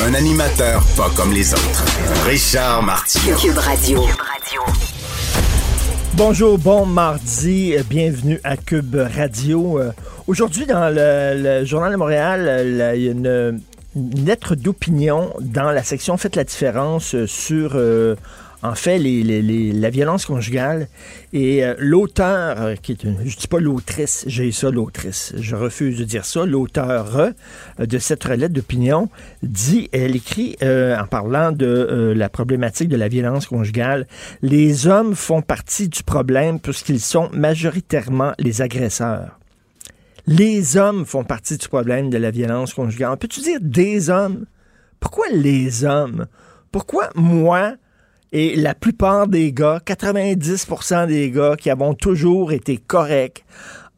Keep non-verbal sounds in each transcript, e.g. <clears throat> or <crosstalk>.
Un animateur pas comme les autres. Richard Martineau. Cube Radio. Bonjour, bon mardi, bienvenue à Cube Radio. Euh, Aujourd'hui, dans le, le Journal de Montréal, euh, là, il y a une, une lettre d'opinion dans la section Faites la différence euh, sur, euh, en fait, les, les- la violence conjugale. Et euh, l'auteur, euh, qui est je dis pas l'autrice, j'ai ça l'autrice, je refuse de dire ça, l'auteur euh, de cette lettre d'opinion dit, elle écrit en parlant de la problématique de la violence conjugale, les hommes font partie du problème puisqu'ils sont majoritairement les agresseurs. Les hommes font partie du problème de la violence conjugale. Peux-tu dire des hommes? Pourquoi les hommes? Pourquoi moi et la plupart des gars, 90% des gars qui avons toujours été corrects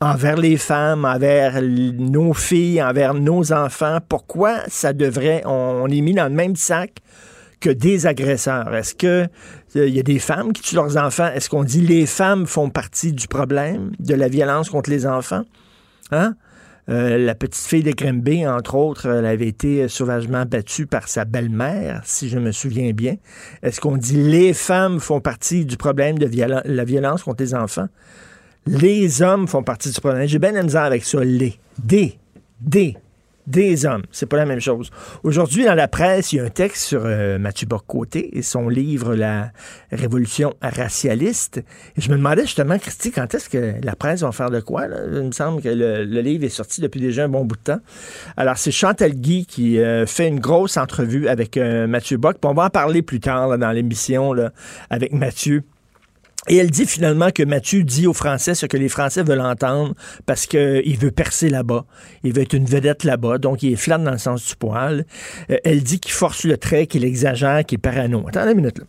envers les femmes, envers nos filles, envers nos enfants, pourquoi ça devrait, on, on est mis dans le même sac que des agresseurs? Est-ce que euh, il y a des femmes qui tuent leurs enfants? Est-ce qu'on dit les femmes font partie du problème de la violence contre les enfants? Hein? Euh, la petite fille de Grimby, entre autres, elle avait été sauvagement battue par sa belle-mère, si je me souviens bien. Est-ce qu'on dit les femmes font partie du problème de la violence contre les enfants? Les hommes font partie du problème. J'ai bien la misère avec ça. Les. Des. Des. Des hommes. C'est pas la même chose. Aujourd'hui, dans la presse, il y a un texte sur euh, Mathieu Bock-Côté et son livre La Révolution racialiste. Je me demandais justement, Christy, quand est-ce que la presse va faire de quoi? là? Il me semble que le, livre est sorti depuis déjà un bon bout de temps. Alors, c'est Chantal Guy qui euh, fait une grosse entrevue avec euh, Mathieu Bock. On va en parler plus tard dans l'émission avec Mathieu. Et elle dit finalement que Mathieu dit aux Français ce que les Français veulent entendre parce qu'il veut percer là-bas. Il veut être une vedette là-bas. Donc, il est flat dans le sens du poil. Euh, elle dit qu'il force le trait, qu'il exagère, qu'il est parano. Attendez une minute. Là.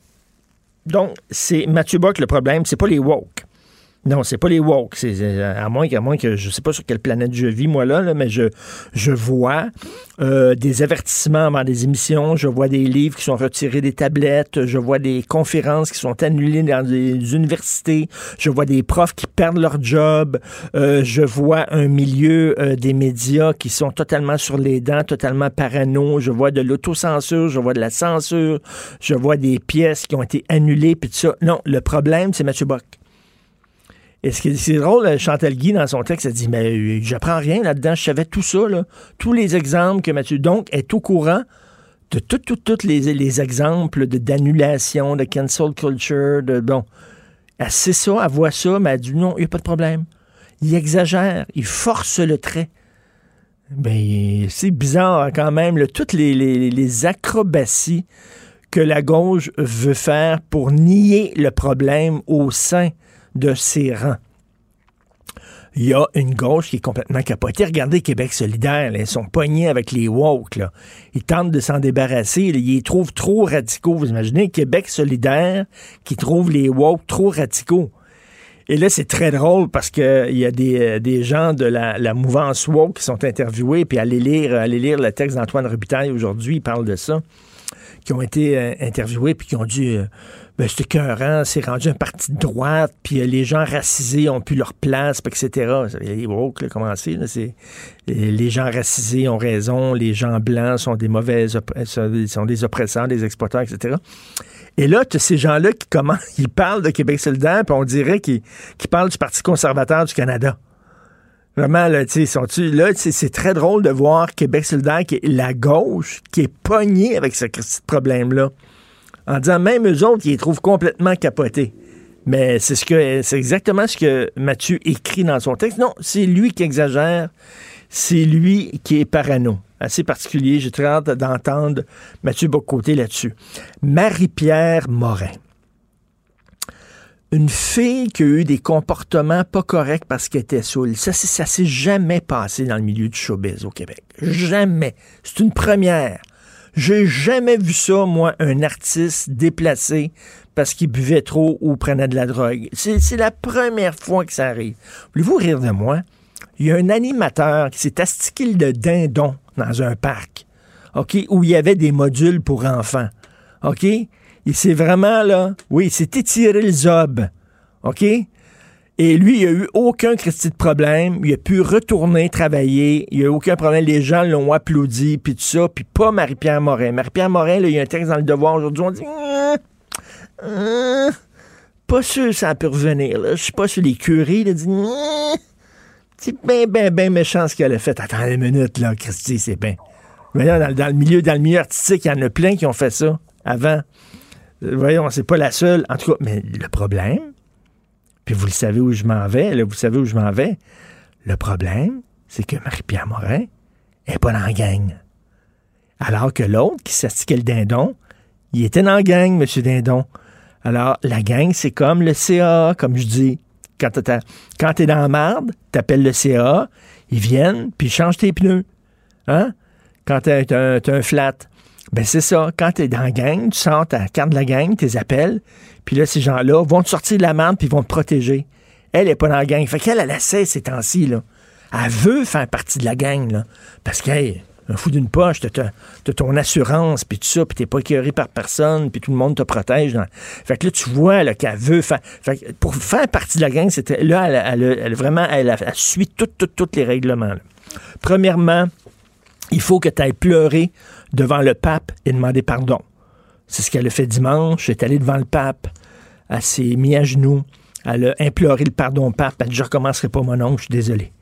Donc, c'est Mathieu Bock le problème. C'est pas les woke. Non, c'est pas les woke. C'est euh, à moins, qu'à moins que je sais pas sur quelle planète je vis moi là, mais je je vois euh, des avertissements avant des émissions, je vois des livres qui sont retirés des tablettes, je vois des conférences qui sont annulées dans des universités, je vois des profs qui perdent leur job, euh, je vois un milieu des médias qui sont totalement sur les dents, totalement parano, je vois de l'autocensure, je vois de la censure, je vois des pièces qui ont été annulées puis tout ça. Non, le problème c'est Mathieu Bock. Et ce drôle, euh, Chantal Guy, dans son texte, elle dit, mais euh, j'apprends rien là-dedans, je savais tout ça, tous les exemples que Mathieu, donc, est au courant de tous les, les exemples d'annulation, de cancel culture, de, bon, elle sait ça, elle voit ça, mais elle dit, non, il n'y a pas de problème. Il exagère, il force le trait. Ben, c'est bizarre hein, quand même, toutes les, les acrobaties que la gauche veut faire pour nier le problème au sein de ses rangs. Il y a une gauche qui est complètement capotée. Regardez Québec solidaire, ils sont pognés avec les woke. Là. Ils tentent de s'en débarrasser. Ils les trouvent trop radicaux. Vous imaginez Québec solidaire qui trouve les woke trop radicaux. Et là, c'est très drôle parce que il y a des, euh, gens de la, mouvance woke qui sont interviewés, puis allez lire, allez lire le texte d'Antoine Robitaille aujourd'hui, il parle de ça, qui ont été euh, interviewés, puis qui ont dit, euh, ben, c'est écœurant, c'est rendu un parti de droite, puis euh, les gens racisés ont plus leur place, etc. Les woke, là, comment c'est, les gens racisés ont raison, les gens blancs sont des mauvais, opp- sont des oppresseurs, des exploiteurs, etc. Et là, tu ces gens-là qui commencent, <laughs> ils parlent de Québec solidaire, puis on dirait qu'ils parlent du Parti conservateur du Canada. Vraiment, là, tu sais, là, c'est très drôle de voir Québec solidaire, qui est la gauche, qui est pognée avec ce petit problème-là. En disant, même eux autres, ils les trouvent complètement capotés. Mais c'est ce que c'est exactement ce que Mathieu écrit dans son texte. Non, c'est lui qui exagère. C'est lui qui est parano. Assez particulier. J'ai très hâte d'entendre Mathieu Bocoté là-dessus. Marie-Pierre Morin. Une fille qui a eu des comportements pas corrects parce qu'elle était saoule. Ça, ça s'est jamais passé dans le milieu du showbiz au Québec. Jamais. C'est une première. J'ai jamais vu ça, moi, un artiste déplacé parce qu'il buvait trop ou prenait de la drogue. C'est la première fois que ça arrive. Voulez-vous rire de moi? Il y a un animateur qui s'est astiqué le dindon dans un parc, OK, où il y avait des modules pour enfants. OK? Il s'est vraiment, là, oui, il s'est étiré le zob. OK? Et lui, il a eu aucun Christy de problème. Il a pu retourner travailler. Il a eu aucun problème. Les gens l'ont applaudi, puis tout ça. Puis pas Marie-Pierre Morin. Marie-Pierre Morin, là, il y a un texte dans le Devoir aujourd'hui. On dit... Hum, hum, pas sûr ça a pu revenir. Là. Je suis pas sur les curés. Il a dit... Hum, c'est bien, bien, bien méchant ce qu'elle a fait. Attends une minute, là, Christy, c'est bien. Voyons, dans, dans le milieu, dans le milieu artistique, il y en a plein qui ont fait ça avant. Voyons, c'est pas la seule. En tout cas, mais le problème, puis vous le savez où je m'en vais, là, vous savez où je m'en vais. Le problème, c'est que Marie-Pierre Morin n'est pas dans la gang. Alors que l'autre, qui s'astiquait le dindon, il était dans la gang, M. Dindon. Alors, la gang, c'est comme le CA, comme je dis. Quand t'as- quand t'es dans la marde, t'appelles le CA, ils viennent, puis ils changent tes pneus. Hein? Quand t'as un, un flat. Ben c'est ça. Quand t'es dans la gang, tu sors ta carte de la gang, tes appels, puis là, ces gens-là vont te sortir de la merde, puis vont te protéger. Elle est pas dans la gang. Fait qu'elle, elle essaie ces temps-ci, là. Elle veut faire partie de la gang, là. Parce qu'elle, un fou d'une poche, t'as ta- t'as ton assurance, puis tout ça, puis t'es pas écœuré par personne, puis tout le monde te protège. Fait que là, tu vois là, qu'elle veut faire... Fait que pour faire partie de la gang, c'était là, elle, elle- vraiment, elle, elle suit toutes, toutes, toutes les règlements. là. Premièrement, il faut que tu ailles pleurer devant le pape et demander pardon. C'est ce qu'elle a fait dimanche. Elle est allée devant le pape. Elle s'est mise à genoux. Elle a imploré le pardon au pape. Elle a dit, je recommencerai pas mon oncle, je suis désolé.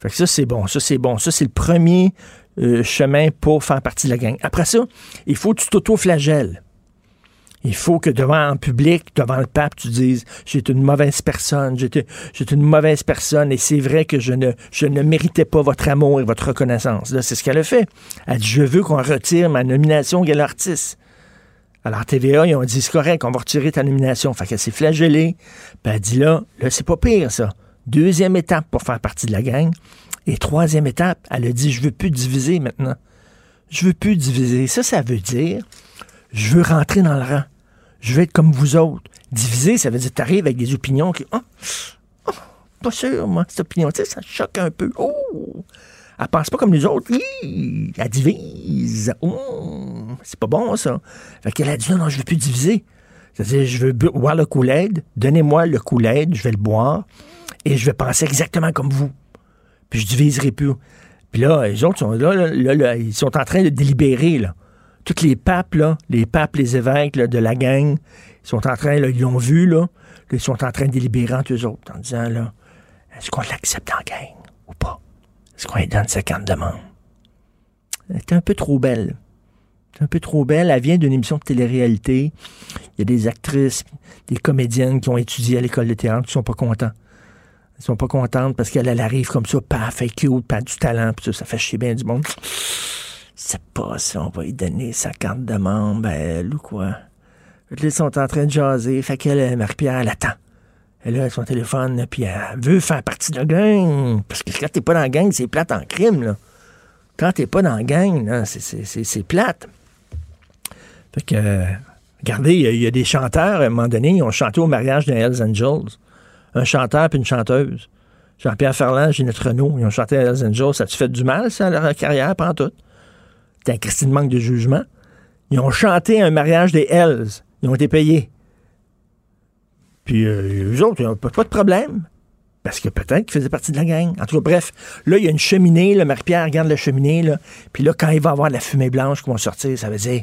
Fait ça, c'est bon. Ça, c'est bon. Ça, c'est le premier euh, chemin pour faire partie de la gang. Après ça, il faut que tu t'auto-flagelles. Il faut que devant en public, devant le pape, tu dises J'ai une mauvaise personne, j'étais une mauvaise personne et c'est vrai que je ne, ne méritais pas votre amour et votre reconnaissance. Là, c'est ce qu'elle a fait. Elle dit Je veux qu'on retire ma nomination Gala Artiste. Alors, TVA, ils ont dit C'est correct, on va retirer ta nomination. Fait qu'elle s'est flagellée. Puis elle dit Là, là, c'est pas pire, ça. Deuxième étape pour faire partie de la gang. Et troisième étape, elle a dit Je veux plus diviser maintenant. Je veux plus diviser. Ça, ça veut dire je veux rentrer dans le rang. Je veux être comme vous autres. Diviser, ça veut dire que tu arrives avec des opinions qui. Ah, ah, pas sûr, moi, cette opinion. Tu sais, ça choque un peu. Oh! Elle pense pas comme les autres. Elle divise. Oh! C'est pas bon, ça. Fait qu'elle a dit non, non, je veux plus diviser. C'est-à-dire, je veux boire le Kool-Aid. Donnez-moi le Kool-Aid, je vais le boire. Et je vais penser exactement comme vous. Puis je diviserai plus. Puis là, les autres sont là, ils sont en train de délibérer, là tous les papes, là, les papes, les évêques de la gang, ils sont en train, ils l'ont vu, là, ils sont en train de délibérer entre eux autres en disant, là, est-ce qu'on l'accepte en gang ou pas? Est-ce qu'on lui donne sa carte de membre? Elle est un peu trop belle. C'est un peu trop belle. Elle vient d'une émission de télé-réalité. Il y a des actrices, des comédiennes qui ont étudié à l'école de théâtre qui sont pas contents. Elles sont pas contentes parce qu'elle elle arrive comme ça, paf, elle cute, pas du talent, puis ça, ça fait chier bien du monde sais pas si on va lui donner sa carte de membre ou quoi. Là, ils sont en train de jaser. Fait qu'elle, Marie-Pierre, elle attend. Elle a son téléphone, puis elle veut faire partie de la gang. Parce que quand t'es pas dans la gang, c'est plate en crime, là. Quand t'es pas dans la gang, c'est- plate. Fait que, regardez, il y a- des chanteurs, à un moment donné, ils ont chanté au mariage des Hells Angels. Un chanteur puis une chanteuse. Jean-Pierre Ferland, Ginette Renault, ils ont chanté à Hells Angels. Ça a-tu fait du mal, ça, à leur carrière, pendant tout? C'était un Christine manque de jugement. Ils ont chanté un mariage des Hells. Ils ont été payés. Puis euh, eux autres, ils n'ont pas, de problème. Parce que peut-être qu'ils faisaient partie de la gang. En tout cas, bref, là, il y a une cheminée. Là, Marie-Pierre regarde la cheminée. Là, puis là, quand il va avoir la fumée blanche qui va sortir, ça veut dire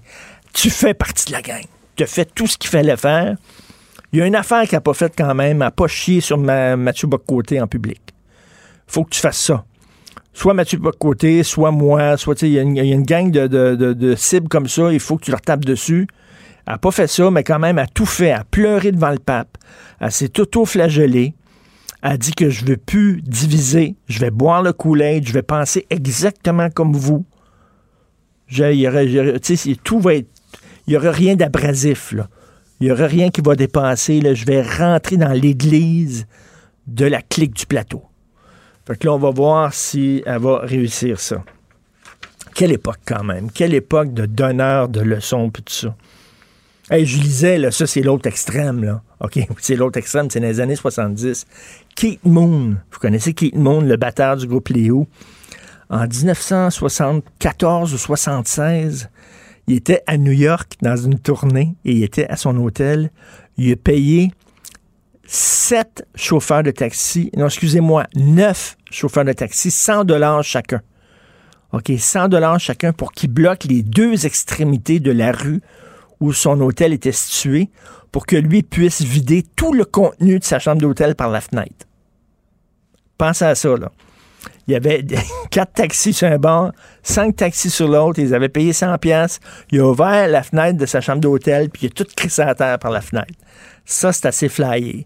tu fais partie de la gang. Tu as fait tout ce qu'il fallait faire. Il y a une affaire qu'elle n'a pas faite quand même. Elle n'a pas chié sur ma, Mathieu Bocoté en public. faut que tu fasses ça. Soit Mathieu Côté, soit moi, soit il y, a une gang de, cibles comme ça, il faut que tu leur tapes dessus. Elle n'a pas fait ça, mais quand même, a tout fait. A pleuré devant le pape. Elle s'est auto-flagellée. Elle a dit que je ne veux plus diviser. Je vais boire le Kool-Aid. Je vais penser exactement comme vous. Il y aurait, tout. Il n'y aura rien d'abrasif. Il n'y aura rien qui va dépasser. Je vais rentrer dans l'église de la clique du plateau. Fait que là, on va voir si elle va réussir ça. Quelle époque quand même. Quelle époque de donneur de leçons et tout ça. Je lisais, là, ça c'est l'autre extrême, là. OK, <laughs> c'est l'autre extrême, c'est dans les années 70. Keith Moon, vous connaissez Keith Moon, le batteur du groupe Léo. En 1974 ou 76, il était à New York dans une tournée et il était à son hôtel. Il a payé sept chauffeurs de taxi, non, excusez-moi, neuf chauffeurs de taxi, 100 dollars chacun. OK, 100 dollars chacun pour qu'ils bloquent les deux extrémités de la rue où son hôtel était situé pour que lui puisse vider tout le contenu de sa chambre d'hôtel par la fenêtre. Pensez à ça, là. Il y avait <laughs> quatre taxis sur un bord, cinq taxis sur l'autre. Ils avaient payé 100 pièces. Il a ouvert la fenêtre de sa chambre d'hôtel, puis il a tout crissé à terre par la fenêtre. Ça, c'est assez flyé.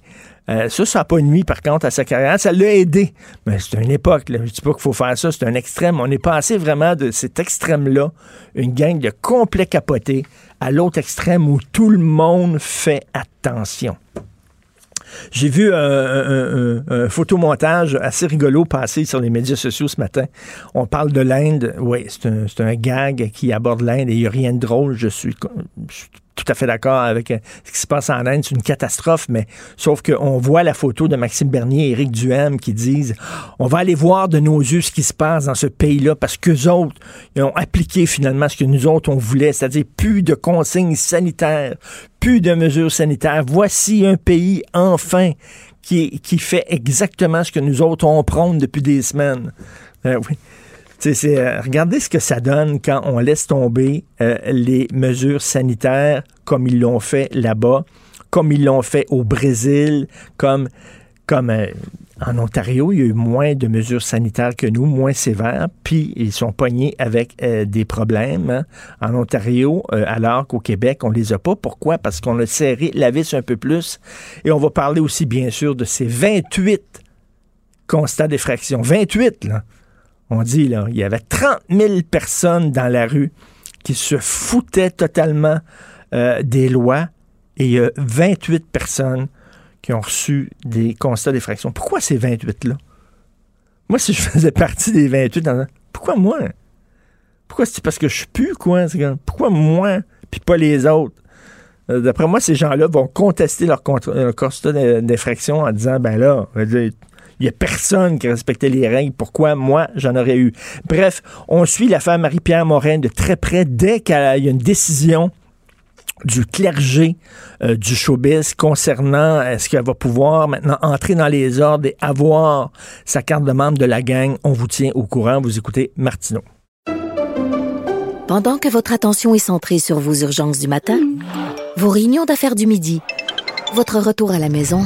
Euh, ça, ça n'a pas nuit, par contre, à sa carrière. Ça l'a aidé. Mais c'est une époque. Là. Je ne dis pas qu'il faut faire ça. C'est un extrême. On est passé vraiment de cet extrême-là, une gang de complets capotés, à l'autre extrême où tout le monde fait attention. J'ai vu un, photomontage assez rigolo passer sur les médias sociaux ce matin. On parle de l'Inde. Oui, c'est un, gag qui aborde l'Inde et il n'y a rien de drôle. Je suis, je suis tout à fait d'accord avec euh, ce qui se passe en Inde. C'est une catastrophe, mais sauf qu'on voit la photo de Maxime Bernier et Éric Duhem qui disent on va aller voir de nos yeux ce qui se passe dans ce pays-là parce qu'eux autres ils ont appliqué finalement ce que nous autres on voulait, c'est-à-dire plus de consignes sanitaires, plus de mesures sanitaires. Voici un pays enfin qui, fait exactement ce que nous autres on prône depuis des semaines. Euh, oui. Euh, regardez ce que ça donne quand on laisse tomber euh, les mesures sanitaires comme ils l'ont fait là-bas, comme ils l'ont fait au Brésil, comme, comme euh, en Ontario, il y a eu moins de mesures sanitaires que nous, moins sévères, puis ils sont pognés avec des problèmes hein. en Ontario, alors qu'au Québec, on les a pas. Pourquoi? Parce qu'on a serré la vis un peu plus. Et on va parler aussi, bien sûr, de ces 28 constats d'effraction. 28, là on dit, là, il y avait 30 000 personnes dans la rue qui se foutaient totalement euh, des lois et il y a 28 personnes qui ont reçu des constats d'effraction. Pourquoi ces 28-là? Moi, si je faisais partie des 28, pourquoi moi? Pourquoi c'est parce que je suis quoi? Pourquoi moi, puis pas les autres? Euh, d'après moi, ces gens-là vont contester leur, constat d'effraction en disant, ben là, il n'y a personne qui respectait les règles. Pourquoi? Moi, j'en aurais eu? Bref, on suit l'affaire Marie-Pierre Morin de très près dès qu'il y a une décision du clergé euh, du showbiz concernant est-ce qu'elle va pouvoir maintenant entrer dans les ordres et avoir sa carte de membre de la gang. On vous tient au courant. Vous écoutez Martineau. Pendant que votre attention est centrée sur vos urgences du matin, vos réunions d'affaires du midi, votre retour à la maison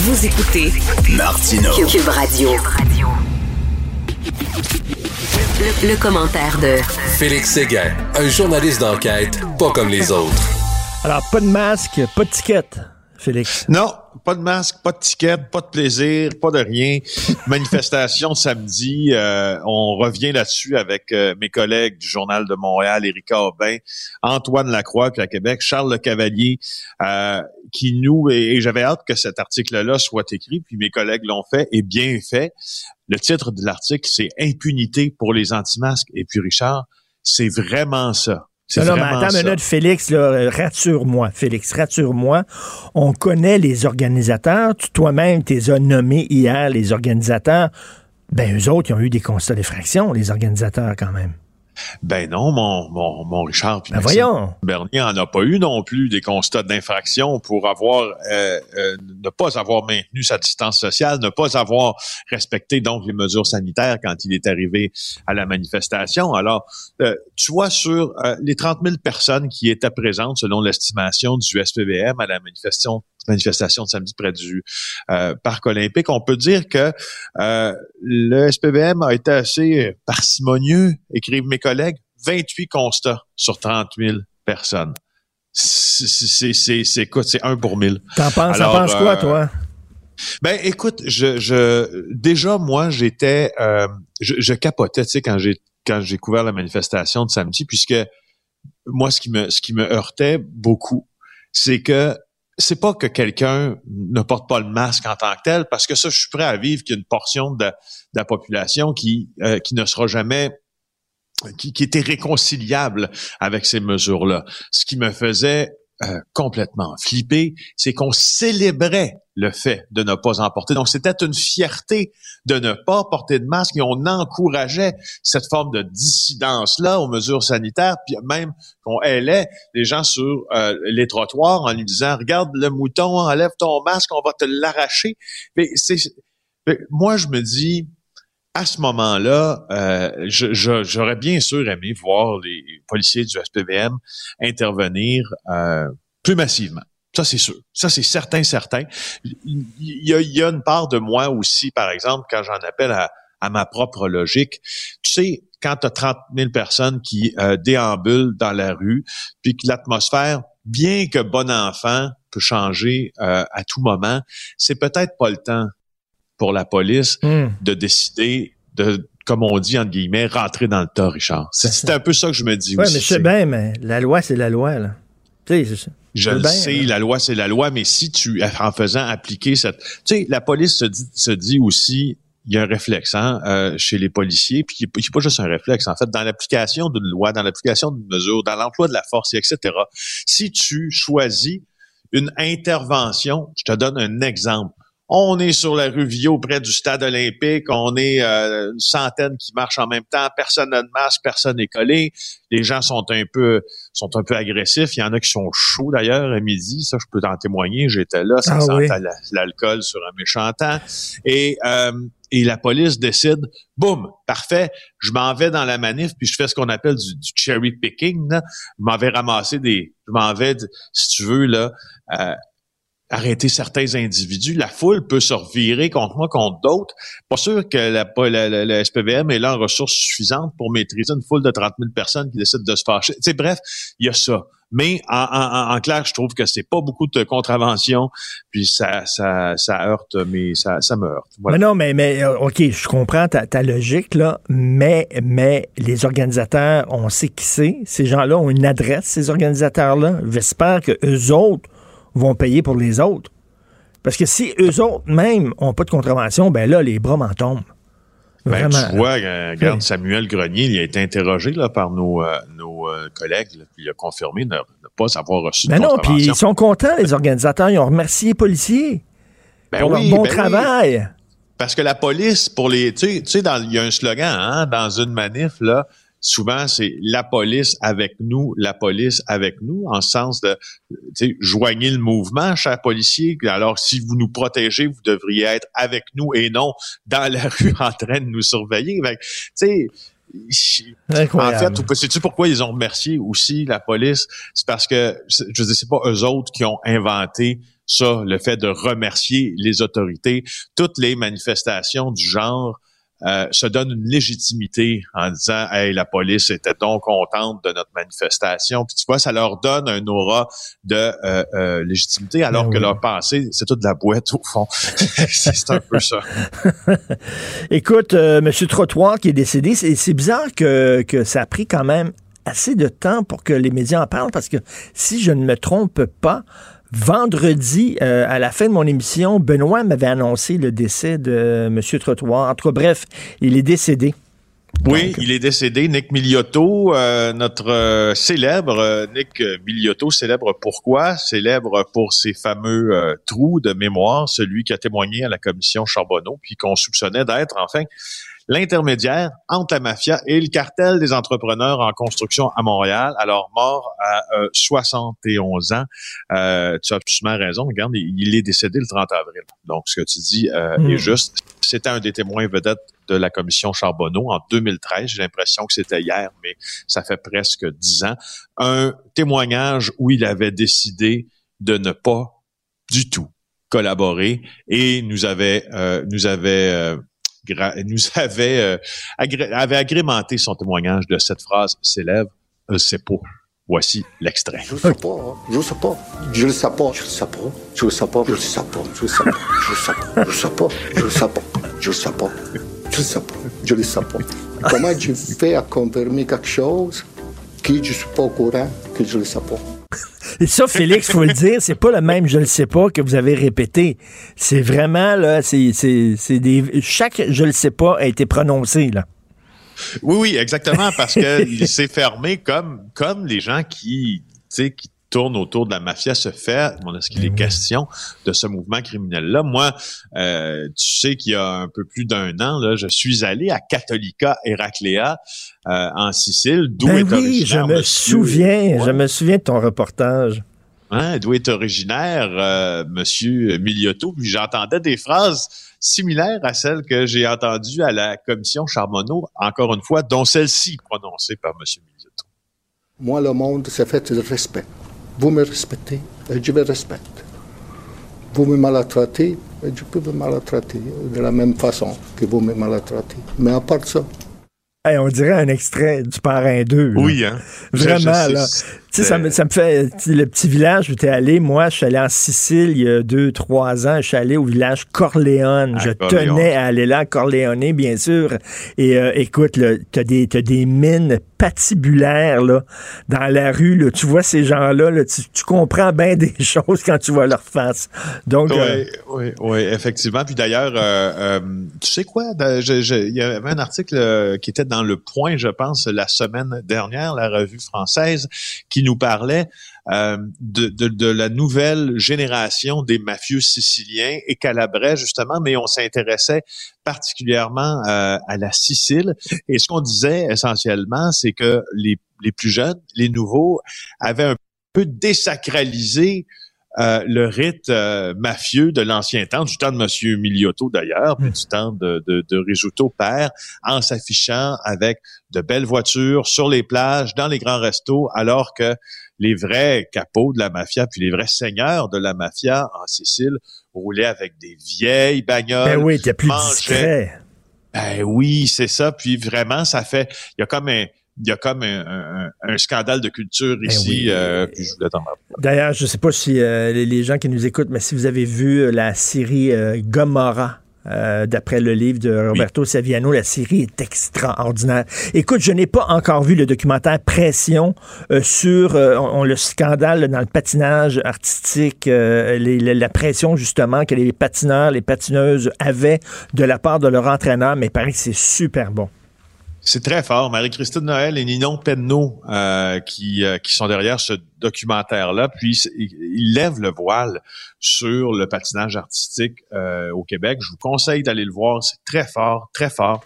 Vous écoutez Martino Cube Radio. Le, commentaire de Félix Séguin, un journaliste d'enquête pas comme les autres. Alors, pas de masque, pas de ticket, Félix. Non, pas de masque, pas de ticket, pas de plaisir, pas de rien. <laughs> Manifestation samedi. Euh, on revient là-dessus avec euh, mes collègues du Journal de Montréal, Érica Aubin, Antoine Lacroix, puis à Québec, Charles Le Cavalier, euh, qui nous, et, j'avais hâte que cet article-là soit écrit, puis mes collègues l'ont fait, et bien fait. Le titre de l'article, c'est Impunité pour les anti-masques. Et puis Richard, c'est vraiment ça. Non, non, mais attends une minute, Félix, rassure-moi, Félix, rassure-moi. On connaît les organisateurs. Toi-même, tu les as nommés hier, les organisateurs. Ben, eux autres, ils ont eu des constats d'effraction, les organisateurs, quand même. Ben non, mon, mon, mon Richard. puis Ben voyons. Bernier en a pas eu non plus des constats d'infraction pour avoir euh, euh, ne pas avoir maintenu sa distance sociale, ne pas avoir respecté donc les mesures sanitaires quand il est arrivé à la manifestation. Alors, euh, tu vois sur euh, les 30 000 personnes qui étaient présentes selon l'estimation du SPVM à la manifestation manifestation de samedi près du euh, parc olympique, on peut dire que euh, le SPVM a été assez parcimonieux, écrivent mes collègues, 28 constats sur 30 000 personnes. C'est, c'est, c'est, un pour mille. T'en penses, Alors, penses quoi, euh, toi? Ben, écoute, je, je déjà moi j'étais, euh, je, je capotais, tu sais, quand j'ai quand j'ai couvert la manifestation de samedi, puisque moi ce qui me ce qui me heurtait beaucoup, c'est que c'est pas que quelqu'un ne porte pas le masque en tant que tel, parce que ça, je suis prêt à vivre qu'il portion de, la population qui euh, qui ne sera jamais qui, qui était réconciliable avec ces mesures-là. Ce qui me faisait euh, complètement flipper, c'est qu'on célébrait le fait de ne pas en porter. Donc, c'était une fierté de ne pas porter de masque et on encourageait cette forme de dissidence-là aux mesures sanitaires, puis même qu'on hélait les gens sur euh, les trottoirs en lui disant, regarde le mouton, enlève ton masque, on va te l'arracher. Mais moi, je me dis, à ce moment-là, euh, j'aurais bien sûr aimé voir les policiers du SPVM intervenir euh, plus massivement. Ça, c'est sûr. Ça, c'est certain, certain. Il y, a, il y a une part de moi aussi, par exemple, quand j'en appelle à, à ma propre logique. Tu sais, quand tu as 30 000 personnes qui euh, déambulent dans la rue, puis que l'atmosphère, bien que bon enfant, peut changer euh, à tout moment, c'est peut-être pas le temps pour la police Hum. de décider de, comme on dit, entre guillemets, rentrer dans le tas, Richard. C'est un peu ça que je me dis Ouais, aussi. mais je sais c'est- bien, mais la loi, c'est la loi, là. Tu sais, c'est ça. Je le bien, sais, la loi, c'est la loi, mais si tu, en faisant appliquer cette... Tu sais, la police se dit, se dit aussi, il y a un réflexe hein, euh, chez les policiers, puis il n'est pas juste un réflexe, en fait, dans l'application d'une loi, dans l'application d'une mesure, dans l'emploi de la force, etc., si tu choisis une intervention, je te donne un exemple. On est sur la rue Viau, près du stade olympique. On est euh, une centaine qui marchent en même temps. Personne n'a de masque, personne n'est collé. Les gens sont un peu sont un peu agressifs. Il y en a qui sont chauds d'ailleurs à midi. Ça, je peux t'en témoigner. J'étais là. Ça Ah oui. la- l'alcool sur un méchant temps. Et euh, et la police décide, boum, parfait, je m'en vais dans la manif, puis je fais ce qu'on appelle du, du cherry picking. Là. Je m'en vais ramasser des, je m'en vais, si tu veux là, euh, arrêter certains individus. La foule peut se revirer contre moi, contre d'autres. Pas sûr que la, la, la- la SPVM est là en ressources suffisantes pour maîtriser une foule de 30 000 personnes qui décident de se fâcher. Bref, il y a ça. Mais en, en- en- en clair, je trouve que c'est pas beaucoup de contraventions, puis ça, ça, ça heurte, mais ça, ça me heurte. Voilà. Mais non, mais, mais euh, OK, je comprends ta, ta logique, là, mais, mais les organisateurs, on sait qui c'est. Ces gens-là ont une adresse, ces organisateurs-là. J'espère que eux autres vont payer pour les autres. Parce que si eux autres même ont pas de contravention, ben là, les bras m'en tombent. Ben, Vraiment. tu vois, euh, regarde, Oui. Samuel Grenier, il a été interrogé là, par nos, euh, nos euh, collègues, là, puis il a confirmé ne, ne pas avoir reçu de Ben non, puis ils sont contents, les organisateurs. Ils ont remercié les policiers Ben pour oui, leur bon ben oui. travail. Parce que la police, pour les, tu sais, tu sais, dans- il y a un slogan, hein, dans une manif là, souvent c'est la police avec nous, la police avec nous, en ce sens de, sais, joignez le mouvement, chers policiers. Alors si vous nous protégez, vous devriez être avec nous et non dans la <laughs> rue en train de nous surveiller. Tu sais. En fait, sais-tu pourquoi ils ont remercié aussi la police? C'est parce que, je dire, c'est pas eux autres qui ont inventé ça, le fait de remercier les autorités. Toutes les manifestations du genre euh, se donnent une légitimité en disant, hey, la police était donc contente de notre manifestation. Puis tu vois, ça leur donne un aura de euh, euh, légitimité, alors Ben que leur pensée, c'est toute de la boîte au fond. <laughs> c'est un peu ça. <laughs> Écoute, euh, M. Trottoir qui est décédé, c'est c'est bizarre que, que ça a pris quand même assez de temps pour que les médias en parlent parce que si je ne me trompe pas, vendredi, euh, à la fin de mon émission, Benoît m'avait annoncé le décès de M. Trottoir. En tout cas, bref, il est décédé. Oui, il est décédé. Nick Miliotto, euh, notre euh, célèbre euh, Nick Miliotto, célèbre pourquoi? Célèbre pour ses fameux euh, trous de mémoire, celui qui a témoigné à la commission Charbonneau, puis qu'on soupçonnait d'être enfin l'intermédiaire entre la mafia et le cartel des entrepreneurs en construction à Montréal. Alors mort à 71 ans. tu as absolument raison. Regarde, il, est décédé le 30 avril. Donc ce que tu dis Mm. est juste. C'était un des témoins vedettes de la commission Charbonneau en 2013. J'ai l'impression que c'était hier, mais ça fait presque dix ans. Un témoignage où il avait décidé de ne pas du tout collaborer et nous avait euh, nous avait euh, nous avait euh, agré- avait agrémenté son témoignage de cette phrase célèbre euh, c'est pas voici l'extrait Je sais pas, hein. je sais pas, je le sais pas, je le sais pas, je le sais pas, je le sais pas, je le sais pas, je le sais pas, je le sais pas, je le sais pas, je le sais pas, je le sais pas. Comment je fais à confirmer quelque chose que je suis pas au courant, que je le sais pas? Et ça, Félix, faut le dire, c'est pas le même je le sais pas que vous avez répété. C'est vraiment, là, c'est, des. Chaque je le sais pas a été prononcé, là. Oui, oui, exactement, parce que il s'est fermé comme comme les gens qui, qui tournent autour de la mafia se fait. Bon, est-ce qu'il est question de ce mouvement criminel-là? Moi, euh, tu sais qu'il y a un peu plus d'un an, là, je suis allé à Catholica Heraclea euh, en Sicile, d'où Ben est oui, je originaire me monsieur- souviens, je me souviens de ton reportage. Hein, d'où est originaire euh, Monsieur Miliotto. Puis j'entendais des phrases similaires à celles que j'ai entendues à la commission Charbonneau, encore une fois, dont celle-ci prononcée par Monsieur Miliotto. Moi, le monde, c'est fait de respect. Vous me respectez, et je vous respecte. Vous me maltraitez, et je peux vous maltraiter de la même façon que vous me maltraitez. Mais à part ça, Hey, on dirait un extrait du Parrain 2. là. Oui, hein. Vraiment, Je- je là. Tu sais, ça me, ça me fait. Le petit village où tu es allé, moi, je suis allé en Sicile il y a deux, trois ans. Je suis allé au village Corleone. À je Corleone. tenais à aller là, Corleone, bien sûr. Et euh, écoute, tu as des, t'as des mines patibulaires là, dans la rue. Là. Tu vois ces gens-là, là, tu, tu comprends bien des <laughs> choses quand tu vois leur face. Donc, euh, Oui, oui, oui, effectivement. Puis d'ailleurs, euh, euh, tu sais quoi? je- Il y avait un article euh, qui était dans Le Point, je pense, la semaine dernière, la revue française, qui nous parlait euh, de, de, de la nouvelle génération des mafieux siciliens et calabrais, justement, mais on s'intéressait particulièrement euh, à la Sicile. Et ce qu'on disait essentiellement, c'est que les, les plus jeunes, les nouveaux, avaient un peu désacralisé euh, le rite euh, mafieux de l'ancien temps, du temps de Monsieur Miliotto d'ailleurs, puis du temps de, de, de Risuto père, en s'affichant avec de belles voitures sur les plages, dans les grands restos, alors que les vrais capots de la mafia, puis les vrais seigneurs de la mafia en Sicile roulaient avec des vieilles bagnoles. ben oui, t'es plus mangeaient- discret. Ben oui, c'est ça. Puis vraiment, ça fait, il y a comme un, il y a comme un, un- un scandale de culture ici. oui. euh. D'ailleurs, je ne sais pas si euh, les, les gens qui nous écoutent, mais si vous avez vu euh, la série euh, Gomorrah. D'après le livre de Roberto Saviano, la série est extraordinaire. Écoute, je n'ai pas encore vu le documentaire Pression sur on- le scandale dans le patinage artistique, les- la, la pression justement que les patineurs, les patineuses avaient de la part de leur entraîneur, mais que c'est super bon. C'est très fort. Marie-Christine Noël et Ninon Penneau euh, qui, euh, qui sont derrière ce documentaire-là. Puis ils lèvent le voile sur le patinage artistique euh, au Québec. Je vous conseille d'aller le voir. C'est très fort, très fort.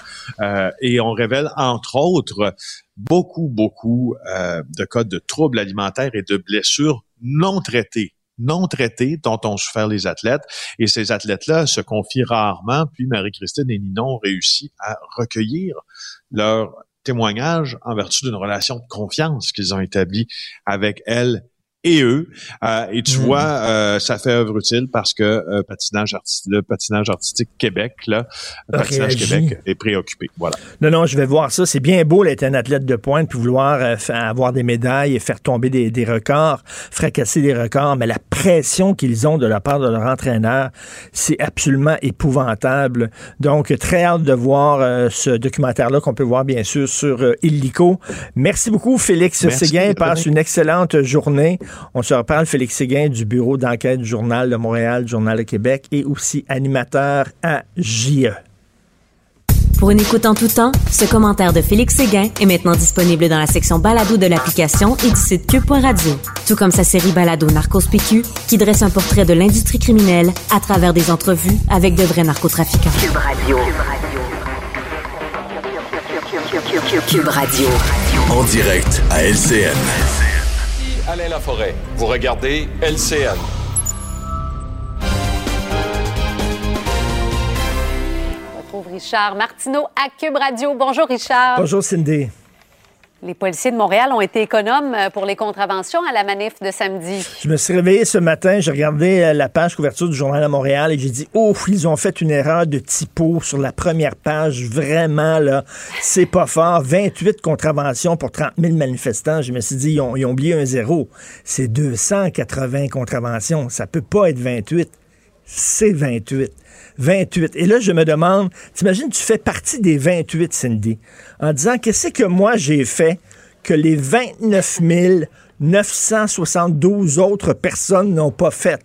Et on révèle entre autres beaucoup, beaucoup de cas de troubles alimentaires et de blessures non traitées non traitées dont ont souffert les athlètes. Et ces athlètes-là se confient rarement. Puis Marie-Christine et Ninon ont réussi à recueillir leur témoignage en vertu d'une relation de confiance qu'ils ont établie avec elle et eux. Euh, et tu Mhm. vois, euh, ça fait œuvre utile parce que euh, patinage le patinage artistique Québec, là, patinage. Québec est préoccupé. Voilà. Non, non, je vais voir ça. C'est bien beau d'être un athlète de pointe puis vouloir euh, avoir des médailles et faire tomber des, des records, fracasser des records, mais la pression qu'ils ont de la part de leur entraîneur, c'est absolument épouvantable. Donc, très hâte de voir euh, ce documentaire-là qu'on peut voir bien sûr sur euh, Illico. Merci beaucoup, Félix Merci, Séguin. Passe une excellente journée. On se reparle, Félix Séguin, du bureau d'enquête du Journal de Montréal, Journal de Québec et aussi animateur à. JE. Pour une écoute en tout temps, ce commentaire de Félix Séguin est maintenant disponible dans la section balado de l'application et du site cube.radio. Tout comme sa série balado Narcos PQ, qui dresse un portrait de l'industrie criminelle à travers des entrevues avec de vrais narcotrafiquants. Cube Radio. Cube Radio. En direct à LCN. Alain Laforêt. Vous regardez LCN. On retrouve Richard Martineau à Cube Radio. Bonjour Richard. Bonjour Cindy. Les policiers de Montréal ont été économes euh, pour les contraventions à la manif de samedi. Je me suis réveillé ce matin, j'ai regardé euh, la page couverture du Journal à Montréal et j'ai dit, oh, ils ont fait une erreur de typo sur la première page. Vraiment, là, c'est pas fort. 28 contraventions pour 30 000 manifestants. Je me suis dit, ils ont, ils ont oublié un zéro. C'est 280 contraventions. Ça peut pas être 28. C'est 28. 28. Et là, je me demande, t'imagines, tu fais partie des 28, Cindy, en disant, qu'est-ce que moi j'ai fait que les 29 972 autres personnes n'ont pas fait?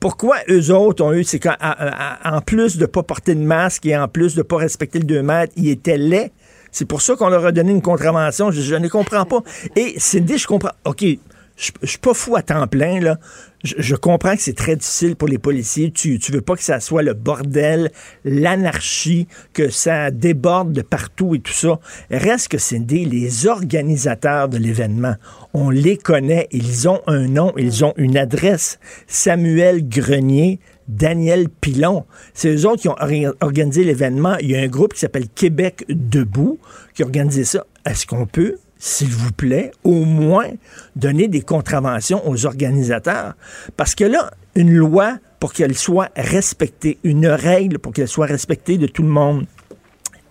Pourquoi eux autres ont eu, c'est qu'en plus de pas porter de masque et en plus de pas respecter le 2 mètres, ils étaient laids? C'est pour ça qu'on leur a donné une contravention. Je, je ne comprends pas. Et Cindy, je comprends. OK, je, suis pas fou à temps plein, là. Je, je comprends que c'est très difficile pour les policiers. Tu, tu veux pas que ça soit le bordel, l'anarchie, que ça déborde de partout et tout ça. Reste que c'est des les organisateurs de l'événement. On les connaît. Ils ont un nom, ils ont une adresse. Samuel Grenier, Daniel Pilon. C'est eux autres qui ont or- organisé l'événement. Il y a un groupe qui s'appelle Québec Debout qui a organisé ça. Est-ce qu'on peut, s'il vous plaît, au moins donner des contraventions aux organisateurs? Parce que là, une loi, pour qu'elle soit respectée, une règle pour qu'elle soit respectée de tout le monde,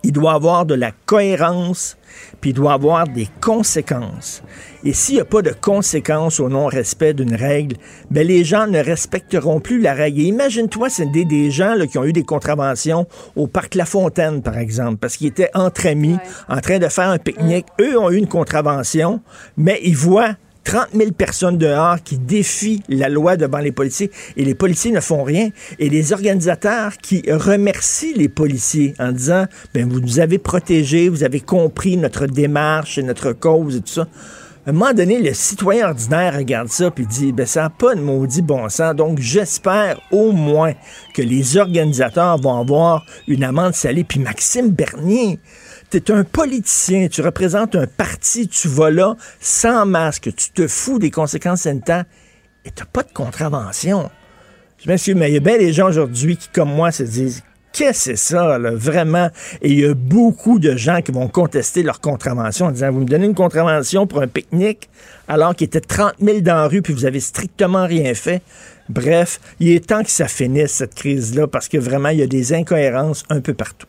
il doit avoir de la cohérence, puis il doit avoir des conséquences. Et s'il n'y a pas de conséquences au non-respect d'une règle, ben les gens ne respecteront plus la règle. Et imagine-toi, c'est des, des gens là, qui ont eu des contraventions au parc La Fontaine, par exemple, parce qu'ils étaient entre amis, en train de faire un pique-nique. Eux ont eu une contravention, mais ils voient 30 000 personnes dehors qui défient la loi devant les policiers et les policiers ne font rien. Et les organisateurs qui remercient les policiers en disant, ben, vous nous avez protégés, vous avez compris notre démarche et notre cause et tout ça. À un moment donné, le citoyen ordinaire regarde ça puis dit, ben, ça n'a pas de maudit bon sens. Donc, j'espère au moins que les organisateurs vont avoir une amende salée. Puis Maxime Bernier, T'es un politicien, tu représentes un parti, tu vas là sans masque, tu te fous des conséquences sanitaires et t'as pas de contravention. Je m'excuse, mais il y a bien des gens aujourd'hui qui, comme moi, se disent Qu'est-ce que c'est ça, là, vraiment? Et il y a beaucoup de gens qui vont contester leur contravention en disant Vous me donnez une contravention pour un pique-nique alors qu'il était 30 000 dans la rue puis vous avez strictement rien fait. Bref, il est temps que ça finisse, cette crise-là, parce que vraiment, il y a des incohérences un peu partout.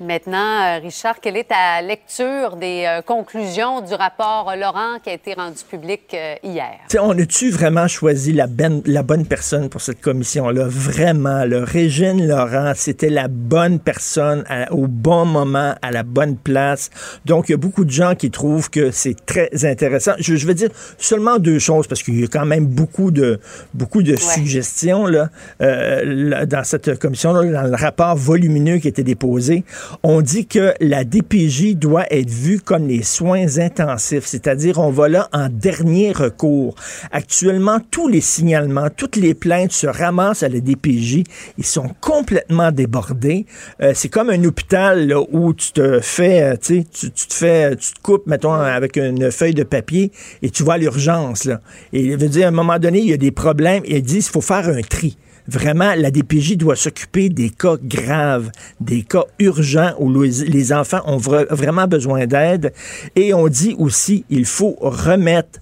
Maintenant, euh, Richard, quelle est ta lecture des euh, conclusions du rapport Laurent qui a été rendu public euh, hier? T'sais, on a-tu vraiment choisi la, ben- la bonne personne pour cette commission-là? Vraiment, le Régine Laurent, c'était la bonne personne à- au bon moment, à la bonne place. Donc, il y a beaucoup de gens qui trouvent que c'est très intéressant. Je, je vais dire seulement deux choses, parce qu'il y a quand même beaucoup de, beaucoup de suggestions là, euh, là, dans cette commission-là, dans le rapport volumineux qui a été déposé. On dit que la DPJ doit être vue comme les soins intensifs, c'est-à-dire on va là en dernier recours. Actuellement, tous les signalements, toutes les plaintes se ramassent à la DPJ. Ils sont complètement débordés. Euh, c'est comme un hôpital là, où tu te fais, euh, tu tu te fais, tu te coupes, mettons, avec une feuille de papier et tu vas à l'urgence. Et il veut dire, à un moment donné, il y a des problèmes et ils disent, il faut faire un tri. Vraiment, la DPJ doit s'occuper des cas graves, des cas urgents où les enfants ont vra- vraiment besoin d'aide. Et on dit aussi, il faut remettre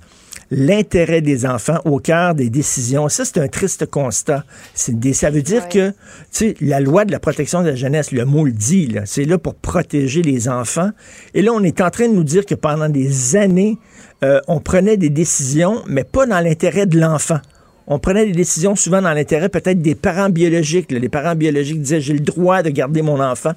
l'intérêt des enfants au cœur des décisions. Ça, c'est un triste constat. Des- ça veut dire que, tu sais, la loi de la protection de la jeunesse, le mot le dit, c'est là pour protéger les enfants. Et là, on est en train de nous dire que pendant des années, euh, on prenait des décisions, mais pas dans l'intérêt de l'enfant. On prenait des décisions souvent dans l'intérêt peut-être des parents biologiques. Les parents biologiques disaient, j'ai le droit de garder mon enfant.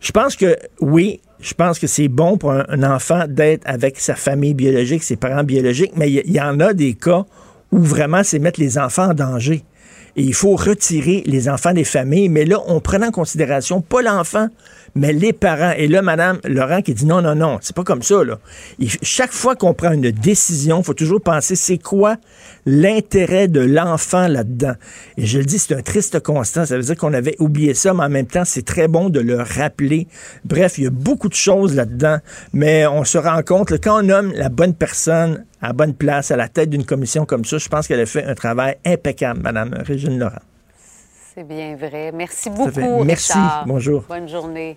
Je pense que oui, je pense que c'est bon pour un, enfant d'être avec sa famille biologique, ses parents biologiques, mais il y, y en a des cas où vraiment c'est mettre les enfants en danger. et il faut retirer les enfants des familles. Mais là, on prend en considération pas l'enfant, mais les parents. Et là, Madame Laurent qui dit non, non, non, c'est pas comme ça. Là. chaque fois qu'on prend une décision, il faut toujours penser c'est quoi l'intérêt de l'enfant là-dedans? Et je le dis, c'est un triste constat. Ça veut dire qu'on avait oublié ça, mais en même temps, c'est très bon de le rappeler. Bref, il y a beaucoup de choses là-dedans, mais on se rend compte, quand on nomme la bonne personne à la bonne place, à la tête d'une commission comme ça, je pense qu'elle a fait un travail impeccable, Madame Régine Laurent. C'est bien vrai. Merci beaucoup. Merci. Bonjour. Bonne journée.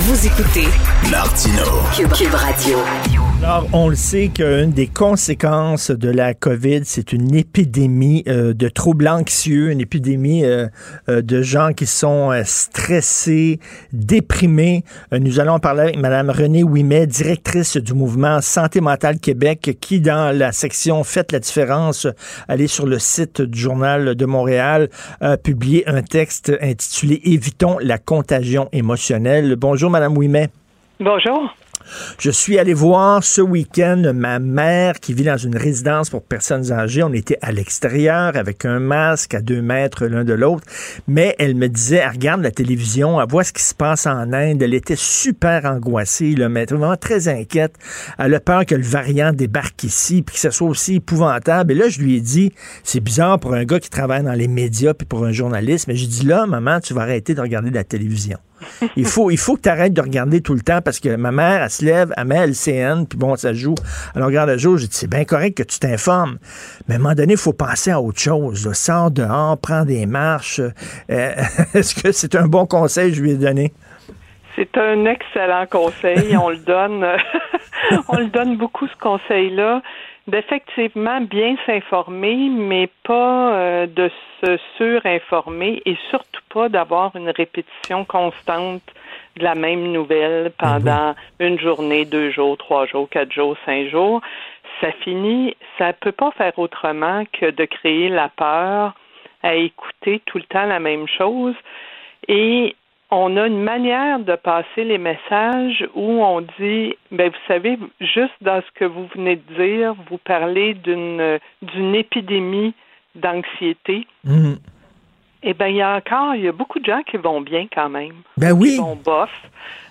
Vous écoutez Martino. Cube, Radio. Alors, on le sait qu'une des conséquences de la COVID, c'est une épidémie euh, de troubles anxieux, une épidémie euh, euh, de gens qui sont stressés, déprimés. nous allons parler avec Mme Renée Ouimet, directrice du mouvement Santé mentale Québec, qui, dans la section Faites la différence, allez sur le site du Journal de Montréal, a publié un texte intitulé Évitons la contagion émotionnelle. Bonjour, Mme Ouimet. Bonjour. Je suis allé voir ce week-end ma mère qui vit dans une résidence pour personnes âgées. On était à l'extérieur avec un masque à deux mètres l'un de l'autre. Mais elle me disait, elle regarde la télévision, elle voit ce qui se passe en Inde. Elle était super angoissée, là, mais vraiment très inquiète. Elle a peur que le variant débarque ici puis que ce soit aussi épouvantable. Et là, je lui ai dit, c'est bizarre pour un gars qui travaille dans les médias puis pour un journaliste. Mais j'ai dit, là, maman, tu vas arrêter de regarder la télévision il faut, il faut que tu arrêtes de regarder tout le temps parce que ma mère, elle se lève, elle met LCN, puis bon, ça joue. Elle regarde le jour, j'ai dit, c'est bien correct que tu t'informes. Mais à un moment donné, il faut penser à autre chose. Sors dehors, prends des marches. Euh, <laughs> est-ce que c'est un bon conseil que je lui ai donné? C'est un excellent conseil. on le donne, <laughs> on le donne beaucoup ce conseil-là d'effectivement bien s'informer, mais pas euh, de se surinformer et surtout pas d'avoir une répétition constante de la même nouvelle pendant une journée, deux jours, trois jours, quatre jours, cinq jours. Ça finit, ça peut pas faire autrement que de créer la peur à écouter tout le temps la même chose. Et on a une manière de passer les messages où on dit, ben vous savez, juste dans ce que vous venez de dire, vous parlez d'une d'une épidémie d'anxiété. Mhm. Eh bien, il y a encore, il y a beaucoup de gens qui vont bien quand même. Ben oui. Qui vont bof.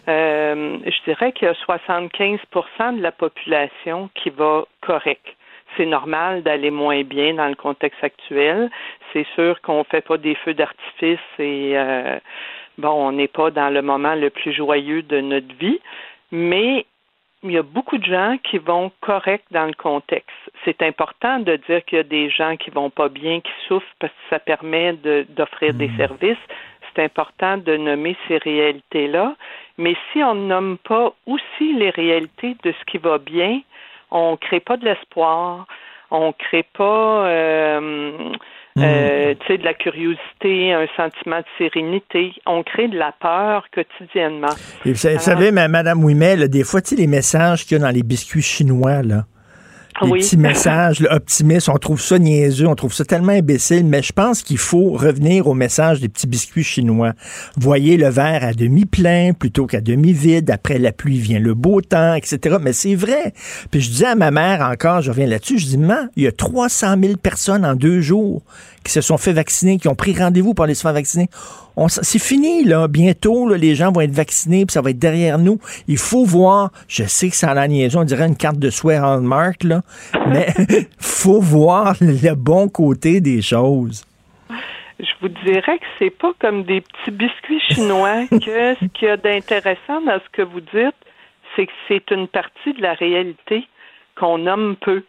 Euh, je dirais qu'il y a 75% de la population qui va correct. C'est normal d'aller moins bien dans le contexte actuel. C'est sûr qu'on fait pas des feux d'artifice et euh, bon, on n'est pas dans le moment le plus joyeux de notre vie, mais il y a beaucoup de gens qui vont correct dans le contexte. C'est important de dire qu'il y a des gens qui vont pas bien, qui souffrent parce que ça permet d'offrir des hmm. services. C'est important de nommer ces réalités-là. Mais si on ne nomme pas aussi les réalités de ce qui va bien, on ne crée pas de l'espoir, on ne crée pas euh, Mm. Euh, de la curiosité, un sentiment de sérénité. On crée de la peur quotidiennement. vous savez, Madame Ouimet, des fois, tu sais, les messages qu'il y a dans les biscuits chinois, là, les petits messages optimistes, on trouve ça niaiseux, on trouve ça tellement imbécile, mais je pense qu'il faut revenir au message des petits biscuits chinois. Voyez le verre à demi plein plutôt qu'à demi vide. Après la pluie vient le beau temps, etc. Mais c'est vrai. Puis je disais à ma mère encore, je reviens là-dessus, je dis, maman, il y a 300 000 personnes en deux jours qui se sont fait vacciner, qui ont pris rendez-vous pour aller se faire vacciner. C'est fini, là. Bientôt, les gens vont être vaccinés, puis ça va être derrière nous. Il faut voir, je sais que ça a la niaison, on dirait une carte de souhait Hallmark, là, <laughs> mais <laughs> faut voir le bon côté des choses. Je vous dirais que c'est pas comme des petits biscuits chinois <laughs> que ce qu'il y a d'intéressant dans ce que vous dites, c'est que c'est une partie de la réalité qu'on nomme peu.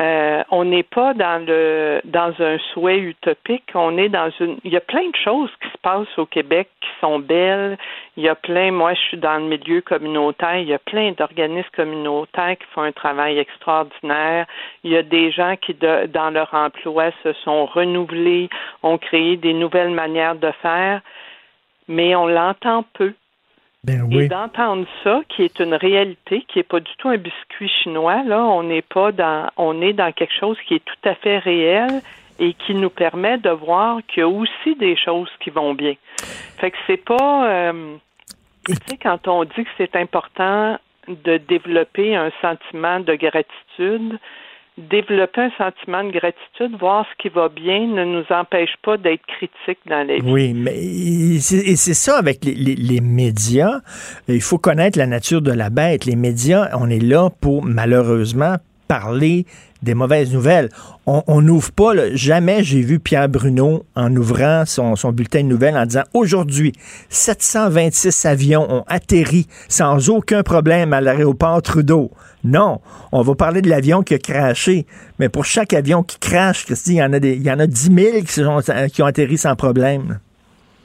Euh, on n'est pas dans le dans un souhait utopique. On est dans une. Il y a plein de choses qui se passent au Québec qui sont belles. Il y a plein. Moi, je suis dans le milieu communautaire. Il y a plein d'organismes communautaires qui font un travail extraordinaire. Il y a des gens qui, dans leur emploi, se sont renouvelés, ont créé des nouvelles manières de faire, mais on l'entend peu. Ben Et d'entendre ça, qui est une réalité, qui n'est pas du tout un biscuit chinois, là, on n'est pas dans, on est dans quelque chose qui est tout à fait réel et qui nous permet de voir qu'il y a aussi des choses qui vont bien. Fait que c'est pas, euh, tu sais, quand on dit que c'est important de développer un sentiment de gratitude, développer un sentiment de gratitude, voir ce qui va bien, ne nous empêche pas d'être critiques dans vie. Oui, mais c'est ça avec les, les, médias. Il faut connaître la nature de la bête. Les médias, on est là pour malheureusement parler des mauvaises nouvelles. On n'ouvre pas, jamais j'ai vu Pierre Bruno en ouvrant son, son, bulletin de nouvelles en disant aujourd'hui, 726 avions ont atterri sans aucun problème à l'aéroport Trudeau. Non, on va parler de l'avion qui a craché. Mais pour chaque avion qui crache, il y en a, des, il y en a 10 000 qui, sont, qui ont atterri sans problème.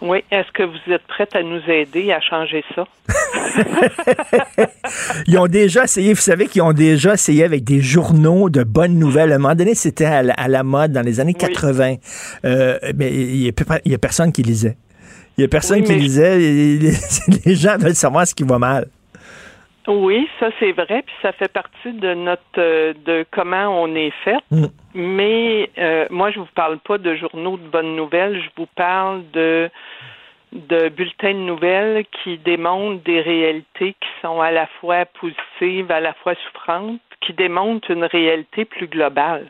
Oui. Est-ce que vous êtes prête à nous aider à changer ça? <laughs> ils ont déjà essayé, vous savez qu'ils ont déjà essayé avec des journaux de bonnes nouvelles. À un moment donné, c'était à, la mode dans les années 80. Euh, mais il n'y a, personne qui lisait. Il n'y a personne qui lisait. <laughs> les gens veulent savoir ce qui va mal. Oui, ça c'est vrai, puis ça fait partie de notre euh, de comment on est fait. Mm. Mais euh, moi, je vous parle pas de journaux de bonnes nouvelles, je vous parle de de bulletins de nouvelles qui démontrent des réalités qui sont à la fois positives, à la fois souffrantes, qui démontrent une réalité plus globale.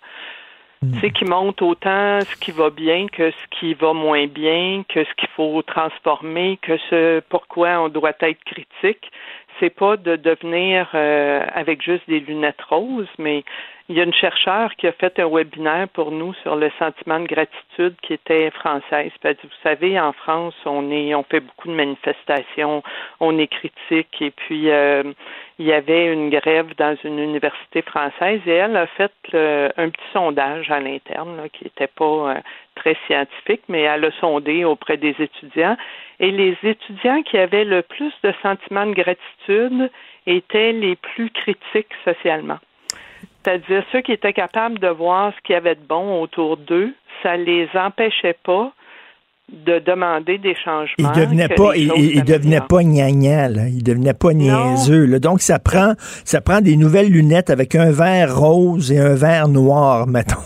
Mm. Tu sais, qui montrent autant ce qui va bien que ce qui va moins bien, que ce qu'il faut transformer, que ce pourquoi on doit être critique c'est pas de devenir euh, avec juste des lunettes roses, mais il y a une chercheure qui a fait un webinaire pour nous sur le sentiment de gratitude qui était française. Elle vous savez, en France, on est, on fait beaucoup de manifestations, on est critique, et puis euh, il y avait une grève dans une université française, et elle a fait un petit sondage à l'interne qui n'était pas euh, très scientifique, mais elle a sondé auprès des étudiants, et les étudiants qui avaient le plus de sentiments de gratitude étaient les plus critiques socialement. C'est-à-dire ceux qui étaient capables de voir ce qu'il y avait de bon autour d'eux, ça les empêchait pas de demander des changements. Il devenait pas, il, il devenait pas gnagna, là. Il devenait pas niaiseux, Donc, ça prend, ça prend des nouvelles lunettes avec un verre rose et un verre noir, <laughs> mettons,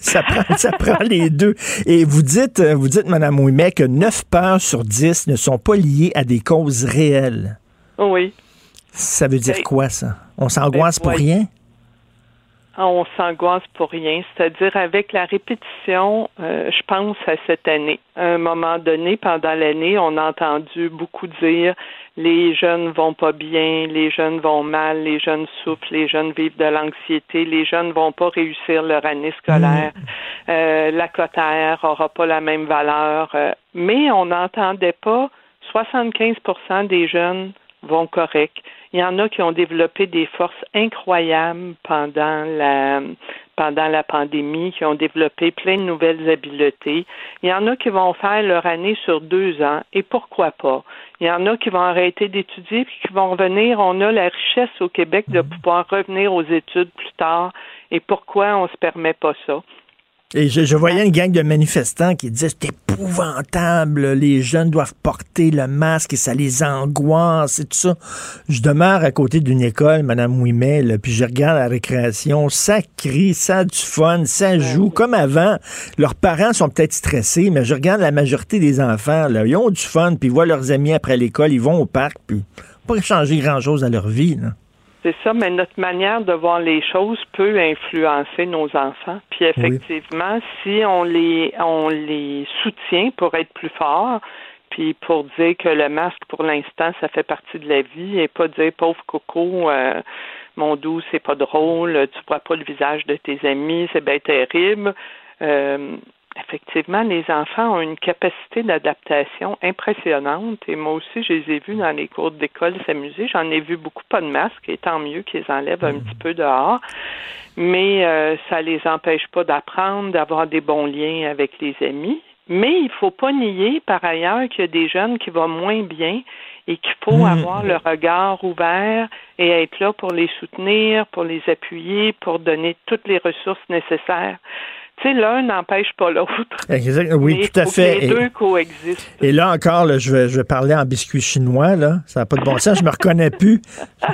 Ça prend, ça prend les deux. Et vous dites, vous dites, Mme Ouimet, que 9 peurs sur 10 ne sont pas liées à des causes réelles. Oui. Ça veut dire ben, quoi, ça? On s'angoisse ben, pour rien? Ah, on s'angoisse pour rien. C'est-à-dire avec la répétition, euh, je pense à cette année. À un moment donné, pendant l'année, on a entendu beaucoup dire les jeunes vont pas bien, les jeunes vont mal, les jeunes souffrent, les jeunes vivent de l'anxiété, les jeunes vont pas réussir leur année scolaire, mmh. euh, la cotère aura pas la même valeur. Euh, mais on n'entendait pas 75% des jeunes vont correct. Il y en a qui ont développé des forces incroyables pendant la pendant la pandémie, qui ont développé plein de nouvelles habiletés. Il y en a qui vont faire leur année sur deux ans, et pourquoi pas? Il y en a qui vont arrêter d'étudier, puis qui vont revenir. On a la richesse au Québec de pouvoir revenir aux études plus tard, et pourquoi on se permet pas ça? Et je, voyais une gang de manifestants qui disaient c'est épouvantable, les jeunes doivent porter le masque et ça les angoisse et tout ça. Je demeure à côté d'une école, Madame Ouimet, puis je regarde la récréation, ça crie, ça a du fun, ça joue comme avant. Leurs parents sont peut-être stressés, mais je regarde la majorité des enfants, là, ils ont du fun, puis ils voient leurs amis après l'école, ils vont au parc, puis pas changer grand-chose à leur vie. Là. C'est ça, mais notre manière de voir les choses peut influencer nos enfants. Puis effectivement, si on les on les soutient pour être plus forts, puis pour dire que le masque pour l'instant ça fait partie de la vie et pas dire pauvre coco euh, mon doux c'est pas drôle tu vois pas le visage de tes amis c'est bien terrible euh, effectivement, les enfants ont une capacité d'adaptation impressionnante. Et moi aussi, je les ai vus dans les cours d'école s'amuser. J'en ai vu beaucoup pas de masques, et tant mieux qu'ils enlèvent un Mm. petit peu dehors. Mais euh, ça les empêche pas d'apprendre, d'avoir des bons liens avec les amis. Mais il faut pas nier, par ailleurs, qu'il y a des jeunes qui vont moins bien et qu'il faut Mm. avoir le regard ouvert et être là pour les soutenir, pour les appuyer, pour donner toutes les ressources nécessaires. Tu sais, l'un n'empêche pas l'autre. <laughs> Exact- oui, Mais tout à fait. Les Et- deux coexistent. Et là encore, là, je, vais, je vais parler en biscuit chinois, là. Ça n'a pas de bon sens, je me reconnais plus.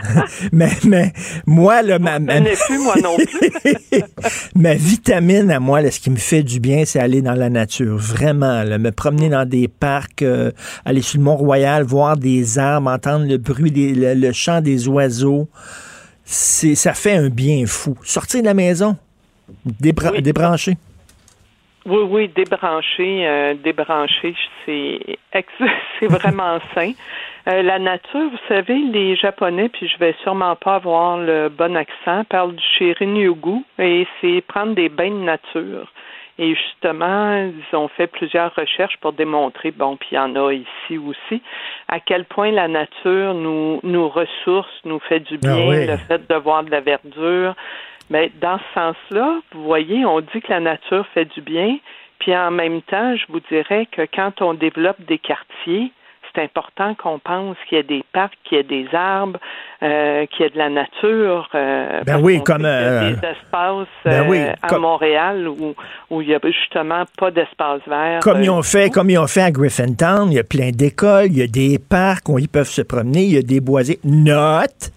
<laughs> mais, mais moi, là, ma, ma, plus, moi non plus. <laughs> ma vitamine à moi, là, ce qui me fait du bien, c'est aller dans la nature. Vraiment, là, me promener dans des parcs, euh, aller sur le Mont-Royal, voir des arbres, entendre le bruit, des, le, le chant des oiseaux. Ça fait un bien fou. Sortir de la maison, débra- Oui. débrancher. Oui, oui, débrancher, euh, débrancher, c'est <laughs> vraiment <laughs> sain. Euh, la nature, vous savez, les Japonais, puis je vais sûrement pas avoir le bon accent, parlent du Shirin-yoku et c'est prendre des bains de nature. Et justement, ils ont fait plusieurs recherches pour démontrer, bon, puis il y en a ici aussi, à quel point la nature nous, nous ressource, nous fait du bien, Ah oui. le fait de voir de la verdure. Mais dans ce sens-là, vous voyez, on dit que la nature fait du bien, puis en même temps, je vous dirais que quand on développe des quartiers, c'est important qu'on pense qu'il y a des parcs, qu'il y a des arbres, euh, qu'il y a de la nature. euh, Ben parce oui, qu'on comme, euh, des espaces ben oui, euh, à comme- Montréal où où il y a justement pas d'espace vert. Comme euh, ils ont fait, comme ils ont fait à Griffintown, il y a plein d'écoles, il y a des parcs où ils peuvent se promener, il y a des boisés. Note.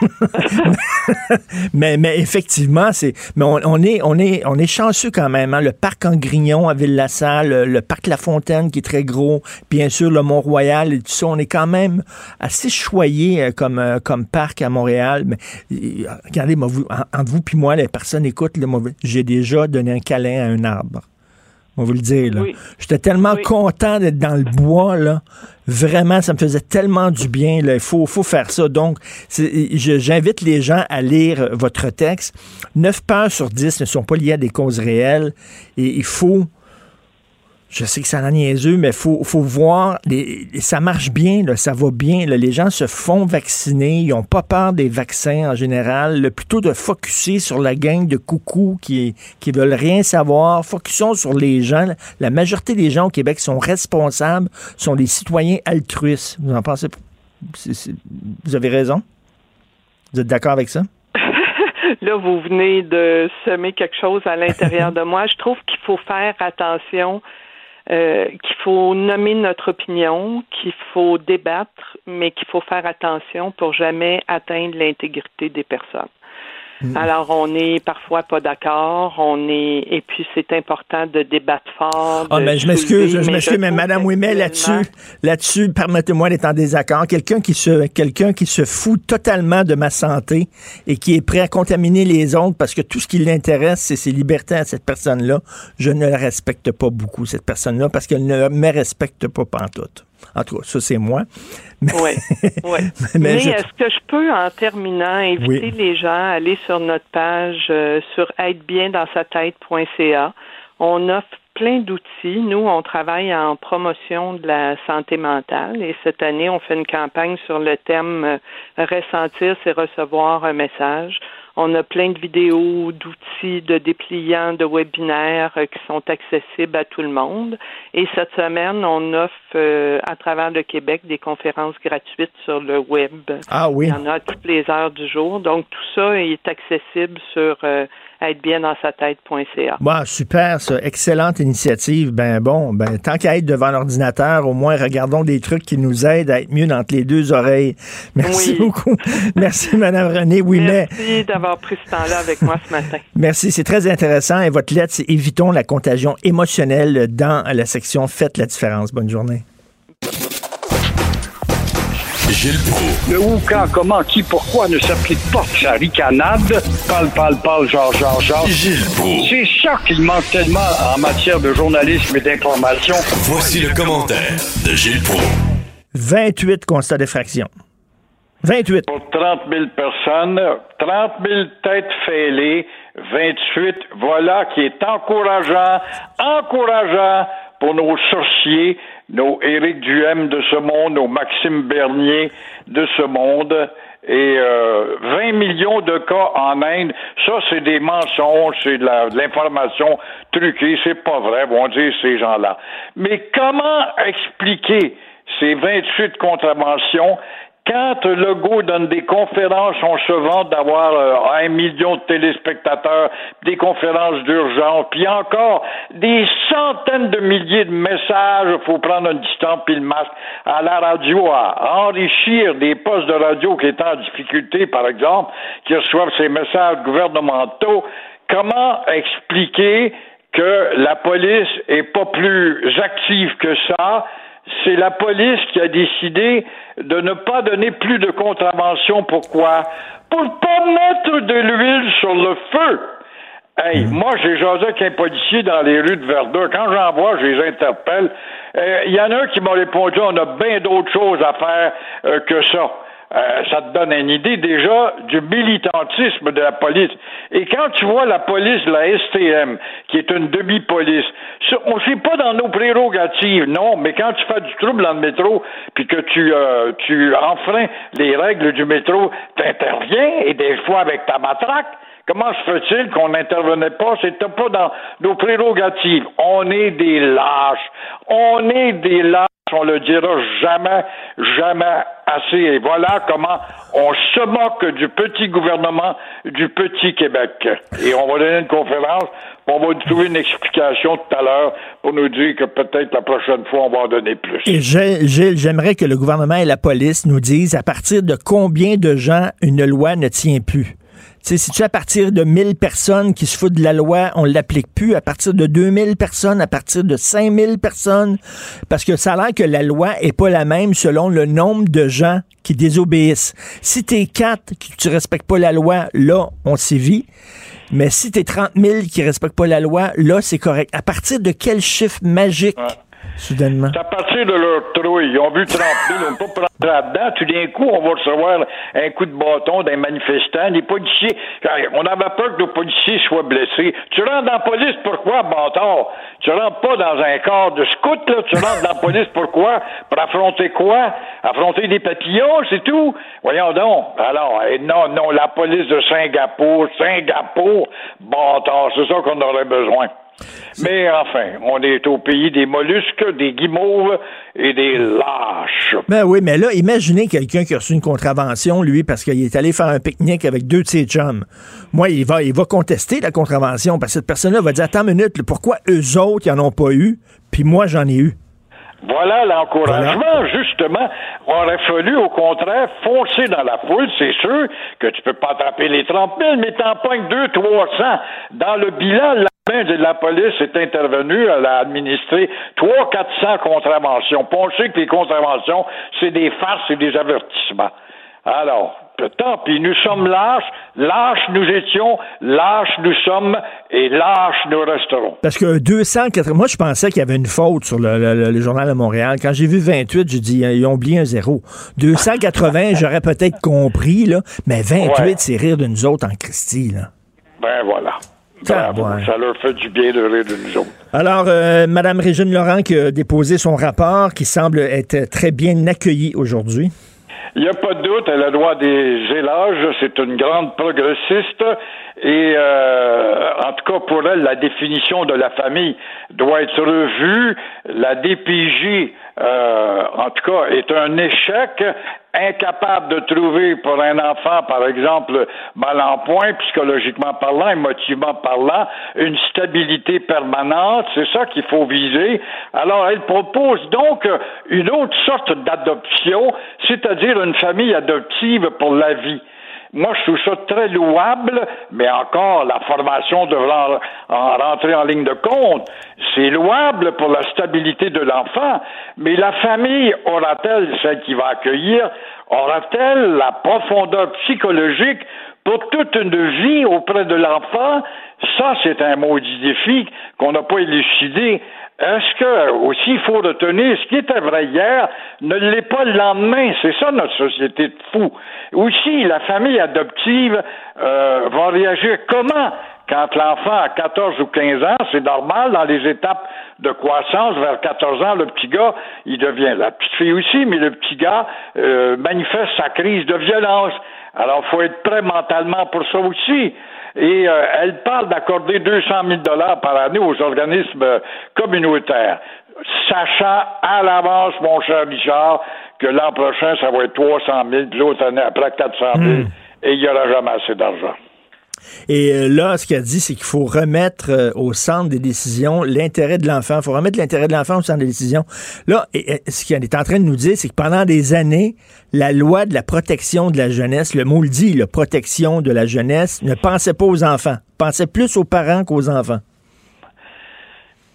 <laughs> mais, mais effectivement, c'est. Mais on, est, on est, on est chanceux quand même. hein. Le parc en Grignon à Ville-la-Salle, le, parc La Fontaine qui est très gros, bien sûr le Mont-Royal et tout ça. On est quand même assez choyé euh, comme, euh, comme parc à Montréal. Mais euh, regardez, moi, vous, en- entre vous puis moi, les personnes écoutent, j'ai déjà donné un câlin à un arbre. On va vous le dire. Oui. J'étais tellement Oui. content d'être dans le bois, là. Vraiment, ça me faisait tellement du bien, là. Il faut, faut faire ça. Donc, j'invite les gens à lire votre texte. Neuf peurs sur 10 ne sont pas liées à des causes réelles. Et il faut, je sais que ça en niaiseux, mais faut, faut voir, les- ça marche bien, là, ça va bien. là. les gens se font vacciner, ils n'ont pas peur des vaccins en général. Le plutôt de focuser sur la gang de coucous qui, qui veulent rien savoir. Focusons sur les gens. La majorité des gens au Québec sont responsables, sont des citoyens altruistes. Vous en pensez? vous avez raison? Vous êtes d'accord avec ça? <laughs> Là, vous venez de semer quelque chose à l'intérieur <laughs> de moi. Je trouve qu'il faut faire attention, euh, qu'il faut nommer notre opinion, qu'il faut débattre, mais qu'il faut faire attention pour jamais atteindre l'intégrité des personnes. Alors, on est parfois pas d'accord, on est, et puis c'est important de débattre fort. Ah, mais je m'excuse, je m'excuse, mais Madame Ouimet, là-dessus, là-dessus, permettez-moi d'être en désaccord. Quelqu'un qui se, quelqu'un qui se fout totalement de ma santé et qui est prêt à contaminer les autres parce que tout ce qui l'intéresse, c'est ses libertés à cette personne-là. Je ne la respecte pas beaucoup, cette personne-là, parce qu'elle ne me respecte pas pantoute. En tout cas, ça, c'est moi. Mais, Oui, oui. <laughs> mais Mais, je- est-ce que je peux, en terminant, inviter Oui. les gens à aller sur notre page euh, sur être-bien-dans-sa-tête.ca? On offre plein d'outils. Nous, on travaille en promotion de la santé mentale et cette année, on fait une campagne sur le thème euh, Ressentir, c'est recevoir un message. On a plein de vidéos, d'outils, de dépliants, de webinaires euh, qui sont accessibles à tout le monde. Et cette semaine, on offre euh, à travers le Québec des conférences gratuites sur le web. Ah oui. Il y en a à toutes les heures du jour. Donc, tout ça est accessible sur euh, être-bien-dans-sa-tête.ca. Bon, super, ça. Excellente initiative. Ben bon, ben tant qu'à être devant l'ordinateur, au moins regardons des trucs qui nous aident à être mieux entre les deux oreilles. Merci Oui. beaucoup. Merci, Madame René. Oui, mais Merci d'avoir pris ce temps-là avec moi ce matin. <laughs> merci, c'est très intéressant. Et votre lettre, c'est évitons la contagion émotionnelle dans la section Faites la différence. Bonne journée. Gilles Proulx. Le où, quand, comment, qui, pourquoi ne s'applique pas sa ricanade? Parle, parle, parle, genre, genre, genre. Gilles Proulx. C'est ça qu'il manque tellement en matière de journalisme et d'information. Voici le commentaire de Gilles Proulx. 28 constats d'effraction. 28. Pour 30 000 personnes, 30 000 têtes fêlées, 28. Voilà qui est encourageant, encourageant pour nos sorciers, nos Éric Duhem de ce monde, nos Maxime Bernier de ce monde. Et euh, 20 millions de cas en Inde, ça c'est des mensonges, c'est de l'information truquée, c'est pas vrai, vont dire ces gens-là. Mais comment expliquer ces 28 contraventions quand Legault donne des conférences, on se vante d'avoir euh, un million de téléspectateurs, des conférences d'urgence, puis encore des centaines de milliers de messages, il faut prendre une distance puis le masque, à la radio, à enrichir des postes de radio qui étaient en difficulté, par exemple, qui reçoivent ces messages gouvernementaux. Comment expliquer que la police est pas plus active que ça? C'est la police qui a décidé de ne pas donner plus de contraventions. Pourquoi? Pour pas mettre de l'huile sur le feu. Hey, moi, j'ai jasé avec un policier dans les rues de Verdun. Quand j'en vois, je les interpelle. Euh, Il y en a un qui m'a répondu, on a bien d'autres choses à faire euh, que ça. Euh, ça te donne une idée déjà du militantisme de la police. Et quand tu vois la police, la STM, qui est une demi-police, on ne sait pas dans nos prérogatives, non, mais quand tu fais du trouble dans le métro, puis que tu, euh, tu enfreins les règles du métro, t'interviens, et des fois avec ta matraque, Comment se fait-il qu'on n'intervenait pas? C'était pas dans nos prérogatives. On est des lâches. On est des lâches. On le dira jamais, jamais assez. Et voilà comment on se moque du petit gouvernement du petit Québec. Et on va donner une conférence. On va trouver une explication tout à l'heure pour nous dire que peut-être la prochaine fois, on va en donner plus. Gilles, j'aimerais que le gouvernement et la police nous disent à partir de combien de gens une loi ne tient plus. Sais, si tu es à partir de 1000 personnes qui se foutent de la loi, on l'applique plus. À partir de 2000 personnes, à partir de 5000 personnes, parce que ça a l'air que la loi est pas la même selon le nombre de gens qui désobéissent. Si t'es 4 qui tu respectes pas la loi, là, on sévit. Mais si t'es 30 000 qui respectent pas la loi, là, c'est correct. À partir de quel chiffre magique, soudainement? C'est à partir de leur trouille. Ils ont vu 30 000, on peut pas prendre là-dedans. Tout d'un coup, on va recevoir un coup de bâton d'un manifestant. Les policiers, on avait peur que nos policiers soient blessés. Tu rentres dans la police, pourquoi, bâtard? Tu rentres pas dans un corps de scout, là. Tu rentres dans la police, pourquoi? Pour affronter quoi? Affronter des papillons, c'est tout? Voyons donc. Alors, eh, non, non, la police de Singapour, Singapour, bâtard, c'est ça qu'on aurait besoin. Mais enfin, on est au pays des mollusques, des guimauves et des lâches. Ben oui, mais là, imaginez quelqu'un qui a reçu une contravention, lui, parce qu'il est allé faire un pique-nique avec deux de ses chums. Moi, il va, il va contester la contravention, parce que cette personne-là va dire, attends une minute, pourquoi eux autres, ils en ont pas eu, puis moi, j'en ai eu? Voilà l'encouragement, justement. Aurait fallu, au contraire, foncer dans la foule. C'est sûr que tu peux pas attraper les 30 000, mais t'en pognes 2 300. Dans le bilan, la main de la police est intervenue, elle a administré 3 400 contraventions. Puis on sait que les contraventions, c'est des farces et des avertissements. Alors, tant pis, nous sommes lâches, lâches nous étions, lâches nous sommes, et lâches nous resterons. Parce que 280, moi, je pensais qu'il y avait une faute sur le, le- le journal de Montréal. Quand j'ai vu 28, j'ai dit, ils ont oublié un zéro. 280, <laughs> j'aurais peut-être compris, là, mais 28, Ouais. c'est rire de nous autres en Christie, là. Ben voilà. Ah, Bravo. ouais. Ça leur fait du bien de rire de nous autres. Alors, euh, Madame Régine Laurent qui a déposé son rapport, qui semble être très bien accueilli aujourd'hui. Il n'y a pas de doute, elle a droit des élages. C'est une grande progressiste. Et euh, en tout cas, pour elle, la définition de la famille doit être revue. La DPJ, euh, en tout cas, est un échec. Incapable de trouver pour un enfant, par exemple, mal en point, psychologiquement parlant, émotivement parlant, une stabilité permanente. C'est ça qu'il faut viser. Alors, elle propose donc une autre sorte d'adoption, c'est-à-dire une famille adoptive pour la vie. Moi, je trouve ça très louable, mais encore, la formation devra en, en rentrer en ligne de compte. C'est louable pour la stabilité de l'enfant, mais la famille aura-t-elle, celle qui va accueillir, aura-t-elle la profondeur psychologique pour toute une vie auprès de l'enfant? Ça, c'est un maudit défi qu'on n'a pas élucidé. Est-ce que, aussi, il faut retenir, ce qui était vrai hier ne l'est pas le lendemain? C'est ça notre société de fous. Aussi, la famille adoptive euh, va réagir comment Quand l'enfant a 14 ou 15 ans, c'est normal dans les étapes de croissance vers 14 ans, le petit gars, il devient la petite fille aussi, mais le petit gars euh, manifeste sa crise de violence. Alors, faut être prêt mentalement pour ça aussi. Et euh, elle parle d'accorder 200 000 dollars par année aux organismes euh, communautaires, sachant à l'avance, mon cher Richard, que l'an prochain, ça va être 300 000, puis l'autre année après 400 000, et il n'y aura jamais assez d'argent. Et euh, là, ce qu'elle dit, c'est qu'il faut remettre euh, au centre des décisions l'intérêt de l'enfant. Il faut remettre l'intérêt de l'enfant au centre des décisions. Là, et, et, ce qu'elle est en train de nous dire, c'est que pendant des années, la loi de la protection de la jeunesse, le mot le dit, la protection de la jeunesse, ne pensait pas aux enfants, pensait plus aux parents qu'aux enfants.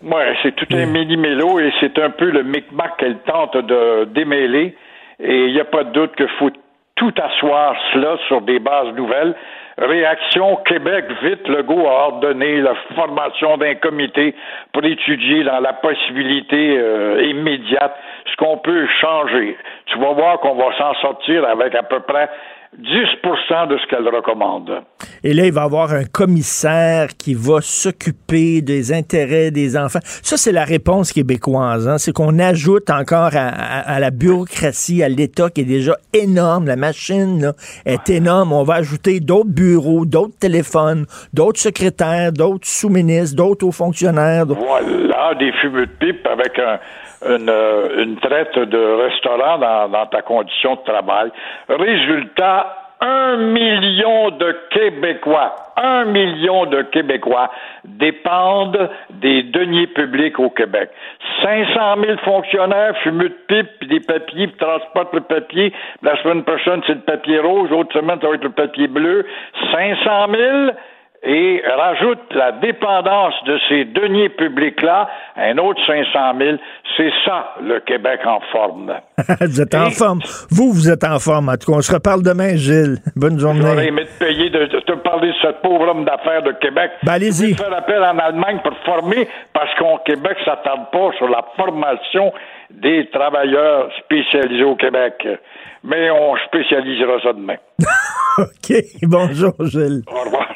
Oui, c'est tout un mini-mélo et c'est un peu le micmac qu'elle tente de démêler. Et il n'y a pas de doute qu'il faut tout asseoir cela sur des bases nouvelles. Réaction Québec, vite, le goût a ordonné la formation d'un comité pour étudier dans la possibilité euh, immédiate ce qu'on peut changer. Tu vas voir qu'on va s'en sortir avec à peu près 10% de ce qu'elle recommande. Et là, il va y avoir un commissaire qui va s'occuper des intérêts des enfants. Ça, c'est la réponse québécoise. Hein? C'est qu'on ajoute encore à, à, à, la bureaucratie, à l'État qui est déjà énorme. La machine là, est énorme. On va ajouter d'autres bureaux, d'autres téléphones, d'autres secrétaires, d'autres sous-ministres, d'autres hauts fonctionnaires. Voilà, des fumeux de pipe avec un, une, une, traite de restaurant dans, dans, ta condition de travail. Résultat, un million de Québécois, un million de Québécois dépendent des deniers publics au Québec. 500 000 fonctionnaires fumeux de pipe, puis des papiers, puis transportent le papier. La semaine prochaine, c'est le papier rouge. L'autre semaine, ça va être le papier bleu. 500 000 et rajoute la dépendance de ces deniers publics-là, un autre 500 000. C'est ça, le Québec en forme. <laughs> vous êtes en forme. Vous, vous êtes en forme. En tout cas, on se reparle demain, Gilles. Bonne journée. J'aurais aimé te payer de, de, te parler de ce pauvre homme d'affaires de Québec. Ben, allez-y. faire appel en Allemagne pour former, parce qu'au Québec, ça tarde pas sur la formation des travailleurs spécialisés au Québec. Mais on spécialisera ça demain. <laughs> OK. Bonjour, Gilles. Au revoir.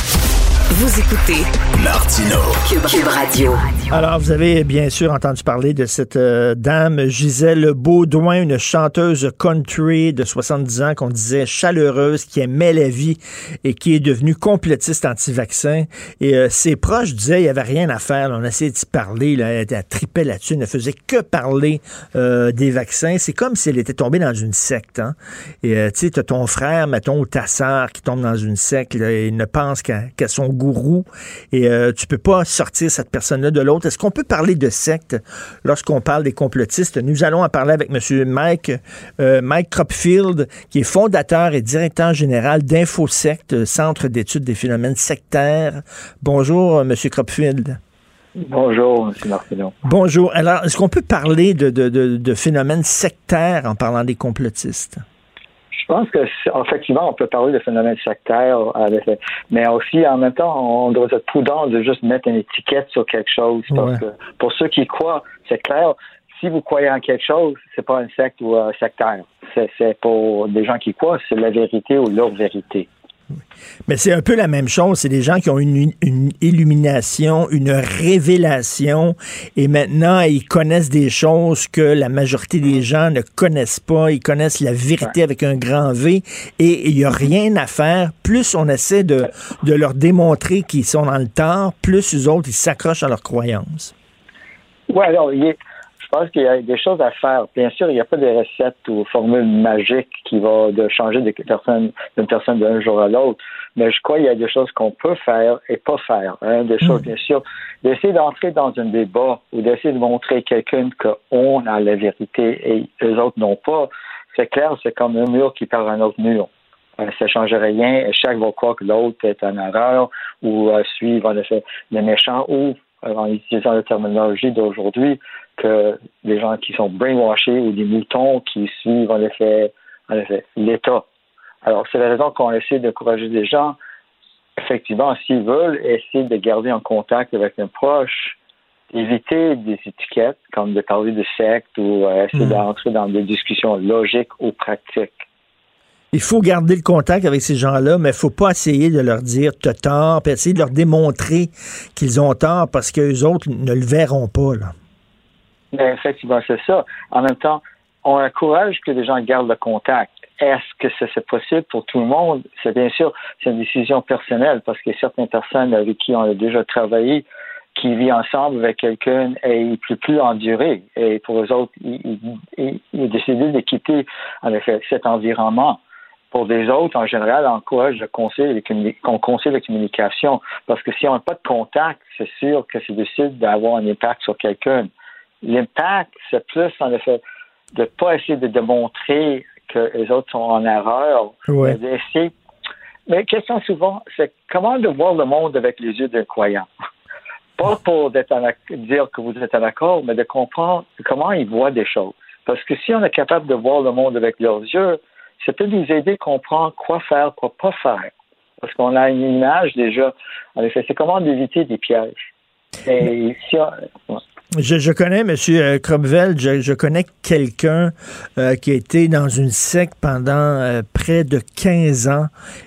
Vous écoutez Martino, Cube, Cube Radio. Alors, vous avez bien sûr entendu parler de cette euh, dame Gisèle Baudouin, une chanteuse country de 70 ans qu'on disait chaleureuse, qui aimait la vie et qui est devenue complétiste anti-vaccin. Et euh, ses proches disaient qu'il n'y avait rien à faire. Là. On essayait d'y parler. Là. Elle, elle tripait là-dessus. Elle ne faisait que parler euh, des vaccins. C'est comme si elle était tombée dans une secte. Hein? Et tu sais, tu as ton frère, mettons, ou ta sœur qui tombe dans une secte là, et ne pense qu'à qu son gourou. Et tu peux pas sortir cette personne-là de l'autre. Est-ce qu'on peut parler de secte lorsqu'on parle des complotistes? Nous allons en parler avec M. Mike, euh, Mike Cropfield, qui est fondateur et directeur général d'InfoSect, Centre d'études des phénomènes sectaires. Bonjour, M. Cropfield. Bonjour, M. Martineau. Bonjour. Alors, est-ce qu'on peut parler de, de, de, de phénomènes sectaires en parlant des complotistes? Je pense que effectivement, on peut parler de phénomènes sectaires, mais aussi en même temps, on doit être prudent de juste mettre une étiquette sur quelque chose. Parce ouais. que pour ceux qui croient, c'est clair. Si vous croyez en quelque chose, c'est pas un secte ou un sectaire. C'est pour des gens qui croient, c'est la vérité ou leur vérité. Mais c'est un peu la même chose. C'est des gens qui ont une, une, illumination, une révélation, et maintenant ils connaissent des choses que la majorité des gens ne connaissent pas. Ils connaissent la vérité avec un grand V, et il n'y a rien à faire. Plus on essaie de, de leur démontrer qu'ils sont dans le tort, plus les autres ils s'accrochent à leurs croyances. Oui, alors il est, pense qu'il y a des choses à faire. Bien sûr, il n'y a pas de recettes ou formules magiques qui vont de changer d'une personne d'un jour à l'autre. Mais je crois qu'il y a des choses qu'on peut faire et pas faire. Hein. Des choses, bien sûr, d'essayer d'entrer dans un débat ou d'essayer de montrer à quelqu'un qu'on a la vérité et les autres n'ont pas. C'est clair, c'est comme un mur qui perd un autre mur. Euh, ça ne change rien. Chaque va croire que l'autre est en erreur ou euh, suivre les méchants ou en utilisant la terminologie d'aujourd'hui, que les gens qui sont brainwashés ou des moutons qui suivent en effet, en effet l'État. Alors, c'est la raison qu'on essaie d'encourager les gens, effectivement, s'ils veulent essayer de garder en contact avec un proche, éviter des étiquettes comme de parler de secte ou euh, essayer d'entrer dans des discussions logiques ou pratiques. Il faut garder le contact avec ces gens-là, mais il faut pas essayer de leur dire t'as tort, essayer de leur démontrer qu'ils ont tort parce qu'eux autres ne le verront pas. Mais effectivement, c'est ça. En même temps, on encourage que les gens gardent le contact. Est-ce que c'est possible pour tout le monde? C'est bien sûr, c'est une décision personnelle parce a certaines personnes avec qui on a déjà travaillé qui vivent ensemble avec quelqu'un et il ne peut plus endurer. Et pour eux autres, ils ont décidé de quitter, cet environnement. Pour des autres, en général, encourage le conseil, qu'on conseille la communication? Parce que si on n'a pas de contact, c'est sûr que c'est difficile d'avoir un impact sur quelqu'un. L'impact, c'est plus, en effet, de ne pas essayer de démontrer que les autres sont en erreur, ouais. mais. Mais la question souvent, c'est comment de voir le monde avec les yeux d'un croyant? <laughs> Pas pour dire que vous êtes en accord, mais de comprendre comment ils voient des choses. Parce que si on est capable de voir le monde avec leurs yeux, ça peut nous aider à comprendre quoi faire, quoi pas faire. Parce qu'on a une image déjà. En effet, c'est comment éviter des pièges. Et si on, je, je, connais M. Cromwell, je, je connais quelqu'un euh, qui a été dans une secte pendant euh, près de 15 ans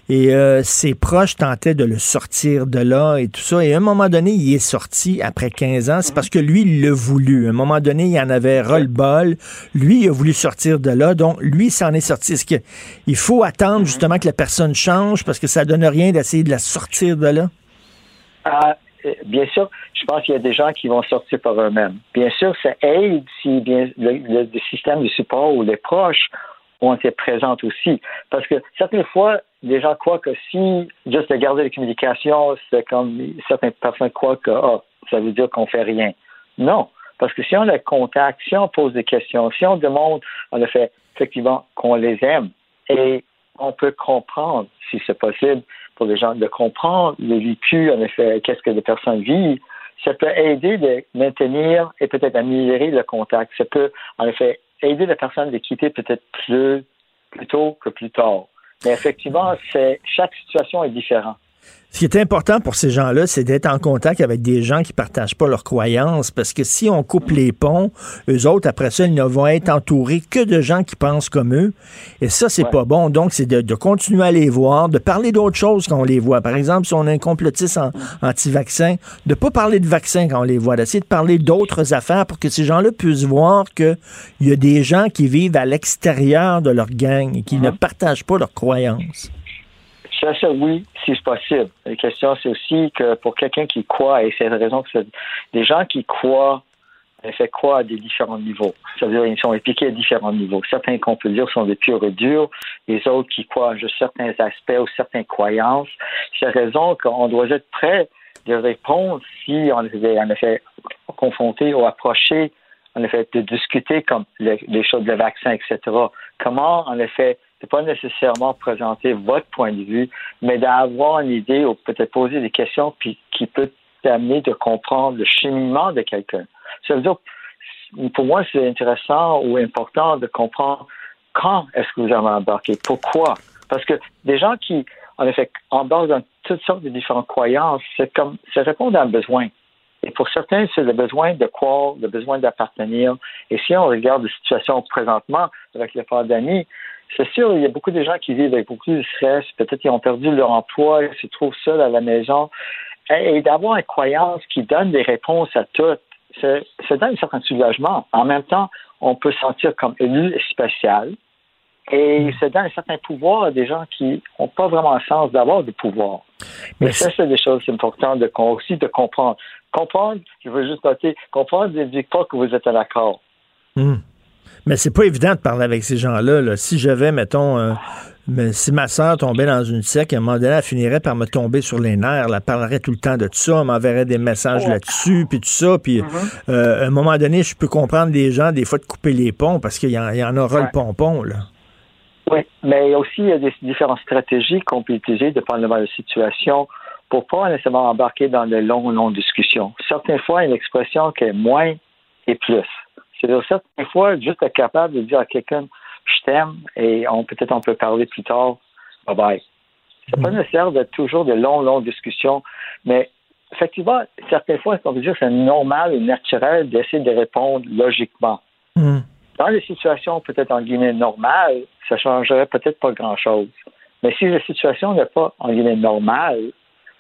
et euh, ses proches tentaient de le sortir de là et tout ça. Et à un moment donné, il est sorti après 15 ans. C'est parce que lui, il l'a voulu. À un moment donné, il en avait ras-le-bol. Lui, il a voulu sortir de là. Donc, lui, s'en est sorti. Est-ce qu'il faut attendre justement que la personne change parce que ça donne rien d'essayer de la sortir de là? Ah, bien sûr, je pense qu'il y a des gens qui vont sortir par eux-mêmes. Bien sûr, ça aide si bien le, le, système de support ou les proches ont été présents aussi. Parce que certaines fois, les gens croient que si juste de garder la communication, c'est comme certaines personnes croient que oh, ça veut dire qu'on fait rien. Non. Parce que si on a contact, si on pose des questions, si on demande, en effet, effectivement, qu'on les aime, et on peut comprendre, si c'est possible, pour les gens de comprendre le vécu, en effet, qu'est-ce que les personnes vivent, ça peut aider de maintenir et peut-être améliorer le contact. Ça peut, en effet, aider la personne à quitter peut-être plus, plus tôt que plus tard. Mais effectivement, c'est, chaque situation est différente. Ce qui est important pour ces gens-là, c'est d'être en contact avec des gens qui partagent pas leurs croyances, parce que si on coupe les ponts, eux autres, après ça, ils ne vont être entourés que de gens qui pensent comme eux. Et ça, c'est pas bon. Donc, c'est de, continuer à les voir, de parler d'autres choses quand on les voit. Par exemple, si on a un complotiste anti-vaccin, de pas parler de vaccin quand on les voit, d'essayer de parler d'autres affaires pour que ces gens-là puissent voir qu'il y a des gens qui vivent à l'extérieur de leur gang et qui ne partagent pas leurs croyances. Ça, ça, oui, si c'est possible. La question, c'est aussi que pour quelqu'un qui croit, et c'est la raison que c'est des gens qui croient, fait croire à des différents niveaux. C'est-à-dire ils sont impliqués à différents niveaux. Certains qu'on peut dire sont des purs et durs, les autres qui croient à juste certains aspects ou certaines croyances. C'est la raison qu'on doit être prêt de répondre si on est en effet confronté ou approché en effet, de discuter comme les, choses de vaccin, etc. Comment, en effet, pas nécessairement présenter votre point de vue, mais d'avoir une idée ou peut-être poser des questions puis, qui peut t'amener de comprendre le cheminement de quelqu'un. Ça veut dire, pour moi, c'est intéressant ou important de comprendre quand est-ce que vous avez embarqué, pourquoi. Parce que des gens qui, en effet, embarquent dans toutes sortes de différentes croyances, c'est comme, ça répond à un besoin. Et pour certains, c'est le besoin de croire, le besoin d'appartenir. Et si on regarde la situation présentement avec la pandémie, c'est sûr, il y a beaucoup de gens qui vivent avec beaucoup de stress. Peut-être qu'ils ont perdu leur emploi, ils se trouvent seuls à la maison. Et, d'avoir une croyance qui donne des réponses à tout, ça donne un certain soulagement. En même temps, on peut se sentir comme élu spécial. Et ça donne un certain pouvoir à des gens qui n'ont pas vraiment le sens d'avoir du pouvoir. Mais ça, c'est des choses importantes de, aussi de comprendre. Comprendre, je veux juste noter, comprendre ne dit pas que vous êtes à l'accord. Hmm. Mais c'est pas évident de parler avec ces gens-là. là. Si j'avais, mettons, euh, mais si ma soeur tombait dans une sec, à un moment donné, elle finirait par me tomber sur les nerfs. Elle parlerait tout le temps de tout ça, elle m'enverrait des messages là-dessus, puis tout ça. Puis euh, à un moment donné, je peux comprendre les gens, des fois, de couper les ponts parce qu'il y, en- il y en aura le pompon. Là. Oui, mais aussi, il y a des différentes stratégies qu'on peut utiliser dépendamment de la situation pour pas nécessairement embarquer dans de longues, longues discussions. Certaines fois, une expression qui est moins et plus. C'est-à-dire, certaines fois, juste être capable de dire à quelqu'un, je t'aime, et on peut-être on peut parler plus tard, bye bye. C'est pas nécessaire d'être toujours de longues, longues discussions, mais effectivement, certaines fois, on peut dire que c'est normal et naturel d'essayer de répondre logiquement. Dans les situations peut-être en guillemets normales, ça changerait peut-être pas grand-chose. Mais si la situation n'est pas en guillemets normale,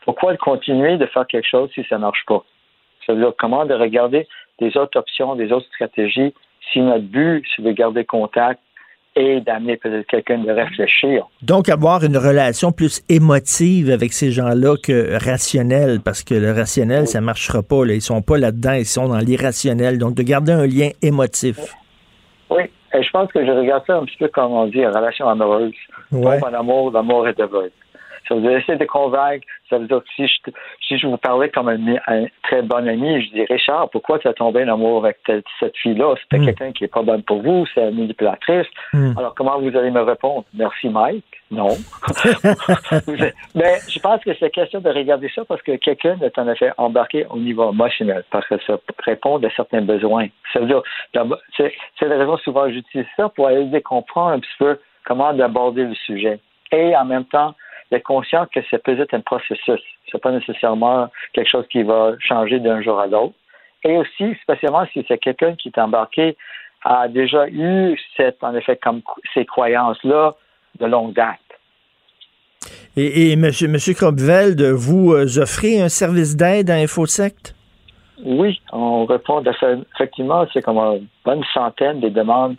pourquoi continuer de faire quelque chose si ça marche pas? Ça veut dire comment de regarder des autres options, des autres stratégies, si notre but, c'est de garder contact et d'amener peut-être quelqu'un de réfléchir. Donc, avoir une relation plus émotive avec ces gens-là que rationnelle, parce que le rationnel, ça marchera pas. Là. Ils sont pas là-dedans, ils sont dans l'irrationnel. Donc, de garder un lien émotif. Oui, et je pense que je regarde ça un petit peu comme on dit, en relation amoureuse. Ouais. En amour, l'amour est aveugle. Ça veut dire essayer de convaincre. Ça veut dire que si je, te- si je vous parlais comme un, un très bon ami, je dis Richard, pourquoi tu as tombé en amour avec cette fille-là? C'était quelqu'un qui est pas bonne pour vous, c'est une manipulatrice. Hmm. Alors comment vous allez me répondre? Merci Mike. Non. <laughs> Mais je pense que c'est question de regarder ça parce que quelqu'un est en effet embarqué au niveau émotionnel, parce que ça répond à certains besoins. Ça veut dire, c'est la raison souvent que j'utilise ça pour aider à comprendre un petit peu comment d'aborder le sujet. Et en même temps, d'être conscient que c'est peut-être un processus. C'est pas nécessairement quelque chose qui va changer d'un jour à l'autre. Et aussi, spécialement si c'est quelqu'un qui est embarqué, a déjà eu cette, en effet, comme ces croyances-là de longue date. Et, et monsieur, monsieur Kropveld, vous euh, offrez un service d'aide à InfoSect? Oui, on répond ça. Effectivement, c'est comme une bonne centaine de demandes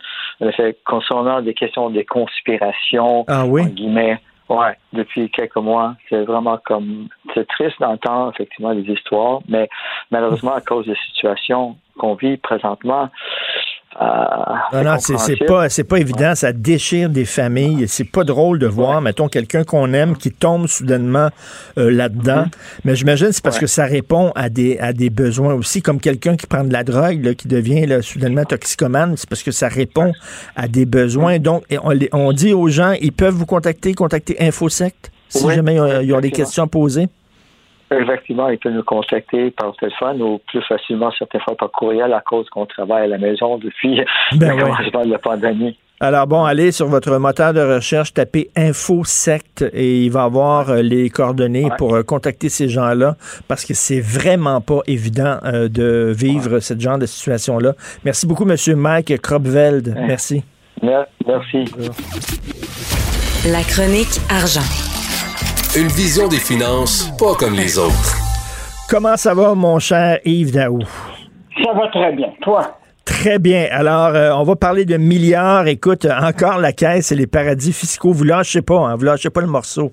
concernant des questions de conspiration, Ah oui? en guillemets. Ouais, depuis quelques mois, c'est vraiment comme c'est triste d'entendre effectivement les histoires, mais malheureusement à cause des situations qu'on vit présentement, Non, non, c'est pas, c'est pas évident. Ça déchire des familles. C'est pas drôle de voir, mettons, quelqu'un qu'on aime qui tombe soudainement euh, là-dedans. Mais j'imagine que c'est parce que ça répond à des, à des besoins aussi, comme quelqu'un qui prend de la drogue, là, qui devient là, soudainement toxicomane. C'est parce que ça répond à des besoins. Donc, on, dit aux gens, ils peuvent vous contacter, contacter InfoSect, si jamais euh, ils ont des effectivement. questions à poser. Effectivement, il peut nous contacter par téléphone ou plus facilement certaines fois par courriel à cause qu'on travaille à la maison depuis Ben <laughs> le ouais. commencement de la pandémie. Alors bon, allez sur votre moteur de recherche, tapez InfoSect et il va avoir euh, les coordonnées pour euh, contacter ces gens-là parce que c'est vraiment pas évident euh, de vivre ce genre de situation-là. Merci beaucoup, Monsieur Mike Kropveld. Ouais. Merci. Mer- Merci. La chronique argent. Une vision des finances pas comme les autres. Comment ça va, mon cher Yves Daou? Ça va très bien. Toi? Très bien. Alors, euh, on va parler de milliards. Écoute, euh, encore la caisse et les paradis fiscaux. Vous lâchez pas, hein? Vous lâchez pas le morceau.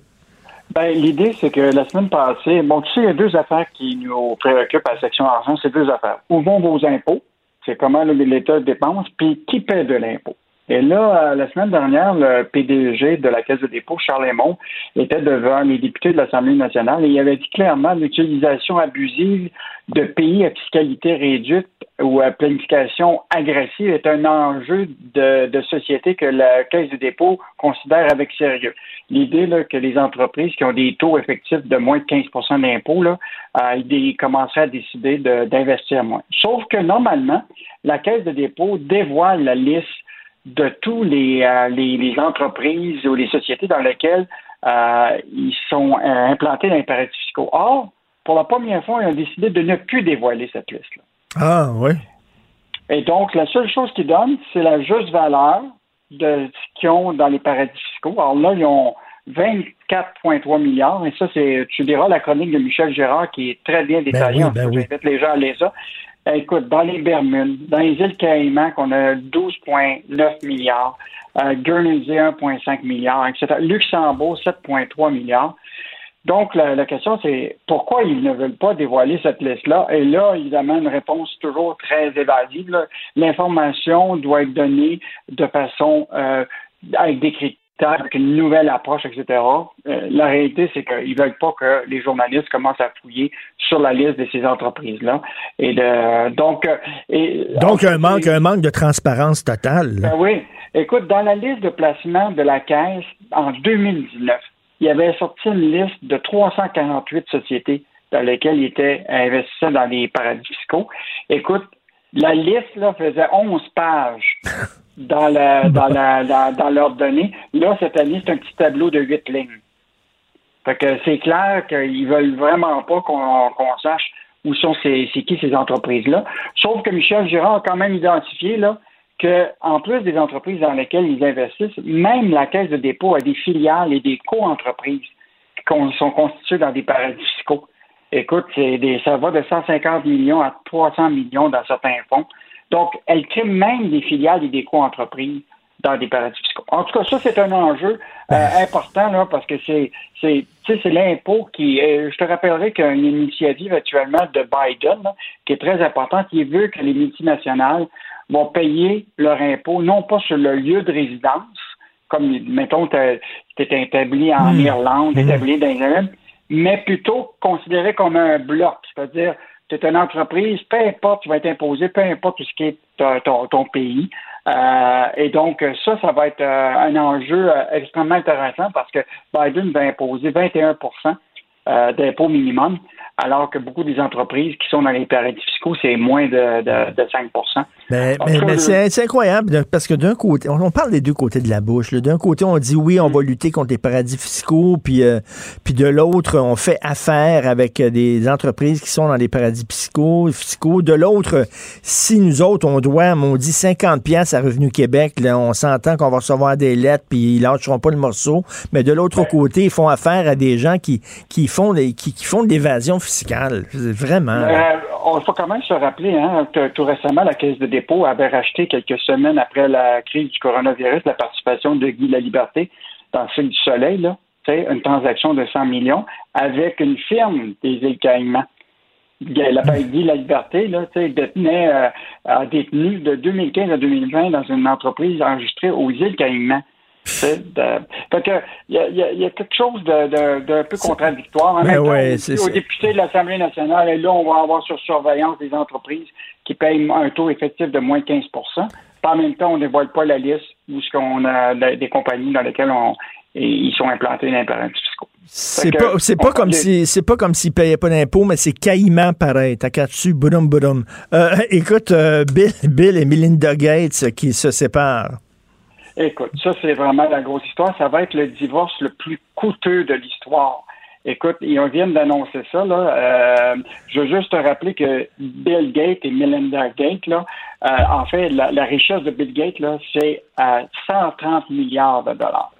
Ben, l'idée, c'est que la semaine passée, bon, tu sais, il y a deux affaires qui nous préoccupent à la section argent, c'est deux affaires. Où vont vos impôts? C'est comment l'État dépense, puis qui paie de l'impôt? Et là, euh, la semaine dernière, le PDG de la Caisse de dépôt, Charles Raymond, était devant les députés de l'Assemblée nationale et il avait dit clairement l'utilisation abusive de pays à fiscalité réduite ou à planification agressive est un enjeu de, de société que la Caisse de dépôt considère avec sérieux. L'idée là, que les entreprises qui ont des taux effectifs de moins de 15% d'impôts euh, ils commenceraient à décider de- d'investir moins. Sauf que normalement, la Caisse de dépôt dévoile la liste de tous les, euh, les, les entreprises ou les sociétés dans lesquelles euh, ils sont euh, implantés dans les paradis fiscaux. Or, pour la première fois, ils ont décidé de ne plus dévoiler cette liste-là. Ah, oui. Et donc, la seule chose qu'ils donnent, c'est la juste valeur de ce qu'ils ont dans les paradis fiscaux. Alors là, ils ont 24,3 milliards. Et ça, c'est, tu diras la chronique de Michel Gérard qui est très bien détaillée. oui, En ben oui. J'invite les gens à lire ça. Écoute, dans les Bermudes, dans les îles Caïmans, qu'on a 12,9 milliards, euh, Guernsey 1,5 milliards, etc. Luxembourg 7,3 milliards. Donc, la, la question, c'est pourquoi ils ne veulent pas dévoiler cette liste-là? Et là, évidemment, une réponse toujours très évasive. L'information doit être donnée de façon euh, avec des critères, avec une nouvelle approche, etc. Euh, la réalité, c'est qu'ils veulent pas que les journalistes commencent à fouiller sur la liste de ces entreprises-là. Et donc, euh, et, Donc, un manque, un manque de transparence totale. ben oui. Écoute, dans la liste de placement de la Caisse, en 2019, il y avait sorti une liste de 348 sociétés dans lesquelles ils étaient investisseurs dans les paradis fiscaux. Écoute, la liste là, faisait 11 pages <laughs> dans, leurs données. Là, cette année, c'est un petit tableau de 8 lignes. Fait que c'est clair qu'ils veulent vraiment pas qu'on sache où sont ces, c'est qui ces entreprises-là. Sauf que Michel Girard a quand même identifié là, que, en plus des entreprises dans lesquelles ils investissent, même la Caisse de dépôt a des filiales et des co-entreprises qui sont constituées dans des paradis fiscaux. Écoute, ça va de 150 millions à 300 millions dans certains fonds. Donc, elle crée même des filiales et des co-entreprises dans des paradis fiscaux. En tout cas, ça, c'est un enjeu euh, important là, parce que c'est c'est tu sais, c'est l'impôt qui. euh, je te rappellerai qu'il y a une initiative actuellement de Biden là, qui est très importante, qui veut que les multinationales vont payer leur impôt non pas sur le lieu de résidence, comme mettons tu es établi en Hmm. Irlande, établi dans les mais plutôt considéré comme un bloc, c'est-à-dire tu es une entreprise, peu importe, tu vas être imposé, peu importe ce qui est ton, ton- ton pays. Euh, et donc, ça, ça va être euh, un enjeu euh, extrêmement intéressant parce que Biden va imposer 21% euh, d'impôt minimum, alors que beaucoup des entreprises qui sont dans les paradis fiscaux, c'est moins de, de, de 5 Mais, En mais- mais c'est incroyable parce que d'un côté, on, on parle des deux côtés de la bouche. D'un côté, on dit oui, on va lutter contre les paradis fiscaux, puis euh, puis de l'autre, on fait affaire avec euh, des entreprises qui sont dans les paradis fiscaux. fiscaux. De l'autre, si nous autres, on doit, on dit 50 pièces à Revenu Québec, là, on s'entend qu'on va recevoir des lettres, puis ils lâcheront pas le morceau. Mais de l'autre côté, ils font affaire à des gens qui qui font des, qui, qui font de l'évasion Vraiment. Euh, on faut quand même se rappeler, hein, que tout récemment, la Caisse de dépôt avait racheté quelques semaines après la crise du coronavirus la participation de Guy Laliberté dans le du Soleil, là, une transaction de 100 millions avec une firme des îles Caïmans. La Guy Laliberté, là, tu sais, détenait, euh, détenu de 2015 à 2020 dans une entreprise enregistrée aux îles Caïmans. De- Fait que il y a, y y quelque chose de- de- d'un peu contradictoire. En Ben même ouais, dit aux députés de l'Assemblée nationale, et là, on va avoir sur surveillance des entreprises qui payent un taux effectif de moins de 15 Puis en même temps, on ne dévoile pas la liste où ce qu'on a de- des compagnies dans lesquelles on, et ils sont implantés dans les paradis fiscaux. C'est pas, c'est pas comme si, c'est pas comme s'ils payaient pas d'impôts, mais c'est caïman pareil. T'as qu'à dessus, boudum, boudum. Euh, <laughs> écoute, euh, Bill, Bill et Melinda Gates qui se séparent. Écoute, ça, c'est vraiment la grosse histoire. Ça va être le divorce le plus coûteux de l'histoire. Écoute, ils viennent d'annoncer ça. Là. Euh, je veux juste te rappeler que Bill Gates et Melinda Gates, là, euh, en fait, la, richesse de Bill Gates, là, c'est à 130 milliards de dollars.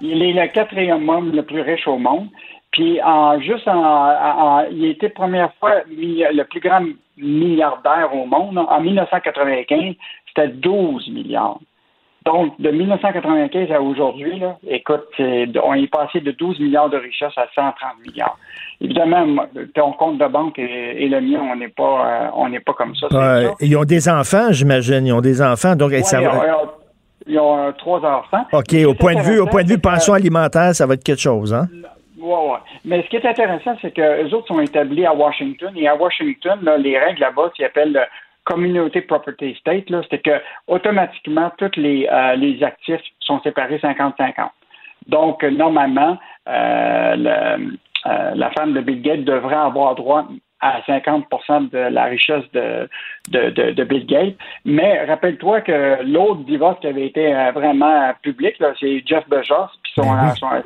Il est le quatrième homme le plus riche au monde. Puis en juste en, en- en- il était première fois le plus grand milliardaire au monde. En 1995, c'était 12 milliards. Donc, de 1995 à aujourd'hui, écoute, on est passé de 12 milliards de richesse à 130 milliards. Évidemment, ton compte de banque et, et le mien, on n'est pas, euh, on n'est pas comme ça. Euh, ils ont des enfants, j'imagine. Ils ont des enfants. Donc, Ouais, ça ils, va- ont, ils ont- ils ont, euh, trois enfants. OK, au point de vue, au point de vue pension alimentaire, ça va être quelque chose, hein? Ouais, ouais. Mais ce qui est intéressant, c'est que les autres sont établis à Washington. Et à Washington, là, les règles là-bas, qui appellent le Community Property State, là, c'est que automatiquement, tous les, euh, les actifs sont séparés 50-50. Donc, normalement, euh, le- euh, la femme de Bill Gates devrait avoir droit à 50% de la richesse de, de, de, de Bill Gates. Mais rappelle-toi que l'autre divorce qui avait été euh, vraiment public, là, c'est Jeff Bezos, puis son, son-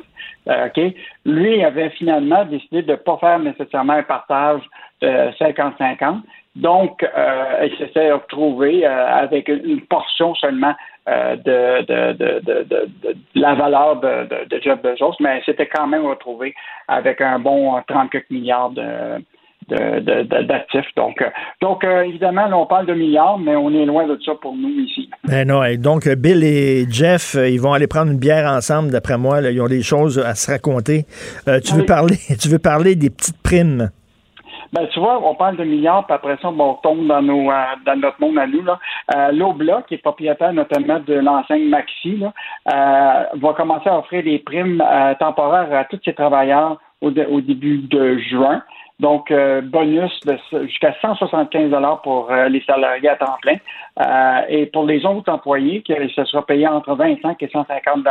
euh, OK, lui avait finalement décidé de ne pas faire nécessairement un partage de 50-50. Donc, euh, il s'était retrouvé euh, avec une portion seulement euh, de, de, de, de, la valeur de, de, de Jeff Bezos, mais il s'était quand même retrouvé avec un bon 34 milliards de, d'actifs. Donc, euh, donc euh, évidemment, là, on parle de milliards, mais on est loin de ça pour nous ici. Ben non, et donc Bill et Jeff, euh, ils vont aller prendre une bière ensemble, d'après moi. là. ils ont des choses à se raconter. Euh, tu, veux Oui. parler, <laughs> tu veux parler des petites primes? Ben, tu vois, on parle de milliards, puis après ça, on tombe dans, nos, euh, dans notre monde à nous. Là. Euh, L'Obla, qui est propriétaire notamment de l'enseigne Maxi, là, euh, va commencer à offrir des primes euh, temporaires à tous ses travailleurs au, au début de juin. Donc, euh, bonus jusqu'à 175 pour euh, les salariés à temps plein. Euh, et pour les autres employés, ce sera payé entre 25 et 150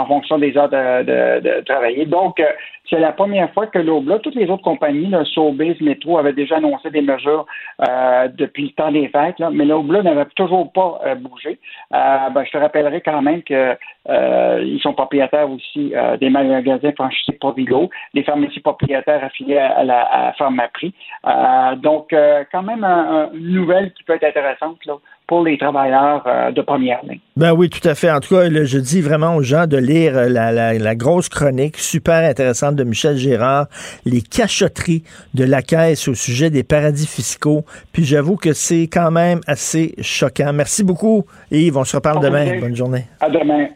en fonction des heures de, de, de travailler. Donc, euh, c'est la première fois que l'OBLA, toutes les autres compagnies, là, Sobeys, Métro, avaient déjà annoncé des mesures euh, depuis le temps des fêtes, là, mais l'OBLA n'avait toujours pas euh, bougé. Euh, ben, je te rappellerai quand même que euh, sont propriétaires aussi des magasins franchisés Provigo, des pharmacies propriétaires affiliées à la à Pharmaprix. Donc, quand même un- un- une nouvelle qui peut être intéressante là, pour les travailleurs euh, de première ligne. Ben oui, tout à fait. En tout cas, là, je dis vraiment aux gens de lire euh, la, la- la grosse chronique super intéressante de Michel Gérard, les cachotteries de la caisse au sujet des paradis fiscaux. Puis j'avoue que c'est quand même assez choquant. Merci beaucoup, Yves. On se reparle demain. Bonne journée. À demain.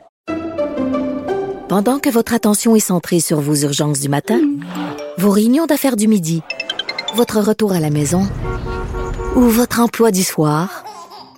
Pendant que votre attention est centrée sur vos urgences du matin, vos réunions d'affaires du midi, votre retour à la maison ou votre emploi du soir,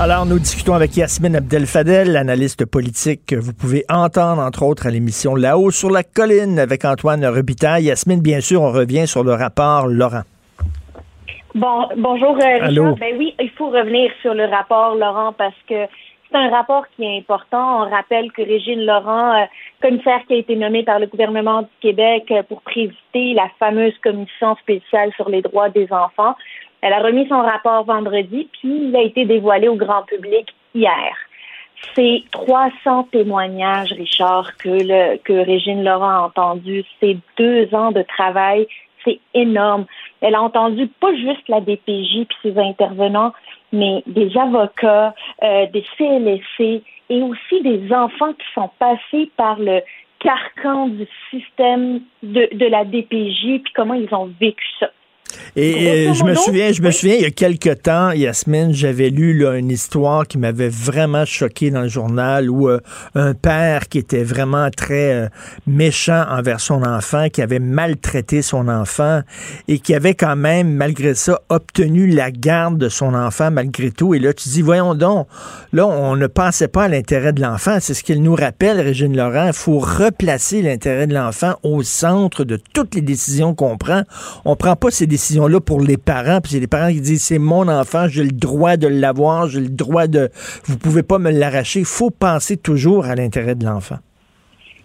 Alors, nous discutons avec Yasmine Abdel-Fadel, analyste politique que vous pouvez entendre, entre autres, à l'émission Là-haut sur la colline avec Antoine Robitaille. Yasmine, bien sûr, on revient sur le rapport Laurent. Bon, bonjour euh, Richard. Allô? Ben oui, il faut revenir sur le rapport Laurent parce que c'est un rapport qui est important. On rappelle que Régine Laurent, euh, commissaire qui a été nommée par le gouvernement du Québec euh, pour présider la fameuse commission spéciale sur les droits des enfants, elle a remis son rapport vendredi, puis il a été dévoilé au grand public hier. C'est 300 témoignages, Richard, que, le, que Régine Laurent a entendu. C'est deux ans de travail. C'est énorme. Elle a entendu pas juste la DPJ puis ses intervenants, mais des avocats, euh, des CLSC et aussi des enfants qui sont passés par le carcan du système de, de la DPJ puis comment ils ont vécu ça. Et Grosso euh, je me souviens, je me souviens, il y a quelque temps, Yasmine, j'avais lu là, une histoire qui m'avait vraiment choqué dans le journal où euh, un père qui était vraiment très euh, méchant envers son enfant, qui avait maltraité son enfant et qui avait quand même, malgré ça, obtenu la garde de son enfant malgré tout. Et là, tu dis, voyons donc, là, on ne pensait pas à l'intérêt de l'enfant. C'est ce qu'il nous rappelle, Régine Laurent. Il faut replacer l'intérêt de l'enfant au centre de toutes les décisions qu'on prend. On prend pas ces décisions-là pour les parents, puis c'est les parents qui disent c'est mon enfant, j'ai le droit de l'avoir, j'ai le droit de. Vous pouvez pas me l'arracher. Il faut penser toujours à l'intérêt de l'enfant.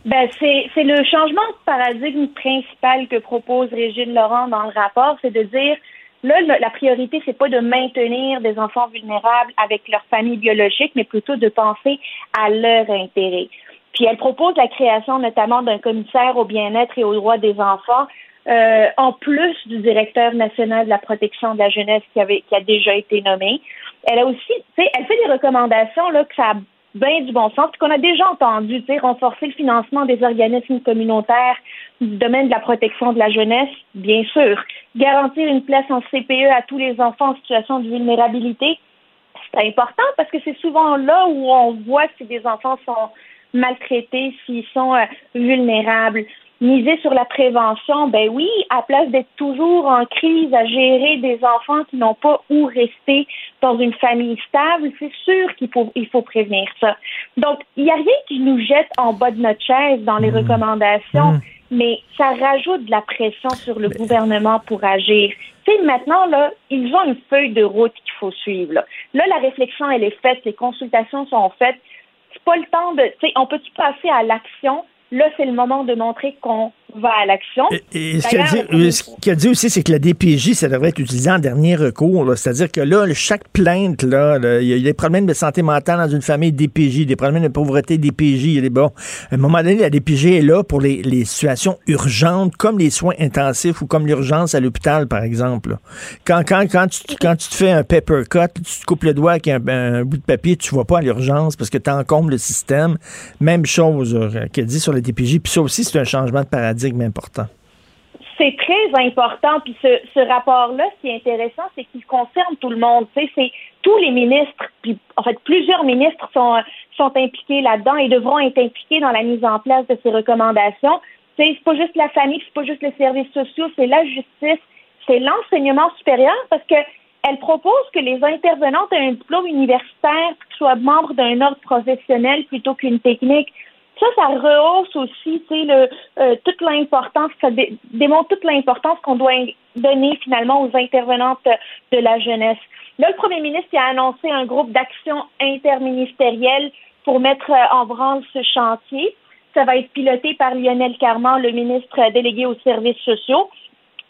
Ben, c'est, le changement de paradigme principal que propose Régine Laurent dans le rapport, c'est de dire là, la priorité, c'est pas de maintenir des enfants vulnérables avec leur famille biologique, mais plutôt de penser à leur intérêt. Puis elle propose la création notamment d'un commissaire au bien-être et aux droits des enfants, euh, en plus du directeur national de la protection de la jeunesse qui a déjà été nommé. Elle a aussi, elle fait des recommandations là que ça a bien du bon sens, qu'on a déjà entendu, renforcer le financement des organismes communautaires du domaine de la protection de la jeunesse, bien sûr. Garantir une place en CPE à tous les enfants en situation de vulnérabilité, c'est important parce que c'est souvent là où on voit si des enfants sont maltraités, s'ils sont euh, vulnérables. Miser sur la prévention, ben oui, à place d'être toujours en crise à gérer des enfants qui n'ont pas où rester dans une famille stable, c'est sûr qu'il faut, il faut prévenir ça. Donc, il n'y a rien qui nous jette en bas de notre chaise dans les recommandations, mais ça rajoute de la pression sur le gouvernement pour agir. Tu sais, maintenant, là, ils ont une feuille de route qu'il faut suivre. Là. là, la réflexion, elle est faite, les consultations sont faites. C'est pas le temps de, tu sais, on peut-tu passer à l'action? Là, c'est le moment de montrer qu'on va à l'action. Et ce qu'il a, dit aussi, c'est que la DPJ, ça devrait être utilisé en dernier recours. C'est-à-dire que là, chaque plainte, là, il y a des problèmes de santé mentale dans une famille DPJ, des problèmes de pauvreté DPJ. Il est bon. À un moment donné, la DPJ est là pour les, situations urgentes, comme les soins intensifs ou comme l'urgence à l'hôpital, par exemple. Quand, quand, quand, tu, quand tu te fais un paper cut, tu te coupes le doigt avec un, bout de papier, tu vas pas à l'urgence parce que tu encombres le système. Même chose euh, qu'il a dit sur la DPJ. Puis ça aussi, c'est un changement de paradigme C'est très important. Puis ce, rapport-là, ce qui est intéressant, c'est qu'il concerne tout le monde. c'est tous les ministres, puis en fait plusieurs ministres sont, sont impliqués là-dedans et devront être impliqués dans la mise en place de ces recommandations. C'est pas juste la famille, c'est pas juste les services sociaux, c'est la justice, c'est l'enseignement supérieur parce que elle propose que les intervenantes aient un diplôme universitaire soient membres d'un ordre professionnel plutôt qu'une technique. Ça, ça rehausse aussi, tu sais, euh, toute l'importance, ça démontre toute l'importance qu'on doit donner finalement aux intervenantes de la jeunesse. Là, le premier ministre a annoncé un groupe d'action interministériel pour mettre euh, en branle ce chantier. Ça va être piloté par Lionel Carman, le ministre délégué aux services sociaux.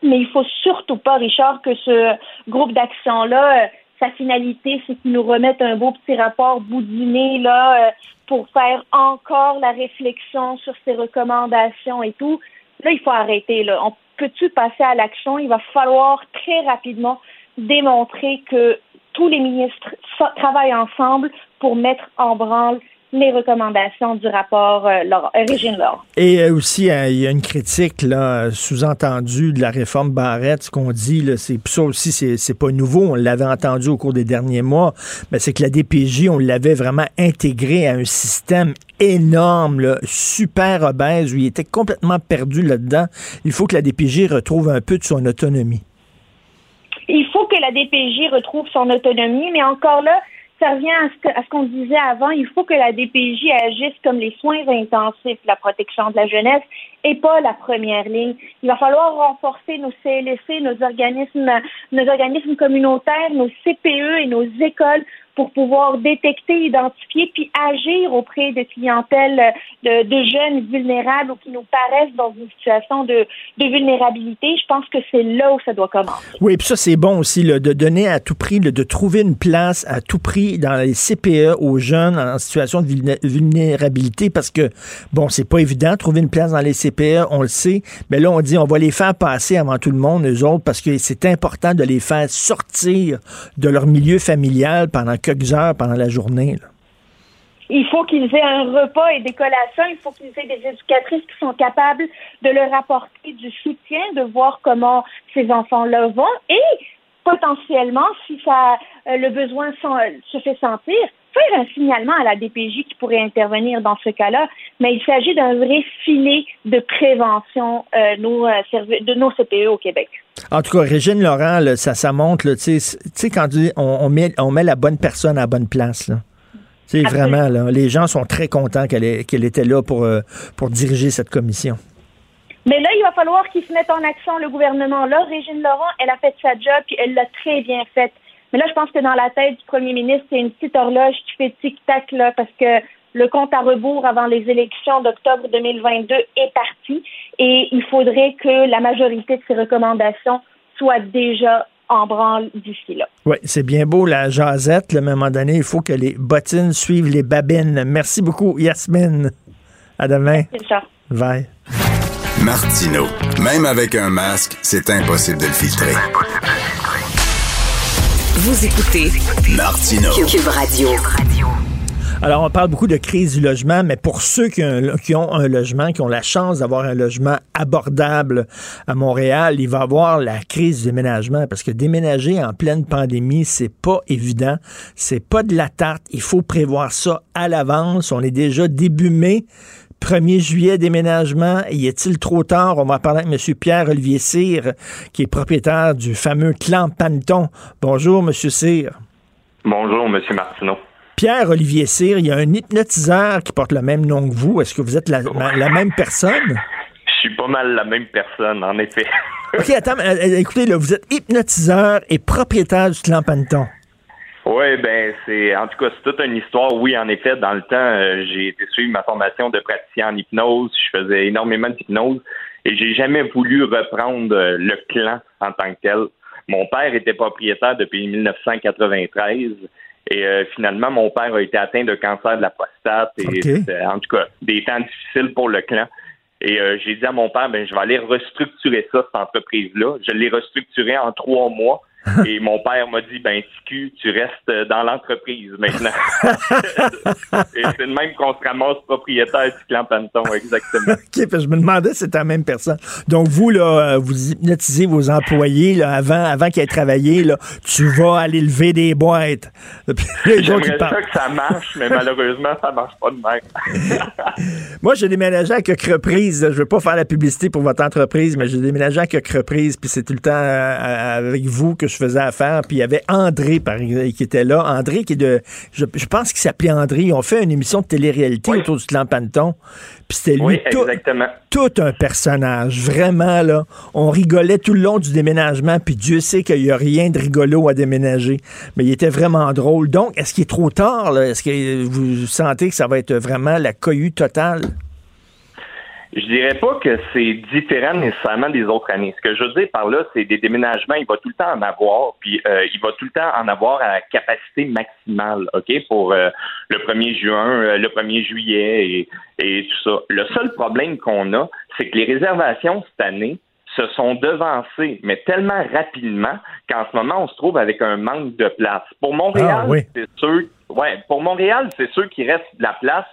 Mais il faut surtout pas, Richard, que ce groupe d'action-là, euh, sa finalité, c'est qu'il nous remette un beau petit rapport boudiné là, euh, pour faire encore la réflexion sur ses recommandations et tout. Là, il faut arrêter. Là. On peut-tu passer à l'action? Il va falloir très rapidement démontrer que tous les ministres travaillent ensemble pour mettre en branle les recommandations du rapport euh, euh Régine Laure. Et euh, aussi, euh, il y a une critique là, sous-entendue de la réforme Barrette. Ce qu'on dit, c'est ça aussi, c'est pas nouveau. On l'avait entendu au cours des derniers mois. Mais c'est que la DPJ, on l'avait vraiment intégré à un système énorme, super obèse, où il était complètement perdu là-dedans. Il faut que la DPJ retrouve un peu de son autonomie. Il faut que la DPJ retrouve son autonomie, mais encore là, ça revient à ce qu'on disait avant. Il faut que la DPJ agisse comme les soins intensifs, la protection de la jeunesse, et pas la première ligne. Il va falloir renforcer nos CLSC, nos organismes, nos organismes communautaires, nos CPE et nos écoles pour pouvoir détecter, identifier, puis agir auprès de clientèles de, de, jeunes vulnérables ou qui nous paraissent dans une situation de, de vulnérabilité. Je pense que c'est là où ça doit commencer. Oui, puis ça, c'est bon aussi, de donner à tout prix, de trouver une place à tout prix dans les CPE aux jeunes en situation de vulnérabilité parce que, bon, c'est pas évident de trouver une place dans les CPE, on le sait, mais là, on dit on va les faire passer avant tout le monde, eux autres, parce que c'est important de les faire sortir de leur milieu familial pendant quelques heures pendant la journée. Il faut qu'ils aient un repas et des collations. Il faut qu'ils aient des éducatrices qui sont capables de leur apporter du soutien, de voir comment ces enfants-là vont et potentiellement, si ça, euh, le besoin se fait sentir, faire un signalement à la DPJ qui pourrait intervenir dans ce cas-là. Mais il s'agit d'un vrai filet de prévention euh, euh, de nos CPE au Québec. En tout cas, Régine Laurent, ça, ça montre, tu sais, quand on, met, on met la bonne personne à la bonne place. Là. vraiment, là, les gens sont très contents qu'elle qu'elle était là pour, euh, pour diriger cette commission. Mais là, il va falloir qu'ils se mettent en action, le gouvernement. Là, Régine Laurent, elle a fait sa job, puis elle l'a très bien faite. Mais là, je pense que dans la tête du premier ministre, c'est une petite horloge qui fait tic-tac, là, parce que le compte à rebours avant les élections d'octobre 2022 est parti et il faudrait que la majorité de ces recommandations soient déjà en branle d'ici là. Oui, c'est bien beau la jasette, le moment donné, il faut que les bottines suivent les babines. Merci beaucoup, Yasmine. À demain. Merci. Bye. Martino. Même avec un masque, c'est impossible de le filtrer. Vous écoutez Martino. Cube Radio. Alors, on parle beaucoup de crise du logement, mais pour ceux qui ont, un logement, qui ont la chance d'avoir un logement abordable à Montréal, il va y avoir la crise du déménagement parce que déménager en pleine pandémie, c'est pas évident. C'est pas de la tarte. Il faut prévoir ça à l'avance. On est déjà début mai. 1er juillet, déménagement. Y est-il trop tard? On va parler avec M. Pierre-Olivier Cyr, qui est propriétaire du fameux clan Panton. Bonjour, M. Cyr. Bonjour, M. Martineau. Pierre-Olivier Cyr, il y a un hypnotiseur qui porte le même nom que vous. Est-ce que vous êtes la, même personne? Je suis pas mal la même personne, en effet. <laughs> OK, attends, euh, euh, écoutez, là, vous êtes hypnotiseur et propriétaire du clan Panton. Oui, ben c'est en tout cas c'est toute une histoire. Oui, en effet, dans le temps, euh, j'ai été suivre ma formation de praticien en hypnose. Je faisais énormément d'hypnose. Et j'ai jamais voulu reprendre euh, le clan en tant que tel. Mon père était propriétaire depuis 1993. Et euh, finalement, mon père a été atteint de cancer de la prostate. Et en tout cas, des temps difficiles pour le clan. Et euh, j'ai dit à mon père, ben, je vais aller restructurer ça, cette entreprise-là. Je l'ai restructuré en trois mois. <laughs> Et mon père m'a dit, ben, TQ, tu restes dans l'entreprise maintenant. <laughs> et c'est le même qu'on se ramasse propriétaire du clan Panton, exactement. <laughs> OK, parce que je me demandais si c'était la même personne. Donc, vous, là, euh, vous hypnotisez vos employés, là, avant, avant qu'ils aient travaillé, là, tu vas aller lever des boîtes. J'aimerais ça que ça marche, mais malheureusement, ça marche pas de même. Moi, j'ai déménagé à quelques reprises. Je veux pas faire la publicité pour votre entreprise, mais j'ai déménagé à quelques reprises, puis c'est tout le temps euh, avec vous que je faisais affaire. Puis il y avait André par exemple, qui était là. André qui est de. Je, pense qu'il s'appelait André. Ils ont fait une émission de télé-réalité autour du clan Panton. Puis c'était lui tout, tout, un personnage. Vraiment, là. On rigolait tout le long du déménagement. Puis Dieu sait qu'il n'y a rien de rigolo à déménager. Mais il était vraiment drôle. Donc, est-ce qu'il est trop tard? Est-ce que vous sentez que ça va être vraiment la cohue totale? Je dirais pas que c'est différent nécessairement des autres années. Ce que je veux dire par là, c'est des déménagements, il va tout le temps en avoir, puis euh, il va tout le temps en avoir à capacité maximale, OK, pour euh, le 1er juin, euh, le 1er juillet et, et tout ça. Le seul problème qu'on a, c'est que les réservations cette année se sont devancées, mais tellement rapidement qu'en ce moment, on se trouve avec un manque de place. Pour Montréal, ah, c'est sûr, ouais, pour Montréal, c'est sûr qu'il reste de la place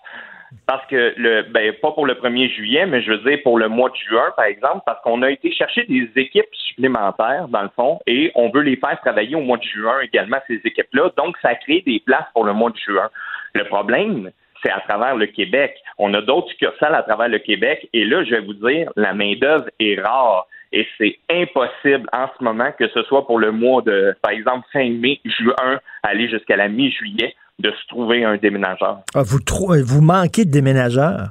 parce que le ben pas pour le 1er juillet, mais je veux dire pour le mois de juin, par exemple, parce qu'on a été chercher des équipes supplémentaires, dans le fond, et on veut les faire travailler au mois de juin également, ces équipes-là. Donc, ça crée des places pour le mois de juin. Le problème, c'est à travers le Québec. On a d'autres succursales à travers le Québec, et là, je vais vous dire, la main-d'œuvre est rare. Et c'est impossible en ce moment que ce soit pour le mois de, par exemple, fin mai, juin, aller jusqu'à la mi-juillet de se trouver un déménageur. Ah, vous, vous manquez de déménageurs?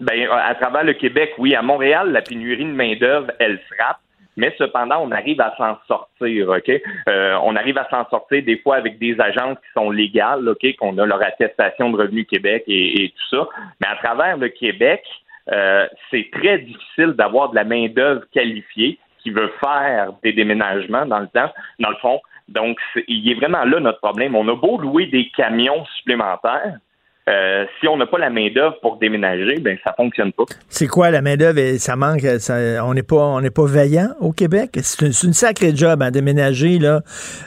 Ben, à travers le Québec, oui. À Montréal, la pénurie de main-d'œuvre, elle frappe. Mais cependant, on arrive à s'en sortir, OK? Euh, on arrive à s'en sortir des fois avec des agences qui sont légales, OK? Qu'on a leur attestation de Revenu Québec et, tout ça. Mais à travers le Québec, euh, c'est très difficile d'avoir de la main-d'œuvre qualifiée qui veut faire des déménagements dans le temps, dans le fond. Donc, il est vraiment là notre problème. On a beau louer des camions supplémentaires. Euh, si on n'a pas la main-d'œuvre pour déménager, ben ça fonctionne pas. C'est quoi la main-d'œuvre? Ça manque, on n'est pas on n'est pas vaillant au Québec? C'est une, sacrée job à déménager, là.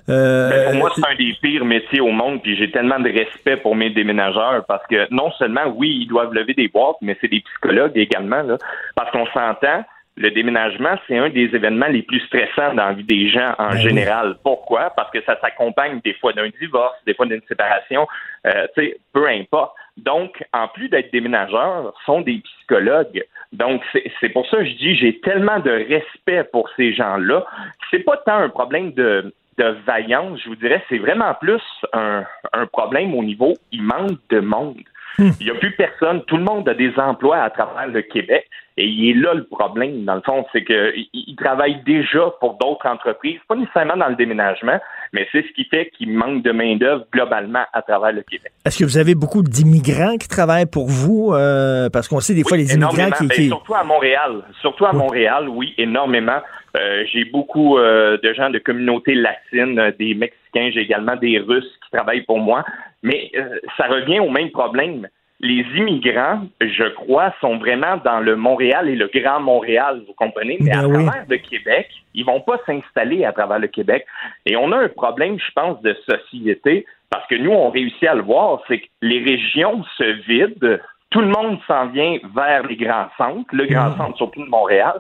Euh, ben, pour moi, c'est un des pires métiers au monde, puis j'ai tellement de respect pour mes déménageurs parce que non seulement, oui, ils doivent lever des boîtes, mais c'est des psychologues également, là, parce qu'on s'entend le déménagement, c'est un des événements les plus stressants dans la vie des gens en ben général. Pourquoi? Parce que ça s'accompagne des fois d'un divorce, des fois d'une séparation, euh, peu importe. Donc, en plus d'être déménageurs, sont des psychologues. Donc, c'est pour ça que je dis, j'ai tellement de respect pour ces gens-là. C'est pas tant un problème de, de vaillance, je vous dirais, c'est vraiment plus un, un problème au niveau, il manque de monde. Hmm. Il n'y a plus personne. Tout le monde a des emplois à travers le Québec. Et il est là le problème, dans le fond, c'est qu'il travaille déjà pour d'autres entreprises, pas nécessairement dans le déménagement, mais c'est ce qui fait qu'il manque de main-d'œuvre globalement à travers le Québec. Est-ce que vous avez beaucoup d'immigrants qui travaillent pour vous? Euh, parce qu'on sait des fois les immigrants qui, ben, surtout à Montréal. Surtout à Montréal, oui, énormément. Euh, j'ai beaucoup euh, de gens de communautés latines, des Mexicains, j'ai également des Russes qui travaillent pour moi. Mais ça revient au même problème les immigrants, je crois, sont vraiment dans le Montréal et le Grand Montréal, vous comprenez, mais à ben travers le Québec, ils vont pas s'installer à travers le Québec. Et on a un problème, je pense, de société, parce que nous, on réussit à le voir, c'est que les régions se vident, tout le monde s'en vient vers les grands centres, le grand mhm. centre surtout de Montréal,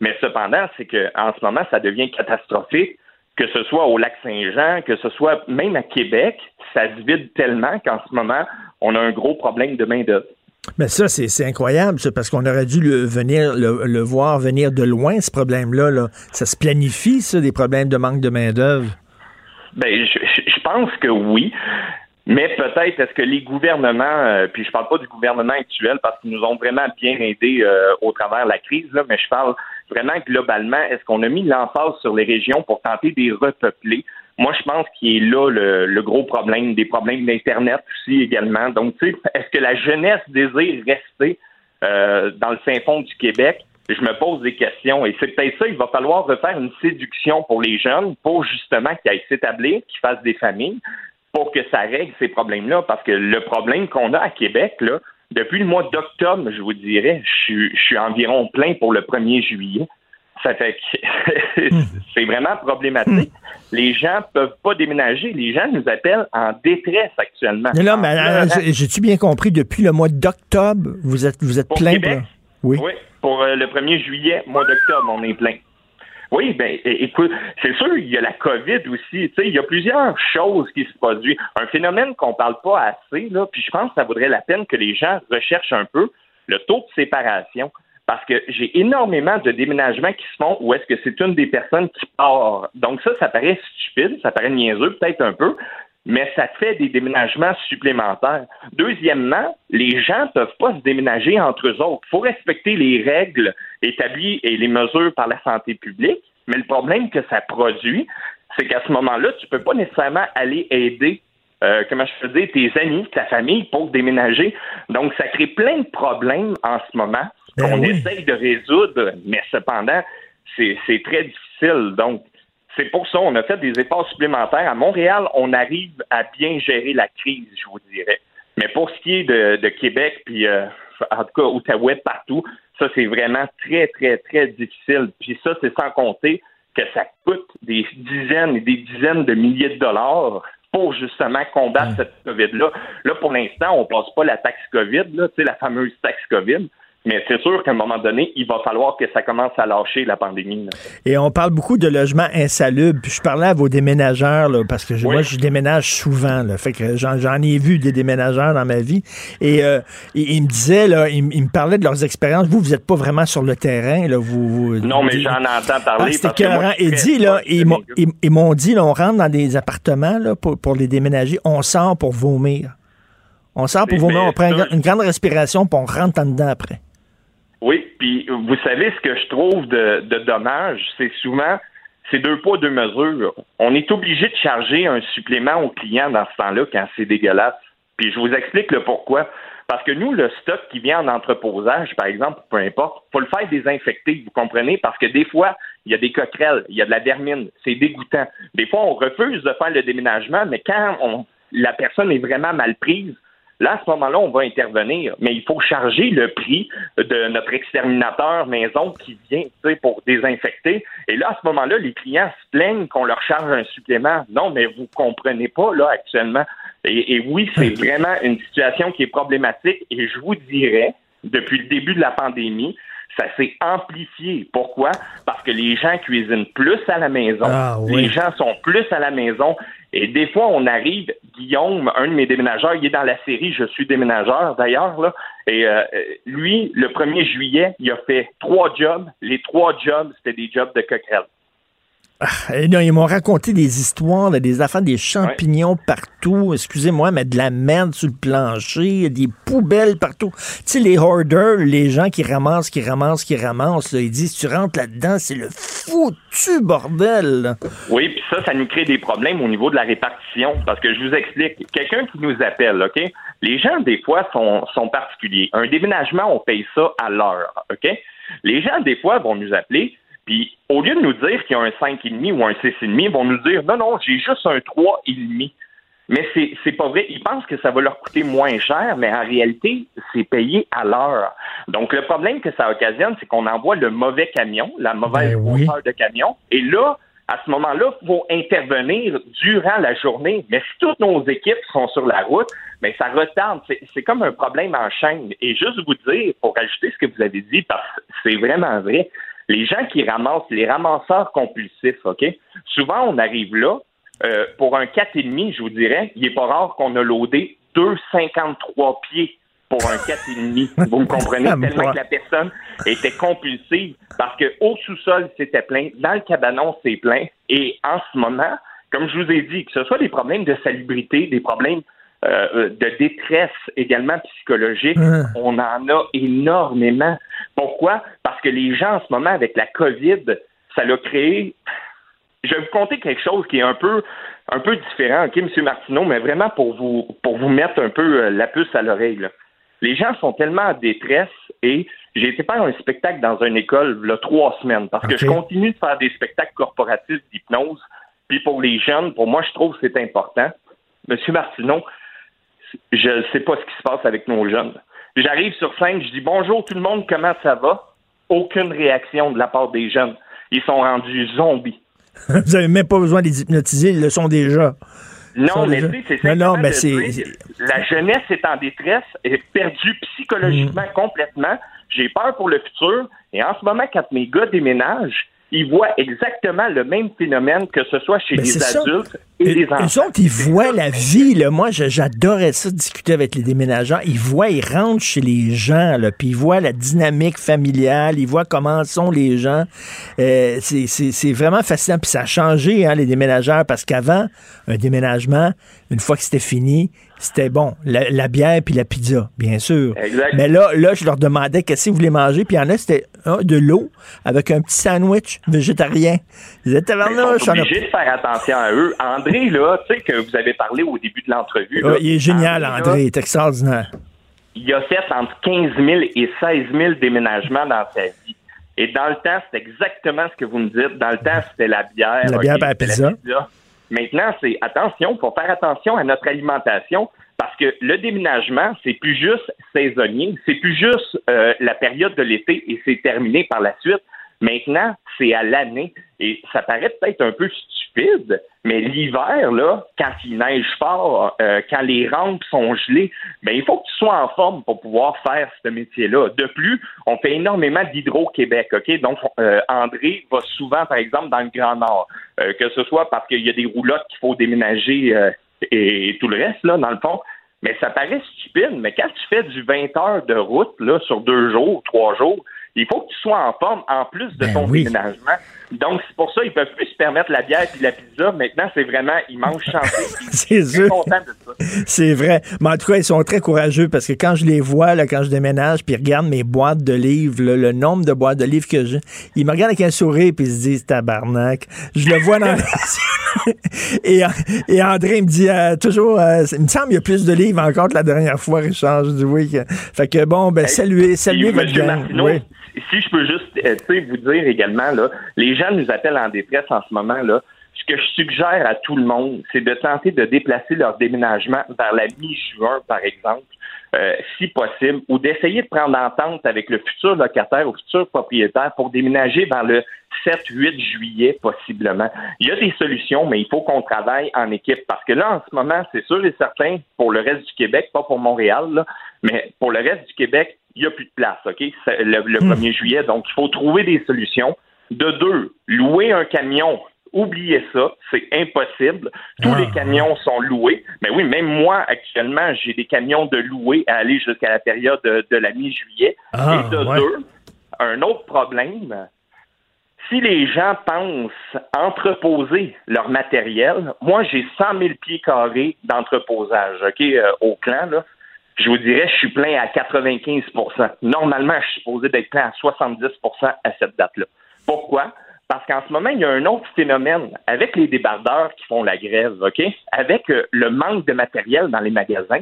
mais cependant, c'est qu'en ce moment, ça devient catastrophique que ce soit au lac Saint-Jean, que ce soit même à Québec, ça se vide tellement qu'en ce moment, on a un gros problème de main-d'œuvre. Mais ça, c'est incroyable, parce qu'on aurait dû le, venir, le, voir venir de loin, ce problème-là. Là. Ça se planifie, ça, des problèmes de manque de main-d'œuvre? Ben, je, je, pense que oui. Mais peut-être est-ce que les gouvernements, euh, puis je parle pas du gouvernement actuel parce qu'ils nous ont vraiment bien aidés euh, au travers de la crise, là, mais je parle vraiment globalement, est-ce qu'on a mis l'emphase sur les régions pour tenter de les repeupler? Moi, je pense qu'il est là le, gros problème, des problèmes d'Internet aussi également. Donc, tu sais, est-ce que la jeunesse désire rester euh, dans le fin fond du Québec? je me pose des questions. Et c'est peut-être ça, il va falloir refaire une séduction pour les jeunes pour justement qu'ils aillent s'établir, qu'ils fassent des familles, pour que ça règle ces problèmes-là. Parce que le problème qu'on a à Québec, là, depuis le mois d'octobre, je vous dirais, je, je suis environ plein pour le 1er juillet. Ça fait que <laughs> c'est vraiment problématique. Les gens peuvent pas déménager. Les gens nous appellent en détresse actuellement. Mais là, mais, euh, j'ai-tu bien compris, depuis le mois d'octobre, vous êtes, vous êtes Pour plein. Québec? Oui. pour euh, le 1er juillet, mois d'octobre, on est plein. Oui, ben écoute, c'est sûr, il y a la COVID aussi. Tu sais, il y a plusieurs choses qui se produisent. Un phénomène qu'on parle pas assez, là, puis je pense que ça vaudrait la peine que les gens recherchent un peu le taux de séparation. Parce que j'ai énormément de déménagements qui se font où est-ce que c'est une des personnes qui part. Donc ça, ça paraît stupide, ça paraît niaiseux peut-être un peu, mais ça fait des déménagements supplémentaires. Deuxièmement, les gens peuvent pas se déménager entre eux autres. Il faut respecter les règles établies et les mesures par la santé publique, mais le problème que ça produit, c'est qu'à ce moment-là, tu peux pas nécessairement aller aider euh, comment je peux dire, tes amis, ta famille pour déménager. Donc, ça crée plein de problèmes en ce moment Ben qu'on essaye de résoudre, mais cependant, c'est c'est très difficile. Donc, c'est pour ça qu'on a fait des efforts supplémentaires. À Montréal, on arrive à bien gérer la crise, je vous dirais. Mais pour ce qui est de, de Québec, puis euh, en tout cas Outaouais, partout, ça, c'est vraiment très, très, très difficile. Puis ça, c'est sans compter que ça coûte des dizaines et des dizaines de milliers de dollars pour justement combattre cette COVID-là. Là, pour l'instant, on passe pas la taxe COVID, là, tu sais, la fameuse taxe COVID. Mais c'est sûr qu'à un moment donné, il va falloir que ça commence à lâcher la pandémie. là. Et on parle beaucoup de logements insalubres. Puis je parlais à vos déménageurs, là, parce que je- moi, je déménage souvent. Là, fait que j'en, ai vu des déménageurs dans ma vie. Et euh, ils, ils me disaient, là, ils, ils me parlaient de leurs expériences. Vous, vous n'êtes pas vraiment sur le terrain. Là, vous, vous- Non, mais j'en entends parler. Ah, parce que moi, Et dit, là, ils m'ont, dit, là, on rentre dans des appartements là, pour, pour les déménager. On sort pour vomir. On sort pour vomir, on prend une grande respiration, puis on rentre en dedans après. Oui, puis vous savez ce que je trouve de, de dommage, c'est souvent c'est deux poids deux mesures. On est obligé de charger un supplément au client dans ce temps-là quand c'est dégueulasse. Puis je vous explique le pourquoi. Parce que nous, le stock qui vient en entreposage, par exemple, peu importe, faut le faire désinfecter, vous comprenez? Parce que des fois, il y a des coquerelles, il y a de la vermine, c'est dégoûtant. Des fois, on refuse de faire le déménagement, mais quand on, la personne est vraiment mal prise, Là, à ce moment-là, on va intervenir, mais il faut charger le prix de notre exterminateur maison qui vient tu sais, pour désinfecter. Et là, à ce moment-là, les clients se plaignent qu'on leur charge un supplément. Non, mais vous comprenez pas, là, actuellement. Et, et oui, c'est vraiment une situation qui est problématique. Et je vous dirais, depuis le début de la pandémie, ça s'est amplifié. Pourquoi? Parce que les gens cuisinent plus à la maison. Ah, oui. Les gens sont plus à la maison. Et des fois, on arrive, Guillaume, un de mes déménageurs, il est dans la série Je suis déménageur d'ailleurs. Et euh, lui, le 1er juillet, il a fait trois jobs. Les trois jobs, c'était des jobs de coquerelle. Eh non, ils m'ont raconté des histoires, là, des affaires, des champignons partout, excusez-moi, mais de la merde sur le plancher, des poubelles partout. Tu sais, les hoarders, les gens qui ramassent, qui ramassent, qui ramassent, là, ils disent, tu rentres là-dedans, c'est le foutu bordel. Oui, puis ça, ça nous crée des problèmes au niveau de la répartition. Parce que je vous explique, quelqu'un qui nous appelle, OK? Les gens, des fois, sont, sont particuliers. Un déménagement, on paye ça à l'heure, OK? Les gens, des fois, vont nous appeler, puis au lieu de nous dire qu'il y a un 5,5 ou un 6,5, ils vont nous dire non, non, j'ai juste un 3,5. Mais c'est, c'est pas vrai. Ils pensent que ça va leur coûter moins cher, mais en réalité, c'est payé à l'heure. Donc, le problème que ça occasionne, c'est qu'on envoie le mauvais camion, la mauvaise hauteur de camion. Et là, à ce moment-là, il faut intervenir durant la journée. Mais si toutes nos équipes sont sur la route, mais ça retarde. C'est, c'est comme un problème en chaîne. Et juste vous dire, pour ajouter ce que vous avez dit, parce que c'est vraiment vrai, les gens qui ramassent, les ramasseurs compulsifs, OK? Souvent, on arrive là, euh, pour un 4,5, je vous dirais, il n'est pas rare qu'on a loadé 2,53 pieds pour un 4,5. Vous me comprenez? <laughs> Tellement que la personne était compulsive parce que au sous-sol, c'était plein. Dans le cabanon, c'est plein. Et en ce moment, comme je vous ai dit, que ce soit des problèmes de salubrité, des problèmes euh, de détresse également psychologique, Hein. on en a énormément. Pourquoi? Parce que les gens en ce moment, avec la COVID, ça l'a créé. Je vais vous conter quelque chose qui est un peu, un peu différent, OK, M. Martineau, mais vraiment pour vous, pour vous mettre un peu euh, la puce à l'oreille. là. Les gens sont tellement en détresse et j'ai été faire un spectacle dans une école il y a trois semaines parce que je continue de faire des spectacles corporatifs d'hypnose. Puis pour les jeunes, pour moi, je trouve que c'est important. Monsieur Martineau, je ne sais pas ce qui se passe avec nos jeunes. J'arrive sur scène, je dis bonjour tout le monde, comment ça va? Aucune réaction de la part des jeunes. Ils sont rendus zombies. <laughs> Vous n'avez même pas besoin de les hypnotiser, ils le sont déjà. Non, mais c'est non, non, mais c'est. La jeunesse est en détresse, est perdue psychologiquement Mm. complètement. J'ai peur pour le futur. Et en ce moment, quand mes gars déménagent, ils voient exactement le même phénomène que ce soit chez Ben, les ça. adultes et les enfants. Eux autres, ils voient la vie. Là. Moi, j'adorais ça, discuter avec les déménageurs. Ils voient, ils rentrent chez les gens, là, puis ils voient la dynamique familiale, ils voient comment sont les gens. Euh, c'est vraiment fascinant. Puis ça a changé, hein, les déménageurs, parce qu'avant, un déménagement, une fois que c'était fini, c'était bon, la, la bière puis la pizza, bien sûr. Exact. Mais là, là, je leur demandais qu'est-ce que vous voulez manger, puis il y en a, c'était de l'eau avec un petit sandwich végétarien. Ils tabarnouche, sont on a obligés de faire attention à eux. André, là, tu sais, que vous avez parlé au début de l'entrevue. là, il est génial, là, André. Il est extraordinaire. il a fait entre 15 000 et 16 000 déménagements dans sa vie. Et dans le temps, c'est exactement ce que vous me dites. Dans le temps, c'était la bière. La bière et la pizza. Maintenant, c'est attention, il faut faire attention à notre alimentation parce que le déménagement, c'est plus juste saisonnier, c'est plus juste euh, la période de l'été et c'est terminé par la suite. Maintenant, c'est à l'année. Et ça paraît peut-être un peu stupide, mais l'hiver, là, quand il neige fort, euh, quand les rampes sont gelées, ben, il faut que tu sois en forme pour pouvoir faire ce métier-là. De plus, on fait énormément d'Hydro-Québec, OK? Donc, euh, André va souvent, par exemple, dans le Grand Nord, euh, que ce soit parce qu'il y a des roulottes qu'il faut déménager et, tout le reste, là, dans le fond. Mais ça paraît stupide, mais quand tu fais du 20 heures de route, là, sur deux jours, trois jours, il faut que tu sois en forme en plus de ton déménagement. Donc, c'est pour ça qu'ils peuvent plus se permettre la bière et la pizza. Maintenant, c'est vraiment, ils mangent chanté. <laughs> C'est sûr. content de ça. C'est vrai. Mais en tout cas, ils sont très courageux parce que quand je les vois, là, quand je déménage, puis ils regardent mes boîtes de livres, là, le nombre de boîtes de livres que j'ai, ils me regardent avec un sourire puis ils se disent tabarnak. Je le vois dans les et, et André me dit euh, toujours, euh, il me semble qu'il y a plus de livres encore que la dernière fois, Richard. Je dis oui. Fait que bon, ben, saluez, saluez Puis, votre gang. Oui. Si je peux juste euh, vous dire également, là, les gens nous appellent en détresse en ce moment. Là. Ce que je suggère à tout le monde, c'est de tenter de déplacer leur déménagement vers la mi-juin, par exemple, euh, si possible, ou d'essayer de prendre entente avec le futur locataire ou futur propriétaire pour déménager vers le 7-8 juillet, possiblement. Il y a des solutions, mais il faut qu'on travaille en équipe. Parce que là, en ce moment, c'est sûr et certain, pour le reste du Québec, pas pour Montréal, mais pour le reste du Québec, il n'y a plus de place, OK? Le, le 1er juillet. Donc, il faut trouver des solutions. De deux, louer un camion. Oubliez ça, c'est impossible. Tous les camions sont loués. Mais oui, même moi, actuellement, j'ai des camions de louer à aller jusqu'à la période de, de la mi-juillet. Ah, Et de ouais. deux, un autre problème, si les gens pensent entreposer leur matériel, moi j'ai 100 000 pieds carrés d'entreposage, OK, euh, au clan, là. Je vous dirais, je suis plein à 95 Normalement, je suis supposé d'être plein à 70% à cette date-là. Pourquoi? Parce qu'en ce moment, il y a un autre phénomène avec les débardeurs qui font la grève, OK? Avec euh, le manque de matériel dans les magasins,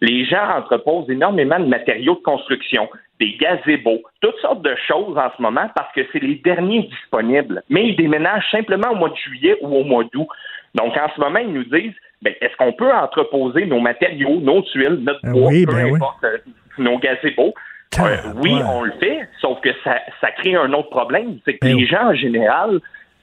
les gens entreposent énormément de matériaux de construction, des gazebos, toutes sortes de choses en ce moment parce que c'est les derniers disponibles. Mais ils déménagent simplement au mois de juillet ou au mois d'août. Donc, en ce moment, ils nous disent, ben, est-ce qu'on peut entreposer nos matériaux, nos tuiles, notre Ah bois, oui, peu ben importe, euh, nos gazebos? Euh, oui, on le fait, sauf que ça, ça crée un autre problème, c'est que Ben les gens, en général,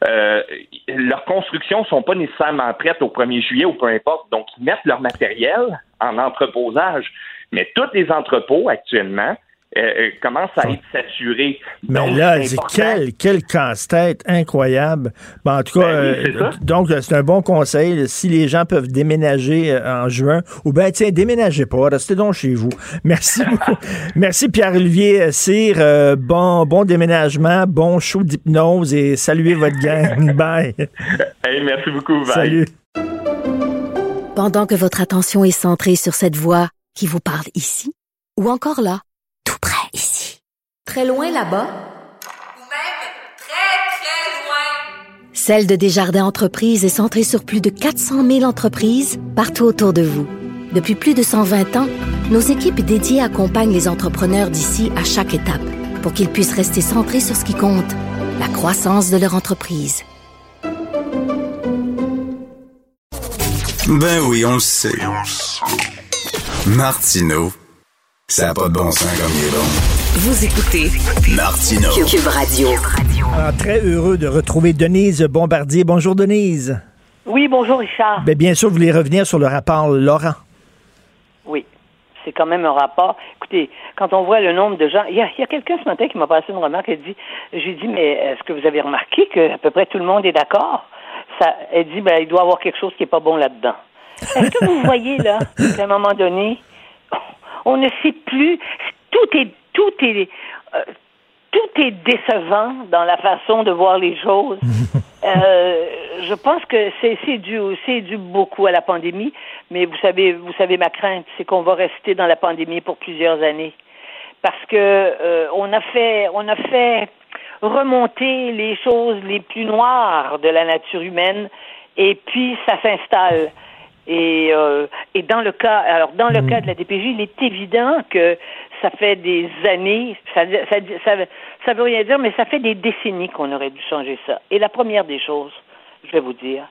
euh, leurs constructions sont pas nécessairement prêtes au 1er juillet ou peu importe. Donc, ils mettent leur matériel en entreposage. Mais tous les entrepôts, actuellement, euh, euh, commencent à être saturés. Mais Donc, là, important. quel, quel casse-tête incroyable. Ben, en tout cas, Ben euh, donc c'est un bon conseil. Si les gens peuvent déménager euh, en juin, ou bien, tiens, déménagez pas, restez donc chez vous. <laughs> Merci beaucoup. <laughs> Merci Pierre-Olivier Cyr. Euh, bon, bon déménagement, bon show d'hypnose et saluez votre gang. <laughs> Bye. Hey, merci beaucoup. Bye. Salut. Pendant que votre attention est centrée sur cette voix qui vous parle ici, ou encore là, très loin là-bas, Ou même très, très loin. Celle de Desjardins Entreprises est centrée sur plus de 400 000 entreprises partout autour de vous. Depuis plus de 120 ans, nos équipes dédiées accompagnent les entrepreneurs d'ici à chaque étape pour qu'ils puissent rester centrés sur ce qui compte, la croissance de leur entreprise. Ben oui, on le sait. Martineau, ça n'a pas de bon sens comme il est bon. Vous écoutez Martineau. Cube Radio. Ah, très heureux de retrouver Denise Bombardier. Bonjour Denise. Oui, bonjour Richard. Ben, bien sûr, vous voulez revenir sur le rapport Laurent. Oui, c'est quand même un rapport. Écoutez, quand on voit le nombre de gens, il y a, quelqu'un ce matin qui m'a passé une remarque. Elle dit, j'ai dit, mais est-ce que vous avez remarqué que à peu près tout le monde est d'accord? Ça, elle dit, ben il doit y avoir quelque chose qui est pas bon là-dedans. Est-ce que vous voyez là <laughs> qu'à un moment donné, on ne sait plus. Tout est, tout est, euh, tout est décevant dans la façon de voir les choses. <laughs> Euh, je pense que c'est c'est dû c'est dû beaucoup à la pandémie, mais vous savez vous savez ma crainte, c'est qu'on va rester dans la pandémie pour plusieurs années parce que euh, on a fait on a fait remonter les choses les plus noires de la nature humaine et puis ça s'installe. Et, euh, et dans le cas, alors dans le cas de la DPJ, il est évident que ça fait des années, ça, ça, ça, ça veut rien dire, mais ça fait des décennies qu'on aurait dû changer ça. Et la première des choses, je vais vous dire,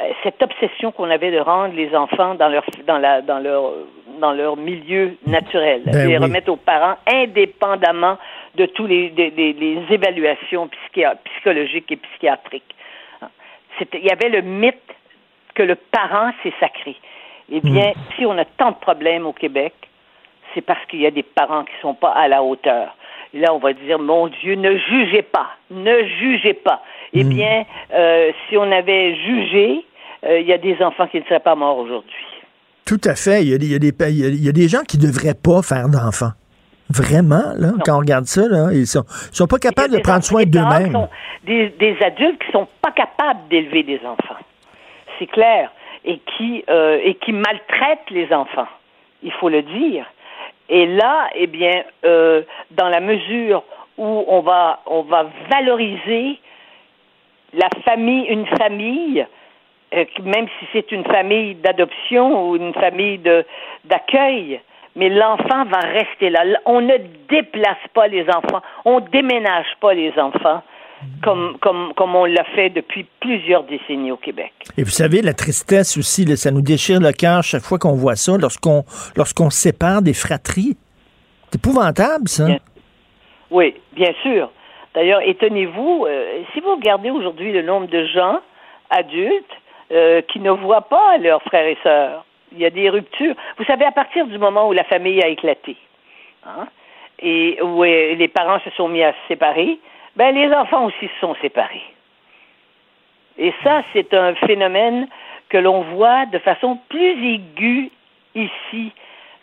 euh, cette obsession qu'on avait de rendre les enfants dans leur dans la dans leur dans leur milieu naturel, Ben de les oui. remettre aux parents indépendamment de tous les des, des- les évaluations psychologiques et psychiatriques. Il y avait le mythe que le parent c'est sacré. Eh bien, si on a tant de problèmes au Québec, c'est parce qu'il y a des parents qui sont pas à la hauteur. Là, on va dire, mon Dieu, ne jugez pas, ne jugez pas. Eh bien, euh, si on avait jugé, euh, il y a des enfants qui ne seraient pas morts aujourd'hui. Tout à fait. Il y a, des- il y a des, il y a- il y a des gens qui ne devraient pas faire d'enfants. Vraiment, là, quand on regarde ça, là, ils sont, ils sont pas capables de prendre soin d'eux-mêmes. Des, des adultes qui sont pas capables d'élever des enfants. C'est clair. Et qui, euh, et qui maltraitent les enfants. Il faut le dire. Et là, eh bien, euh, dans la mesure où on va, on va valoriser la famille, une famille, euh, même si c'est une famille d'adoption ou une famille d'accueil, mais l'enfant va rester là. On ne déplace pas les enfants, on déménage pas les enfants comme comme comme on l'a fait depuis plusieurs décennies au Québec. Et vous savez, la tristesse aussi, ça nous déchire le cœur chaque fois qu'on voit ça, lorsqu'on lorsqu'on sépare des fratries. C'est épouvantable, ça. Oui, bien sûr. D'ailleurs, étonnez-vous, euh, si vous regardez aujourd'hui le nombre de gens adultes euh, qui ne voient pas leurs frères et sœurs, il y a des ruptures. Vous savez, à partir du moment où la famille a éclaté, hein, et où euh, les parents se sont mis à se séparer, ben les enfants aussi se sont séparés. Et ça, c'est un phénomène que l'on voit de façon plus aiguë ici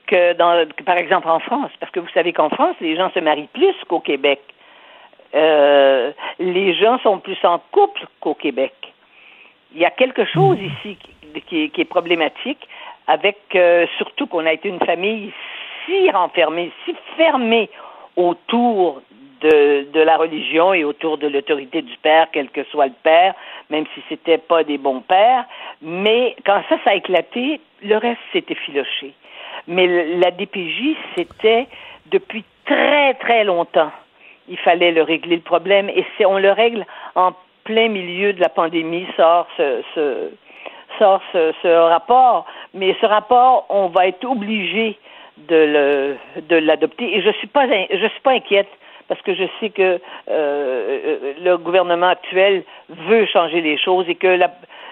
que dans, que par exemple en France, parce que vous savez qu'en France, les gens se marient plus qu'au Québec. Euh, les gens sont plus en couple qu'au Québec. Il y a quelque chose ici qui, qui est- qui est problématique, avec euh, surtout qu'on a été une famille si renfermée, si fermée autour de, de la religion et autour de l'autorité du père, quel que soit le père, même si c'était pas des bons pères. Mais quand ça, ça a éclaté, le reste s'est effiloché. Mais la DPJ, c'était depuis très, très longtemps. Il fallait le régler le problème et on le règle en plein milieu de la pandémie, sort ce, ce, sort ce, ce rapport. Mais ce rapport, on va être obligé de l'adopter et je suis pas je suis pas inquiète parce que je sais que euh, euh, le gouvernement actuel veut changer les choses et que la,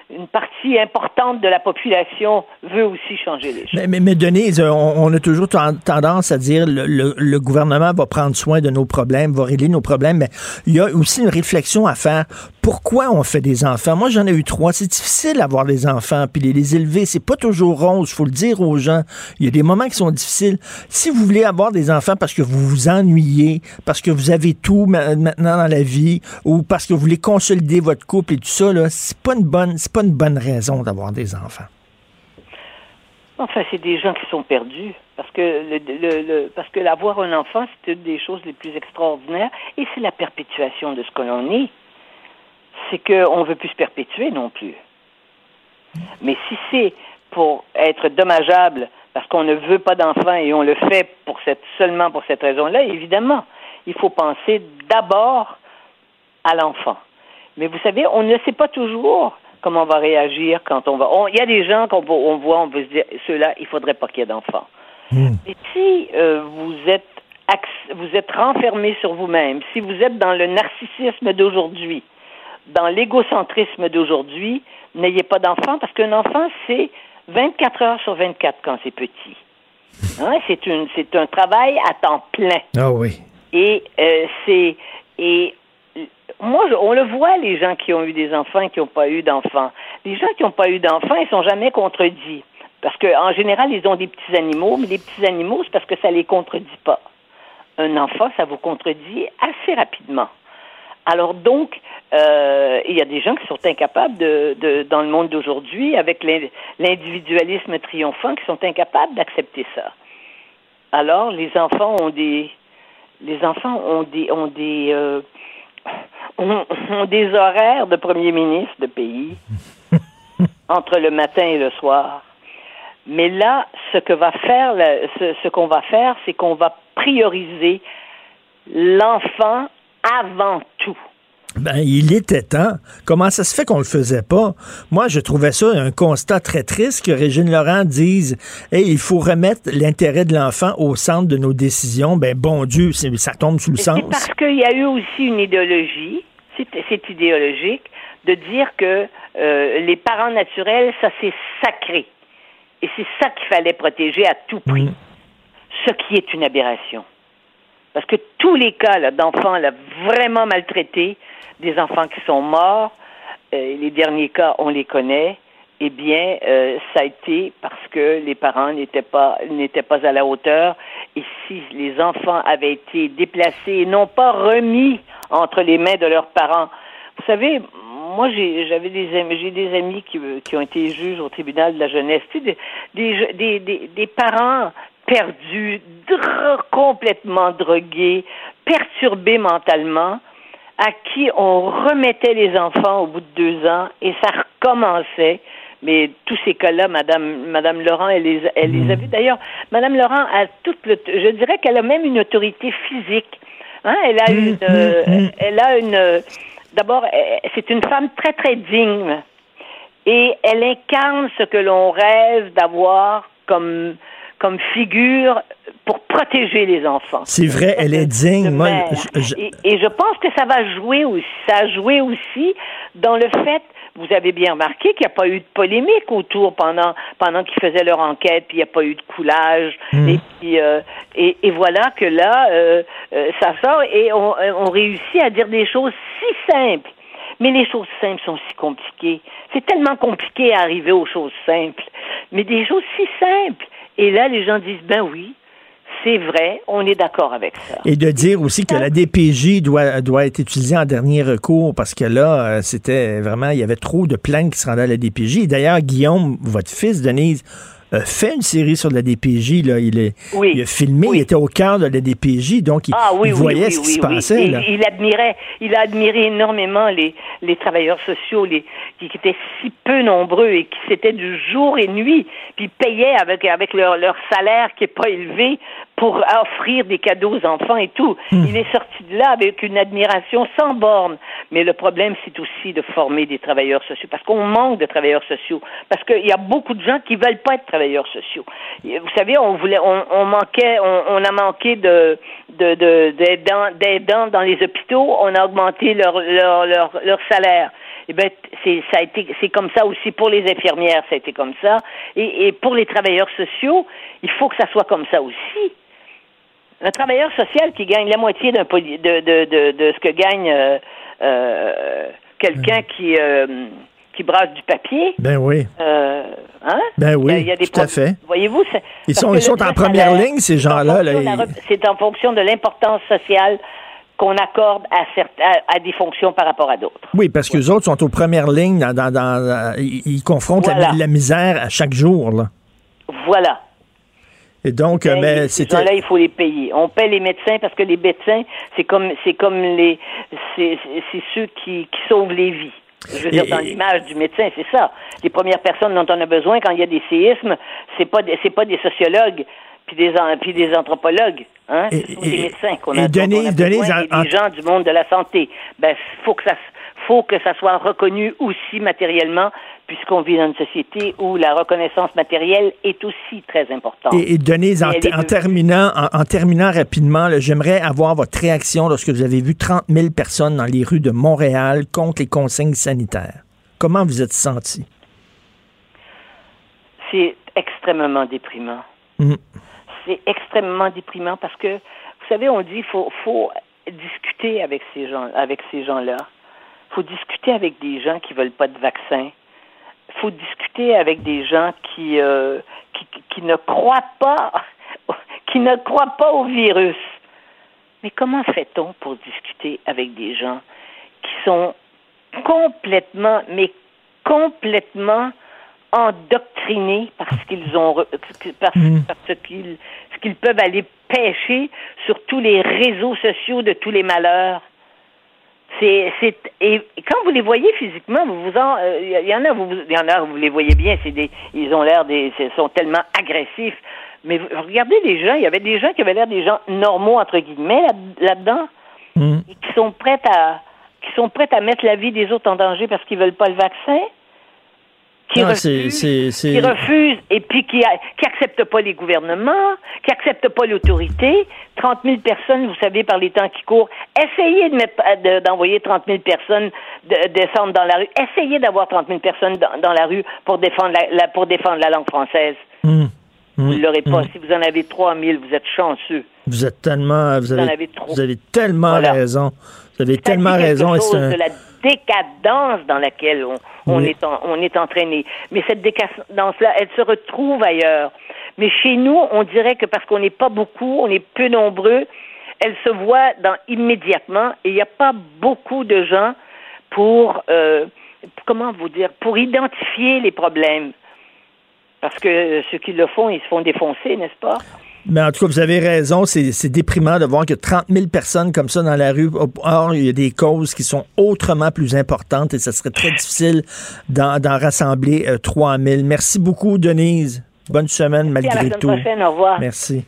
une partie importante de la population veut aussi changer les choses. Mais, mais, mais Denise, on, on a toujours ten- tendance à dire le, le, le gouvernement va prendre soin de nos problèmes, va régler nos problèmes, mais il y a aussi une réflexion à faire. Pourquoi on fait des enfants? Moi, j'en ai eu trois. C'est difficile d'avoir des enfants, puis les, les élever. C'est pas toujours rose, faut le dire aux gens. Il y a des moments qui sont difficiles. Si vous voulez avoir des enfants parce que vous vous ennuyez, parce que vous avez tout ma- maintenant dans la vie, ou parce que vous voulez consolider votre couple et tout ça, là, c'est pas une bonne, c'est pas une bonne raison d'avoir des enfants. Enfin, c'est des gens qui sont perdus parce que parce que l'avoir un enfant, c'est une des choses les plus extraordinaires et c'est la perpétuation de ce que l'on est. C'est qu'on ne veut plus se perpétuer non plus. Mais si c'est pour être dommageable parce qu'on ne veut pas d'enfants et on le fait pour cette, seulement pour cette raison-là, évidemment, il faut penser d'abord à l'enfant. Mais vous savez, on ne sait pas toujours comment on va réagir quand on va. Il y a des gens qu'on on voit, on veut se dire, ceux-là, il faudrait pas qu'il y ait d'enfants. Hmm. Mais si euh, vous êtes vous êtes renfermé sur vous-même, si vous êtes dans le narcissisme d'aujourd'hui, dans l'égocentrisme d'aujourd'hui, n'ayez pas d'enfant parce qu'un enfant, c'est 24 heures sur 24 quand c'est petit. Hein? C'est une, c'est un travail à temps plein. Ah oui. Et euh, c'est et moi, on le voit, les gens qui ont eu des enfants et qui n'ont pas eu d'enfants. Les gens qui n'ont pas eu d'enfants, ils sont jamais contredits. Parce qu'en général, ils ont des petits animaux, mais les petits animaux, c'est parce que ça les contredit pas. Un enfant, ça vous contredit assez rapidement. Alors donc, euh, il y a des gens qui sont incapables de, dans le monde d'aujourd'hui, avec l'individualisme triomphant, qui sont incapables d'accepter ça. Alors, les enfants ont des, les enfants ont des, ont des, euh, ont, des horaires de premier ministre de pays <laughs> entre le matin et le soir. Mais là, ce que va faire, ce, qu'on va faire, c'est qu'on va prioriser l'enfant avant. Ben, il était temps. Comment ça se fait qu'on le faisait pas? Moi, je trouvais ça un constat très triste que Régine Laurent dise hey, il faut remettre l'intérêt de l'enfant au centre de nos décisions. Ben, bon Dieu, ça tombe sous le sens. C'est parce qu'il y a eu aussi une idéologie, c'est idéologique, de dire que euh, les parents naturels, ça c'est sacré. Et c'est ça qu'il fallait protéger à tout prix. Ce qui est une aberration. Parce que tous les cas d'enfants vraiment maltraités, des enfants qui sont morts, euh, les derniers cas, on les connaît, eh bien, euh, ça a été parce que les parents n'étaient pas n'étaient pas à la hauteur. Et si les enfants avaient été déplacés et non pas remis entre les mains de leurs parents, vous savez, moi, j'avais des amis, j'ai des amis qui, ont été juges au tribunal de la jeunesse, des, des, des, parents perdus, complètement drogués, perturbés mentalement, à qui on remettait les enfants au bout de deux ans et ça recommençait. Mais tous ces cas-là, Madame, Madame Laurent, elle les, elle les a hmm. vus. D'ailleurs, Madame Laurent a toute le, je dirais qu'elle a même une autorité physique. Hein? Elle a hmm, une, hmm, euh, elle a une, D'abord, c'est une femme très, très digne. Et elle incarne ce que l'on rêve d'avoir comme, comme figure pour protéger les enfants. C'est vrai, elle est digne. Moi, Et, je pense que ça va jouer aussi. Ça a joué aussi dans le fait vous avez bien remarqué qu'il n'y a pas eu de polémique autour pendant pendant qu'ils faisaient leur enquête, puis il n'y a pas eu de coulage. Hmm. Et puis euh, et, et, voilà que là, euh, euh, ça sort et on, on réussit à dire des choses si simples. Mais les choses simples sont si compliquées. C'est tellement compliqué à arriver aux choses simples. Mais des choses si simples. Et là, les gens disent, ben oui, c'est vrai, on est d'accord avec ça. Et de dire aussi que la DPJ doit, être utilisée en dernier recours parce que là, euh, c'était vraiment, il y avait trop de plaintes qui se rendaient à la DPJ. D'ailleurs, Guillaume, votre fils, Denise, fait une série sur la DPJ. Là. Il, est, il a filmé, il était au cœur de la DPJ, donc il, ah voyait ce qui se passait. Il, admirait, il a admiré énormément les, les travailleurs sociaux les, qui étaient si peu nombreux et qui c'était du jour et nuit, puis payaient avec, avec leur, leur salaire qui est pas élevé pour offrir des cadeaux aux enfants et tout. Hmm. Il est sorti de là avec une admiration sans borne. Mais le problème, c'est aussi de former des travailleurs sociaux, parce qu'on manque de travailleurs sociaux, parce qu'il y a beaucoup de gens qui veulent pas être travailleurs sociaux. Vous savez, on voulait, on, manquait, on, a manqué de d'aidants dans les hôpitaux. On a augmenté leur leur leur, leur salaire. Eh ben, c'est ça a été c'est comme ça aussi pour les infirmières, ça a été comme ça, et, et pour les travailleurs sociaux, il faut que ça soit comme ça aussi. Un travailleur social qui gagne la moitié d'un de, de, de, de, ce que gagne euh, euh quelqu'un qui euh, qui brasse du papier. Ben oui. Hein? Ben oui, il y a, des tout à fait. Voyez-vous, ils sont, ils sont en première ligne ces gens-là. C'est en fonction de l'importance sociale qu'on accorde à, à, des fonctions par rapport à d'autres. Oui, parce que les autres sont aux premières lignes, dans, dans, ils, confrontent la, la, misère à chaque jour. Là. Voilà. Et donc, mais ben, c'était. Là, il faut les payer. On paie les médecins parce que les médecins, c'est comme, c'est comme les, c'est, ceux qui, qui sauvent les vies. Je veux dire, dans l'image du médecin, c'est ça. Les premières personnes dont on a besoin quand il y a des séismes, c'est pas c'est pas des sociologues puis des puis des anthropologues, hein. Des médecins qu'on a, besoin, des gens du monde de la santé. Ben, faut que ça faut que ça soit reconnu aussi matériellement puisqu'on vit dans une société où la reconnaissance matérielle est aussi très importante. Et, et Denise, en, en, terminant, en, terminant rapidement, j'aimerais avoir votre réaction lorsque vous avez vu 30 000 personnes dans les rues de Montréal contre les consignes sanitaires. Comment vous êtes senti? C'est extrêmement déprimant. Mm. C'est extrêmement déprimant parce que, vous savez, on dit qu'il faut, faut discuter avec ces gens, avec ces gens-là. Il faut discuter avec des gens qui veulent pas de vaccin faut discuter avec des gens qui, euh, qui, qui ne croient pas, <laughs> qui ne croient pas au virus. Mais comment fait-on pour discuter avec des gens qui sont complètement, mais complètement endoctrinés parce qu'ils ont parce, Mm. parce qu'ils qu'ils peuvent aller pêcher sur tous les réseaux sociaux de tous les malheurs? C'est, c'est, et quand vous les voyez physiquement, vous vous en, il y en a, vous, il y en a, vous les voyez bien, c'est des, ils ont l'air des, ils sont tellement agressifs. Mais vous- regardez les gens, il y avait des gens qui avaient l'air des gens normaux entre guillemets là, là-dedans, Mm. et qui sont prêts à, qui sont prêts à mettre la vie des autres en danger parce qu'ils veulent pas le vaccin, qui Non, c'est- refusent, c'est- c'est- qui refusent et puis qui, a- qui acceptent pas les gouvernements, qui acceptent pas l'autorité. 30 000 personnes, vous savez, par les temps qui courent. Essayez de mettre, de- d'envoyer 30 000 personnes de, descendre dans la rue. Essayez d'avoir 30 000 personnes dans, dans la rue pour défendre la, la- pour défendre la langue française. Mm. Vous ne l'aurez pas. Mm. Si vous en avez 3 000, vous êtes chanceux. Vous êtes tellement, vous Vous en avez, avez trop. vous avez tellement Voilà. raison. Vous avez Ça tellement raison. c'est un- de la décadence dans laquelle on, on Oui. est en- on est entraîné. Mais cette décadence-là, elle se retrouve ailleurs. Mais chez nous, on dirait que parce qu'on n'est pas beaucoup, on est peu nombreux, elle se voit dans, immédiatement et il n'y a pas beaucoup de gens pour, euh, comment vous dire, pour identifier les problèmes. Parce que ceux qui le font, ils se font défoncer, n'est-ce pas? Mais en tout cas, vous avez raison, c'est déprimant de voir que 30 000 personnes comme ça dans la rue. Or, il y a des causes qui sont autrement plus importantes et ça serait très difficile d'en rassembler euh, 3 000. Merci beaucoup, Denise. Bonne semaine Merci, à la malgré semaine tout. prochaine. Au revoir. Merci.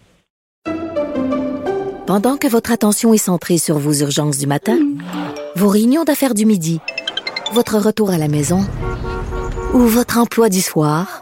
Pendant que votre attention est centrée sur vos urgences du matin, vos réunions d'affaires du midi, votre retour à la maison ou votre emploi du soir,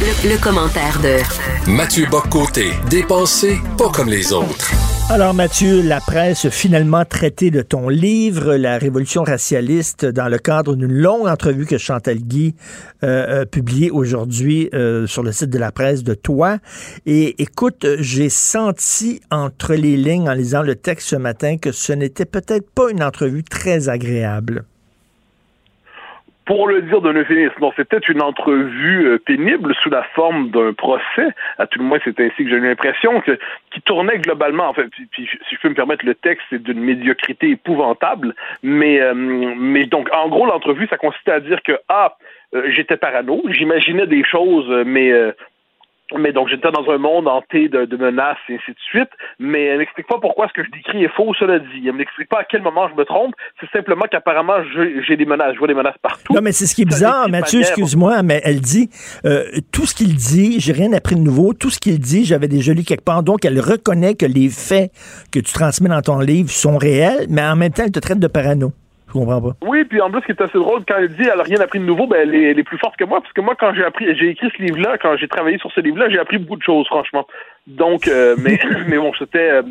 Le, le commentaire de Mathieu Boccoté, dépensé pas comme les autres. Alors Mathieu, la presse a finalement traité de ton livre, La Révolution racialiste, dans le cadre d'une longue entrevue que Chantal Guy euh, a publiée aujourd'hui euh, sur le site de la presse de toi. Et écoute, j'ai senti entre les lignes en lisant le texte ce matin que ce n'était peut-être pas une entrevue très agréable. Pour le dire d'un euphémisme, non, c'était une entrevue euh, pénible sous la forme d'un procès. À tout le moins, c'est ainsi que j'ai eu l'impression que qui tournait globalement. En fait, puis, si je peux me permettre, le texte c'est d'une médiocrité épouvantable. Mais, euh, mais donc, en gros, l'entrevue, ça consistait à dire que ah, euh, j'étais parano, j'imaginais des choses, euh, mais euh, mais donc j'étais dans un monde hanté de, de menaces et ainsi de suite, mais elle n'explique pas pourquoi ce que je décris est faux, cela dit. Elle m'explique pas à quel moment je me trompe, c'est simplement qu'apparemment j'ai des menaces, je vois des menaces partout. Non, mais c'est ce qui est bizarre, Mathieu, excuse-moi, mais elle dit euh, tout ce qu'il dit, j'ai rien appris de nouveau. Tout ce qu'il dit, j'avais déjà lu quelque part. Donc, elle reconnaît que les faits que tu transmets dans ton livre sont réels, mais en même temps, elle te traite de parano. Je comprends pas. Oui, puis en plus, ce qui est assez drôle, quand elle dit elle a rien appris de nouveau, ben elle est, elle est plus forte que moi, parce que moi, quand j'ai appris, j'ai écrit ce livre-là, quand j'ai travaillé sur ce livre-là, j'ai appris beaucoup de choses, franchement. Donc, euh, mais, <clears throat> mais bon, c'était, euh,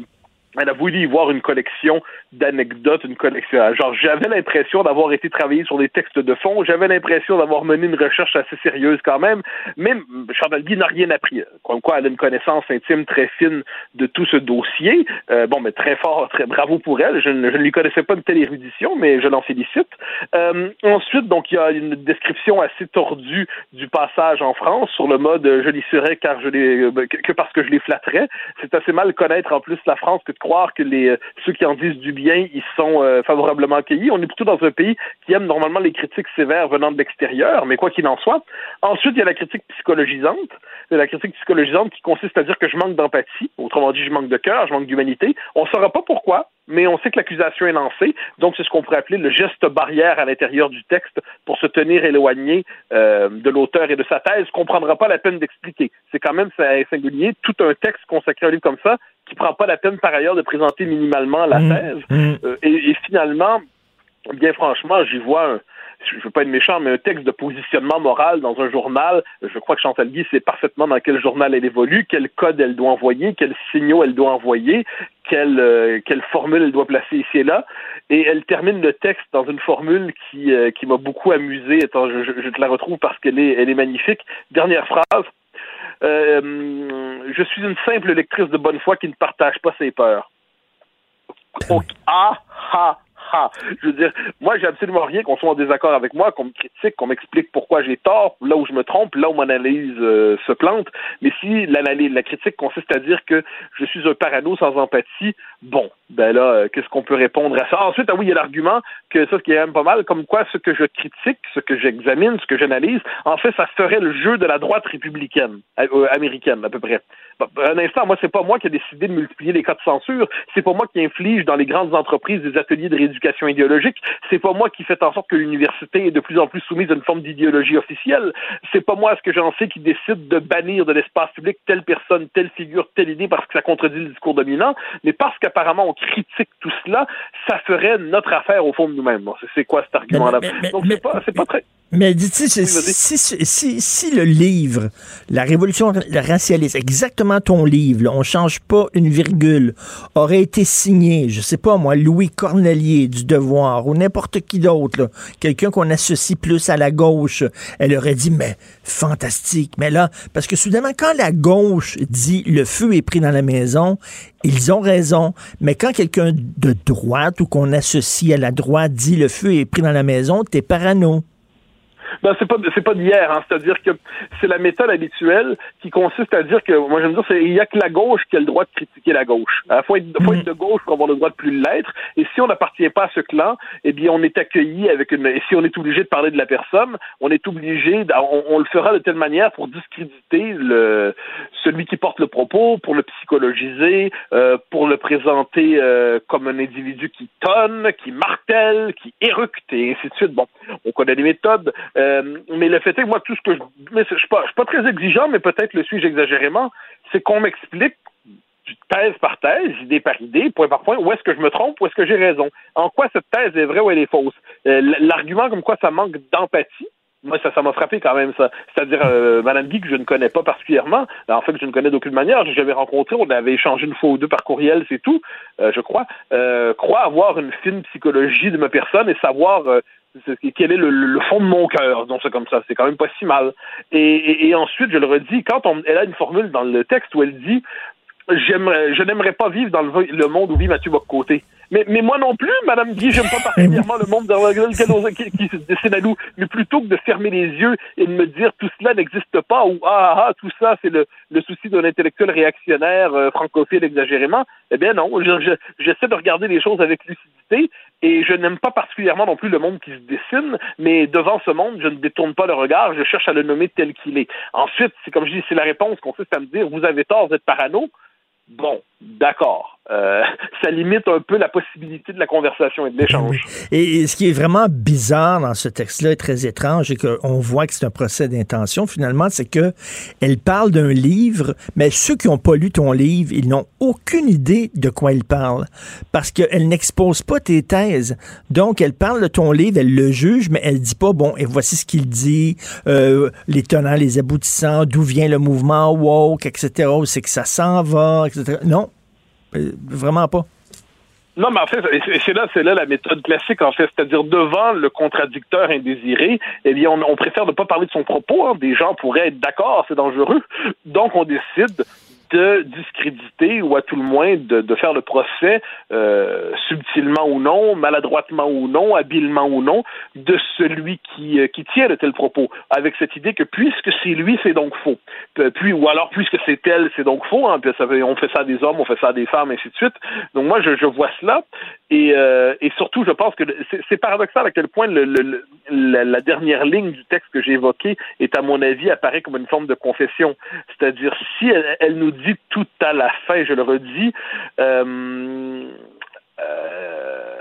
elle a voulu y voir une collection d'anecdotes, une collection. Genre, j'avais l'impression d'avoir été travaillé sur des textes de fond, j'avais l'impression d'avoir mené une recherche assez sérieuse quand même, mais Chantal Guy n'a rien appris. Comme quoi, elle a une connaissance intime très fine de tout ce dossier. Euh, bon, mais très fort, très bravo pour elle. Je ne, lui connaissais pas une telle érudition, mais je l'en félicite. Euh, ensuite, donc, il y a une description assez tordue du passage en France sur le mode je l'y serais car je que parce que je les flatterais. C'est assez mal connaître en plus la France que de croire que les euh, ceux qui en disent du bien, ils sont euh, favorablement accueillis. On est plutôt dans un pays qui aime normalement les critiques sévères venant de l'extérieur, mais quoi qu'il en soit. Ensuite, il y a la critique psychologisante. La critique psychologisante qui consiste à dire que je manque d'empathie, autrement dit, je manque de cœur, je manque d'humanité. On ne saura pas pourquoi, mais on sait que l'accusation est lancée, donc c'est ce qu'on pourrait appeler le geste barrière à l'intérieur du texte pour se tenir éloigné euh, de l'auteur et de sa thèse, qu'on ne prendra pas la peine d'expliquer. C'est quand même singulier, tout un texte consacré à un livre comme ça, qui prend pas la peine par ailleurs de présenter minimalement la mmh. thèse. Mmh. Euh, et, et, finalement, bien franchement, j'y vois un, je veux pas être méchant, mais un texte de positionnement moral dans un journal, je crois que Chantal Guy sait parfaitement dans quel journal elle évolue, quel code elle doit envoyer, quels signaux elle doit envoyer, quelle, euh, quelle formule elle doit placer ici et là. Et elle termine le texte dans une formule qui, euh, qui m'a beaucoup amusé. Attends, je, je, te la retrouve parce qu'elle est, elle est magnifique. Dernière phrase. Euh, je suis une simple lectrice de bonne foi qui ne partage pas ses peurs. Ah, ah, ah. Je veux dire, moi, j'ai absolument rien qu'on soit en désaccord avec moi, qu'on me critique, qu'on m'explique pourquoi j'ai tort, là où je me trompe, là où mon analyse euh, se plante. Mais si l'analyse, la critique consiste à dire que je suis un parano sans empathie, bon, ben là, euh, qu'est-ce qu'on peut répondre à ça? Ensuite, ah oui, il y a l'argument que ça, ce qui est même pas mal, comme quoi ce que je critique, ce que j'examine, ce que j'analyse, en fait, ça ferait le jeu de la droite républicaine, euh, américaine, à peu près. un instant, moi, c'est pas moi qui ai décidé de multiplier les cas de censure, c'est pas moi qui inflige dans les grandes entreprises des ateliers de idéologique, c'est pas moi qui fait en sorte que l'université est de plus en plus soumise à une forme d'idéologie officielle, c'est pas moi, ce que j'en sais, qui décide de bannir de l'espace public telle personne, telle figure, telle idée parce que ça contredit le discours dominant, mais parce qu'apparemment on critique tout cela, ça ferait notre affaire au fond de nous-mêmes. C'est quoi cet argument-là? Donc c'est pas, pas très... Mais dis si, si, si, si, le livre, la révolution racialiste, exactement ton livre, là, on change pas une virgule, aurait été signé, je sais pas moi, Louis Cornelier du Devoir ou n'importe qui d'autre, quelqu'un qu'on associe plus à la gauche, elle aurait dit mais fantastique. Mais là, parce que soudainement quand la gauche dit le feu est pris dans la maison, ils ont raison. Mais quand quelqu'un de droite ou qu'on associe à la droite dit le feu est pris dans la maison, t'es parano. Ben, c'est pas c'est pas d'hier, hein. c'est-à-dire que c'est la méthode habituelle qui consiste à dire que moi j'aime dire c'est il y a que la gauche qui a le droit de critiquer la gauche. Il faut, être, faut être de gauche pour avoir le droit de plus l'être. Et si on n'appartient pas à ce clan, eh bien on est accueilli avec une. Et si on est obligé de parler de la personne, on est obligé, on, on, le fera de telle manière pour discréditer le celui qui porte le propos, pour le psychologiser, euh, pour le présenter euh, comme un individu qui tonne, qui martèle, qui éructe et ainsi de suite. Bon, on connaît les méthodes. Euh, mais le fait est que moi, tout ce que je. Mais je suis pas, suis pas très exigeant, mais peut-être le suis-je exagérément. C'est qu'on m'explique thèse par thèse, idée par idée, point par point, où est-ce que je me trompe, où est-ce que j'ai raison. En quoi cette thèse est vraie ou elle est fausse. L'argument comme quoi ça manque d'empathie, moi, ça, m'a frappé quand même, ça. C'est-à-dire, euh, Madame Guy, que je ne connais pas particulièrement, en fait, que je ne connais d'aucune manière, j'avais rencontré, on avait échangé une fois ou deux par courriel, c'est tout, euh, je crois, euh, avoir une fine psychologie de ma personne et savoir euh, quel est le, fond de mon cœur. Donc c'est comme ça, c'est quand même pas si mal. Et, ensuite, je le redis, quand on, elle a une formule dans le texte où elle dit je n'aimerais pas vivre dans le, monde où vit Mathieu Boccoté. Mais, mais moi non plus, Madame Guy, j'aime pas particulièrement le monde dans lequel qui, qui, nous. Mais plutôt que de fermer les yeux et de me dire tout cela n'existe pas ou ah, ah, ah tout ça c'est le, le souci d'un intellectuel réactionnaire euh, francophile exagérément, eh bien non, j'essaie je, je, de regarder les choses avec lucidité et je n'aime pas particulièrement non plus le monde qui se dessine, mais devant ce monde, je ne détourne pas le regard, je cherche à le nommer tel qu'il est. Ensuite, c'est comme je dis, c'est la réponse consiste à me dire vous avez tort, vous êtes parano. Bon, d'accord. Euh, <laughs> ça limite un peu la possibilité de la conversation et de l'échange. Et, ce qui est vraiment bizarre dans ce texte-là très étrange et qu'on voit que c'est un procès d'intention finalement, c'est que elle parle d'un livre, mais ceux qui n'ont pas lu ton livre, ils n'ont aucune idée de quoi elle parle parce qu'elle n'expose pas tes thèses. Donc, elle parle de ton livre, elle le juge, mais elle dit pas, bon, et voici ce qu'il dit, euh, les tenants, les aboutissants, d'où vient le mouvement woke, etc., où c'est que ça s'en va, etc. Non, vraiment pas. Non, mais en fait, c'est là, c'est là la méthode classique, en fait. C'est-à-dire, devant le contradicteur indésiré, eh bien, on, préfère ne pas parler de son propos. Hein. Des gens pourraient être d'accord, c'est dangereux. Donc, on décide de discréditer ou à tout le moins de, de faire le procès euh, subtilement ou non, maladroitement ou non, habilement ou non, de celui qui, euh, qui tient de tels propos, avec cette idée que puisque c'est lui, c'est donc faux. Puis, ou alors puisque c'est elle, c'est donc faux. Hein, puis ça, on fait ça à des hommes, on fait ça à des femmes, ainsi de suite. Donc moi, je, je vois cela. Et, euh, et surtout, je pense que c'est paradoxal à quel point le, le, la, la, dernière ligne du texte que j'ai évoqué est, à mon avis, apparaît comme une forme de confession. C'est-à-dire, si elle, elle nous dit tout à la fin, je le redis, euh, euh,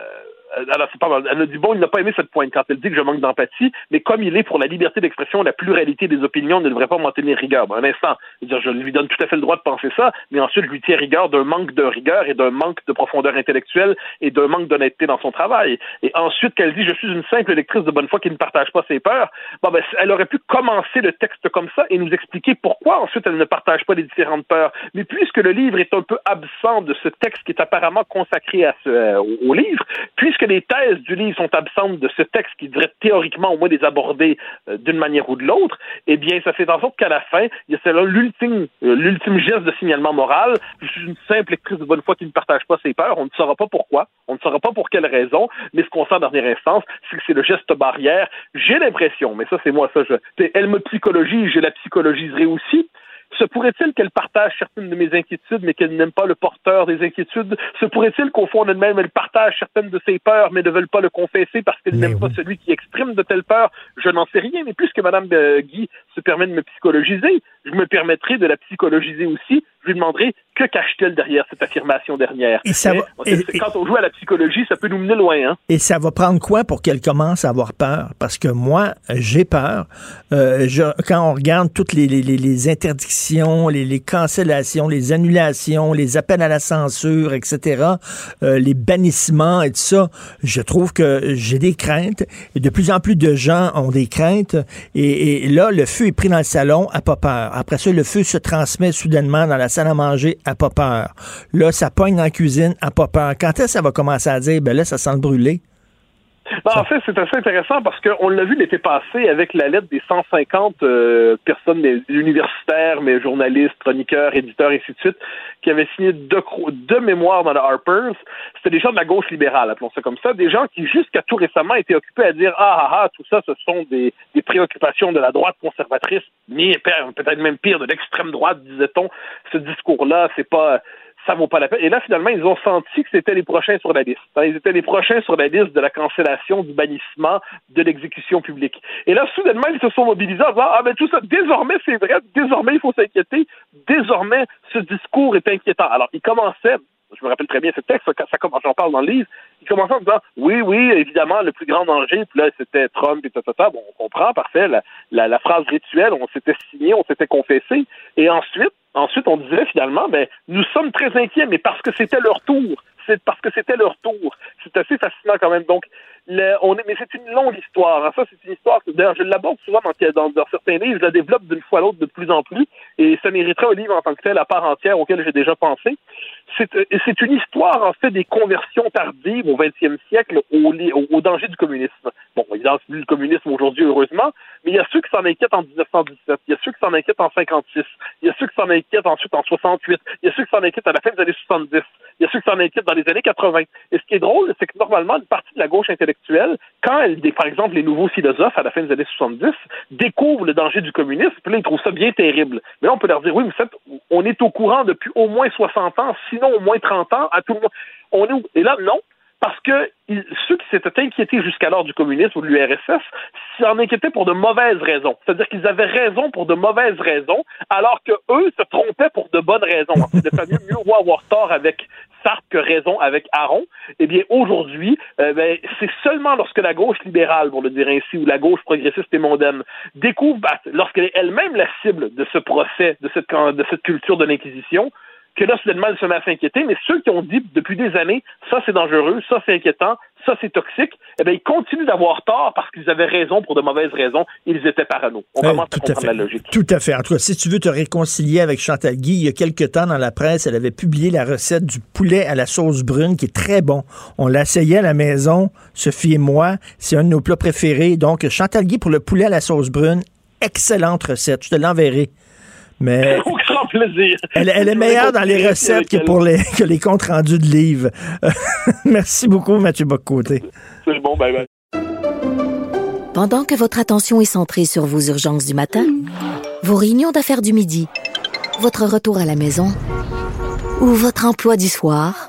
alors c'est pas mal. Elle a dit bon, il n'a pas aimé cette pointe quand elle dit que je manque d'empathie, mais comme il est pour la liberté d'expression, la pluralité des opinions, ne devrait pas m'en tenir rigueur. un instant, je, je lui donne tout à fait le droit de penser ça, mais ensuite je lui tiens rigueur d'un manque de rigueur et d'un manque de profondeur intellectuelle et d'un manque d'honnêteté dans son travail. Et ensuite qu'elle dit je suis une simple lectrice de bonne foi qui ne partage pas ses peurs, bon ben elle aurait pu commencer le texte comme ça et nous expliquer pourquoi ensuite elle ne partage pas les différentes peurs. Mais puisque le livre est un peu absent de ce texte qui est apparemment consacré à ce, euh, au livre, puisque les thèses du livre sont absentes de ce texte qui devrait théoriquement au moins les aborder euh, d'une manière ou de l'autre, eh bien, ça fait en sorte qu'à la fin, il y a l'ultime, euh, l'ultime geste de signalement moral. Je suis une simple lectrice de bonne foi qui ne partage pas ses peurs. On ne saura pas pourquoi. On ne saura pas pour quelle raison. Mais ce qu'on sent en dernière instance, c'est que c'est le geste barrière. J'ai l'impression, mais ça, c'est moi, ça, je, elle me psychologie, je la psychologiserai aussi. Se pourrait-il qu'elle partage certaines de mes inquiétudes, mais qu'elle n'aime pas le porteur des inquiétudes? Se pourrait-il qu'au fond d'elle-même, elle partage certaines de ses peurs, mais ne veulent pas le confesser parce qu'elle n'aime pas celui qui exprime de telles peurs? Je n'en sais rien, mais puisque Mme euh, Guy se permet de me psychologiser, je me permettrai de la psychologiser aussi. Lui demanderai que cache-t-elle derrière cette affirmation dernière. Et ça quand on joue à la psychologie, ça peut nous mener loin. Hein? Et ça va prendre quoi pour qu'elle commence à avoir peur? Parce que moi, j'ai peur. Euh, je, quand on regarde toutes les, les, les interdictions, les, les, cancellations, les annulations, les appels à la censure, etc., euh, les bannissements et tout ça, je trouve que j'ai des craintes. Et de plus en plus de gens ont des craintes. Et, et là, le feu est pris dans le salon, à pas peur. Après ça, le feu se transmet soudainement dans la à manger, à pas peur. Là, ça pogne dans la cuisine, à pas peur. Quand est-ce que ça va commencer à dire, ben là, ça sent le brûler? Ben, en fait, c'est assez intéressant parce qu'on l'a vu l'été passé avec la lettre des 150 euh, personnes des universitaires, mais journalistes, chroniqueurs, éditeurs, et ainsi de suite, qui avaient signé deux, deux mémoires dans la Harper's. C'était des gens de la gauche libérale, appelons ça comme ça, des gens qui jusqu'à tout récemment étaient occupés à dire ah ah ah, tout ça, ce sont des, des préoccupations de la droite conservatrice, mais peut-être même pire de l'extrême droite, disait-on. Ce discours-là, c'est pas ça vaut pas la peine. Et là, finalement, ils ont senti que c'était les prochains sur la liste. Hein. Ils étaient les prochains sur la liste de la cancellation, du bannissement, de l'exécution publique. Et là, soudainement, ils se sont mobilisés en disant, ah ben tout ça, désormais, c'est vrai, désormais, il faut s'inquiéter, désormais, ce discours est inquiétant. Alors, ils commençaient, je me rappelle très bien ce texte, quand ça commence, j'en parle dans le livre, il commençait en disant, oui, oui, évidemment, le plus grand danger, puis là, c'était Trump et tout ça, bon, on comprend, parfait, la, la, la phrase rituelle, on s'était signé, on s'était confessé, et ensuite, Ensuite, on disait finalement, ben, nous sommes très inquiets, mais parce que c'était leur tour. C'est parce que c'était leur tour. C'est assez fascinant quand même. Donc, on est, mais c'est une longue histoire. Ça, c'est une histoire. D'ailleurs, je l'aborde souvent dans, dans, certains livres. Je la développe d'une fois à l'autre de plus en plus, et ça mériterait un livre en tant que tel à part entière auquel j'ai déjà pensé. C'est, c'est une histoire en fait des conversions tardives au XXe siècle au, au, danger du communisme. Bon, il a plus le communisme aujourd'hui, heureusement, mais il y a ceux qui s'en inquiètent en 1917, il y a ceux qui s'en inquiètent en 56, il y a ceux qui s'en inquiètent ensuite en 68, il y a ceux qui s'en inquiètent à la fin des années 70, il y a ceux qui s'en inquiètent dans les années 80. Et ce qui est drôle, c'est que normalement, une partie de la gauche intellectuelle, quand elle, par exemple, les nouveaux philosophes à la fin des années 70 découvrent le danger du communisme, puis là, ils trouvent ça bien terrible. Mais là, on peut leur dire, oui, savez, on est au courant depuis au moins 60 ans, sinon au moins 30 ans, à tout le monde. On est où? Et là, non, parce que ceux qui s'étaient inquiétés jusqu'alors du communisme ou de l'URSS s'en inquiétaient pour de mauvaises raisons. C'est-à-dire qu'ils avaient raison pour de mauvaises raisons, alors que eux se trompaient pour de bonnes raisons. Il mieux, mieux avoir tort avec Sartre que raison avec Aaron. Eh bien, aujourd'hui, euh, ben, c'est seulement lorsque la gauche libérale, pour le dire ainsi, ou la gauche progressiste et mondaine, découvre, ben, lorsqu'elle est elle-même la cible de ce procès, de cette culture de l'Inquisition, que là, soudainement, ils se mettent à s'inquiéter, mais ceux qui ont dit depuis des années, ça c'est dangereux, ça c'est inquiétant, ça c'est toxique, eh bien, ils continuent d'avoir tort parce qu'ils avaient raison pour de mauvaises raisons, ils étaient parano. On Euh, commence à tout à comprendre fait. la logique. Tout à fait. En tout cas, si tu veux te réconcilier avec Chantal Guy, il y a quelque temps dans la presse, elle avait publié la recette du poulet à la sauce brune qui est très bon. On l'a essayé à la maison, Sophie et moi. C'est un de nos plats préférés. Donc, Chantal Guy pour le poulet à la sauce brune, excellente recette. Je te l'enverrai. Mais <laughs> Au grand plaisir. elle, elle est meilleure dans les recettes que pour les, que les comptes rendus de livres. <laughs> Merci beaucoup, Mathieu Boccoté. C'est bon, bye bye. Pendant que votre attention est centrée sur vos urgences du matin, vos réunions d'affaires du midi, votre retour à la maison ou votre emploi du soir,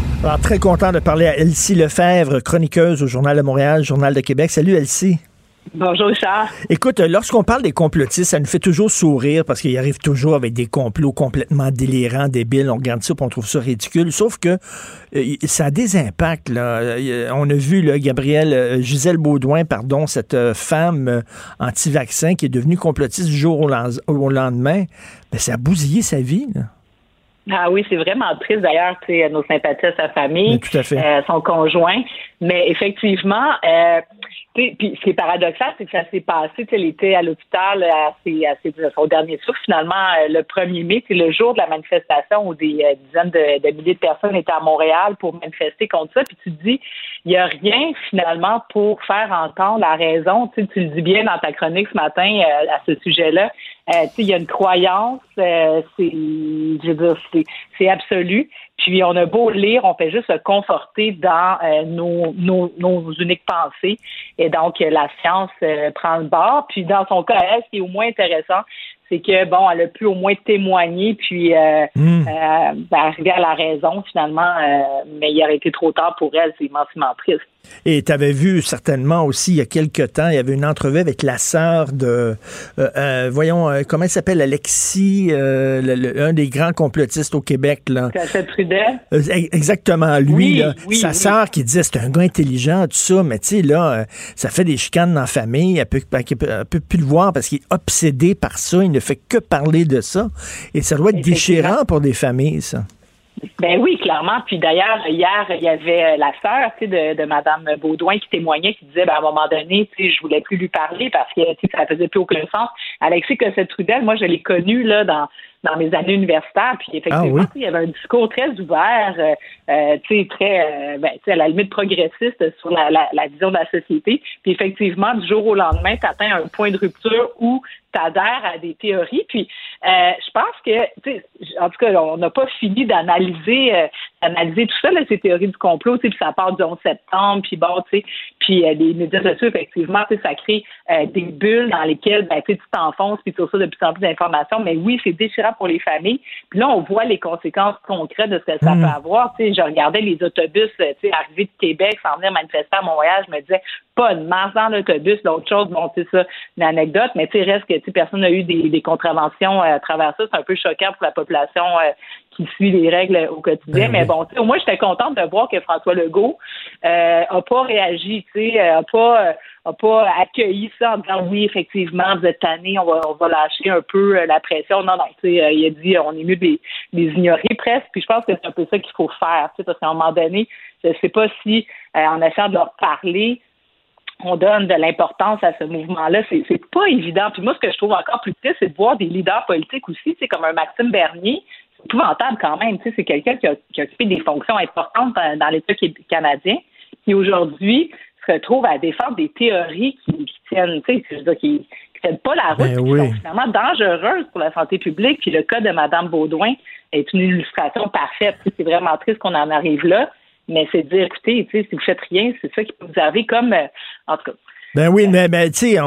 Alors, très content de parler à Elsie Lefebvre, chroniqueuse au Journal de Montréal, Journal de Québec. Salut Elsie. Bonjour Richard. Écoute, euh, lorsqu'on parle des complotistes, ça nous fait toujours sourire parce qu'ils arrivent toujours avec des complots complètement délirants, débiles. On regarde ça et on trouve ça ridicule. Sauf que euh, ça a des impacts. Là. Euh, On a vu là, Gabrielle, euh, Gisèle Baudouin, pardon, cette euh, femme anti-vaccin qui est devenue complotiste du jour au, au lendemain. Ben, ça a bousillé sa vie. là. Ah oui, c'est vraiment triste d'ailleurs, tu sais, nos sympathies à sa famille, tout à fait. euh, son conjoint. Mais effectivement, euh, puis ce qui est paradoxal, c'est que ça s'est passé, tu sais, était à l'hôpital à, ses- à ses- son dernier souffle, finalement, euh, le 1er mai, c'est le jour de la manifestation où des euh, dizaines de, de milliers de personnes étaient à Montréal pour manifester contre ça. Puis tu te dis, il n'y a rien finalement pour faire entendre la raison. Tu, sais, tu le dis bien dans ta chronique ce matin à ce sujet-là. Euh, il y a une croyance, euh, c'est, je veux dire, c'est, c'est absolu. Puis on a beau lire, on fait juste se conforter dans euh, nos, nos, nos uniques pensées. Et donc, euh, la science euh, prend le bord. Puis dans son cas, elle, ce qui est au moins intéressant, c'est que, bon, elle a pu au moins témoigner, puis euh, Mm. euh, ben, arriver à la raison, finalement. euh, mais il aurait été trop tard pour elle. C'est immensément triste. Et tu avais vu certainement aussi il y a quelque temps, il y avait une entrevue avec la sœur de, euh, euh, voyons, euh, comment elle s'appelle, Alexis, le- le- un des grands complotistes au Québec. Là. Ex- Exactement, lui, Oui, là, oui, sa oui. sœur qui disait c'est un gars intelligent, tout ça, mais tu sais, là, ça fait des chicanes dans la famille, elle peut, elle peut, elle peut plus le voir parce qu'il est obsédé par ça, il ne fait que parler de ça. Et ça doit être déchirant pour des familles, ça. Ben oui, clairement. Puis d'ailleurs, hier, il y avait euh, la sœur de, de Madame Baudouin qui témoignait, qui disait ben, à un moment donné, je voulais plus lui parler parce que ça faisait plus aucun sens. Alexis Cossette-Trudel, moi, je l'ai connu là dans dans mes années universitaires, puis effectivement, Ah oui? sais, il y avait un discours très ouvert, euh, euh, tu sais, très, euh, ben, tu sais, à la limite progressiste sur la, la, la vision de la société. Puis effectivement, du jour au lendemain, tu atteins un point de rupture où tu adhères à des théories. Puis euh, je pense que, tu sais, en tout cas, on n'a pas fini d'analyser d'analyser tout ça, là, ces théories du complot, tu sais, puis ça part du 11 septembre, puis bon, tu sais, puis euh, les médias sociaux, effectivement, tu sais, ça crée euh, des bulles dans lesquelles, ben, tu sais, tu t'enfonces, puis tu reçois de plus en plus d'informations, mais oui, c'est déchirant pour les familles. Puis là, on voit les conséquences concrètes de ce que ça Mm. peut avoir. Tu sais, je regardais les autobus, euh, tu sais, arriver de Québec, s'en venir manifester à Montréal, je me disais, pas de marche dans l'autobus, l'autre chose, bon, c'est ça, une anecdote, mais tu sais, reste que, tu sais, personne n'a eu des, des contraventions euh, à travers ça. C'est un peu choquant pour la population euh, qui suit les règles au quotidien. Ben mais oui. bon, au moins, j'étais contente de voir que François Legault euh, a pas réagi, tu sais, euh, a pas, euh, a pas accueilli ça en disant oui, effectivement, vous êtes on va, on va lâcher un peu euh, la pression. Non, non, tu sais, euh, il a dit on est mieux de les, ignorer presque. Puis je pense que c'est un peu ça qu'il faut faire, tu sais, parce qu'à un moment donné, je sais pas si euh, en essayant de leur parler, on donne de l'importance à ce mouvement-là. C'est, c'est pas évident. Puis moi, ce que je trouve encore plus triste, c'est de voir des leaders politiques aussi, tu sais, comme un Maxime Bernier. Épouvantable quand même. Tu sais, c'est quelqu'un qui a, qui a occupé des fonctions importantes dans, dans l'État canadien, qui aujourd'hui se retrouve à défendre des théories qui, qui tiennent, tu sais, je veux dire, qui, qui tiennent pas la route, Ben qui sont finalement dangereuses pour la santé publique. Puis le cas de Mme Baudouin est une illustration parfaite. C'est vraiment triste qu'on en arrive là. Mais c'est de dire, écoutez, tu sais, si vous faites rien, c'est ça qui peut vous arriver comme, euh, en tout cas, Ben oui, mais, mais tu sais,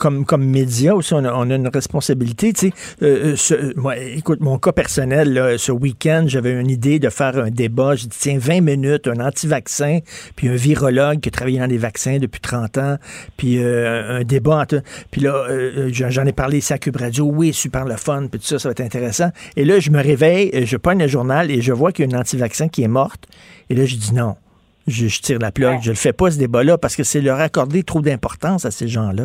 comme, comme média aussi, on a, on a une responsabilité. Tu sais, euh, euh, moi, écoute, mon cas personnel, là, ce week-end, j'avais une idée de faire un débat. J'ai dit, tiens, 20 minutes, un anti-vaccin, puis un virologue qui a travaillé dans les vaccins depuis 30 ans, puis euh, un débat. Puis là, j'en ai parlé ici à Cube Radio. Oui, super le fun, puis tout ça, ça va être intéressant. Et là, je me réveille, je prends le journal et je vois qu'il y a une anti-vaccin qui est morte. Et là, je dis non je, tire la plug. Je le fais pas, ce débat-là, parce que c'est leur accorder trop d'importance à ces gens-là.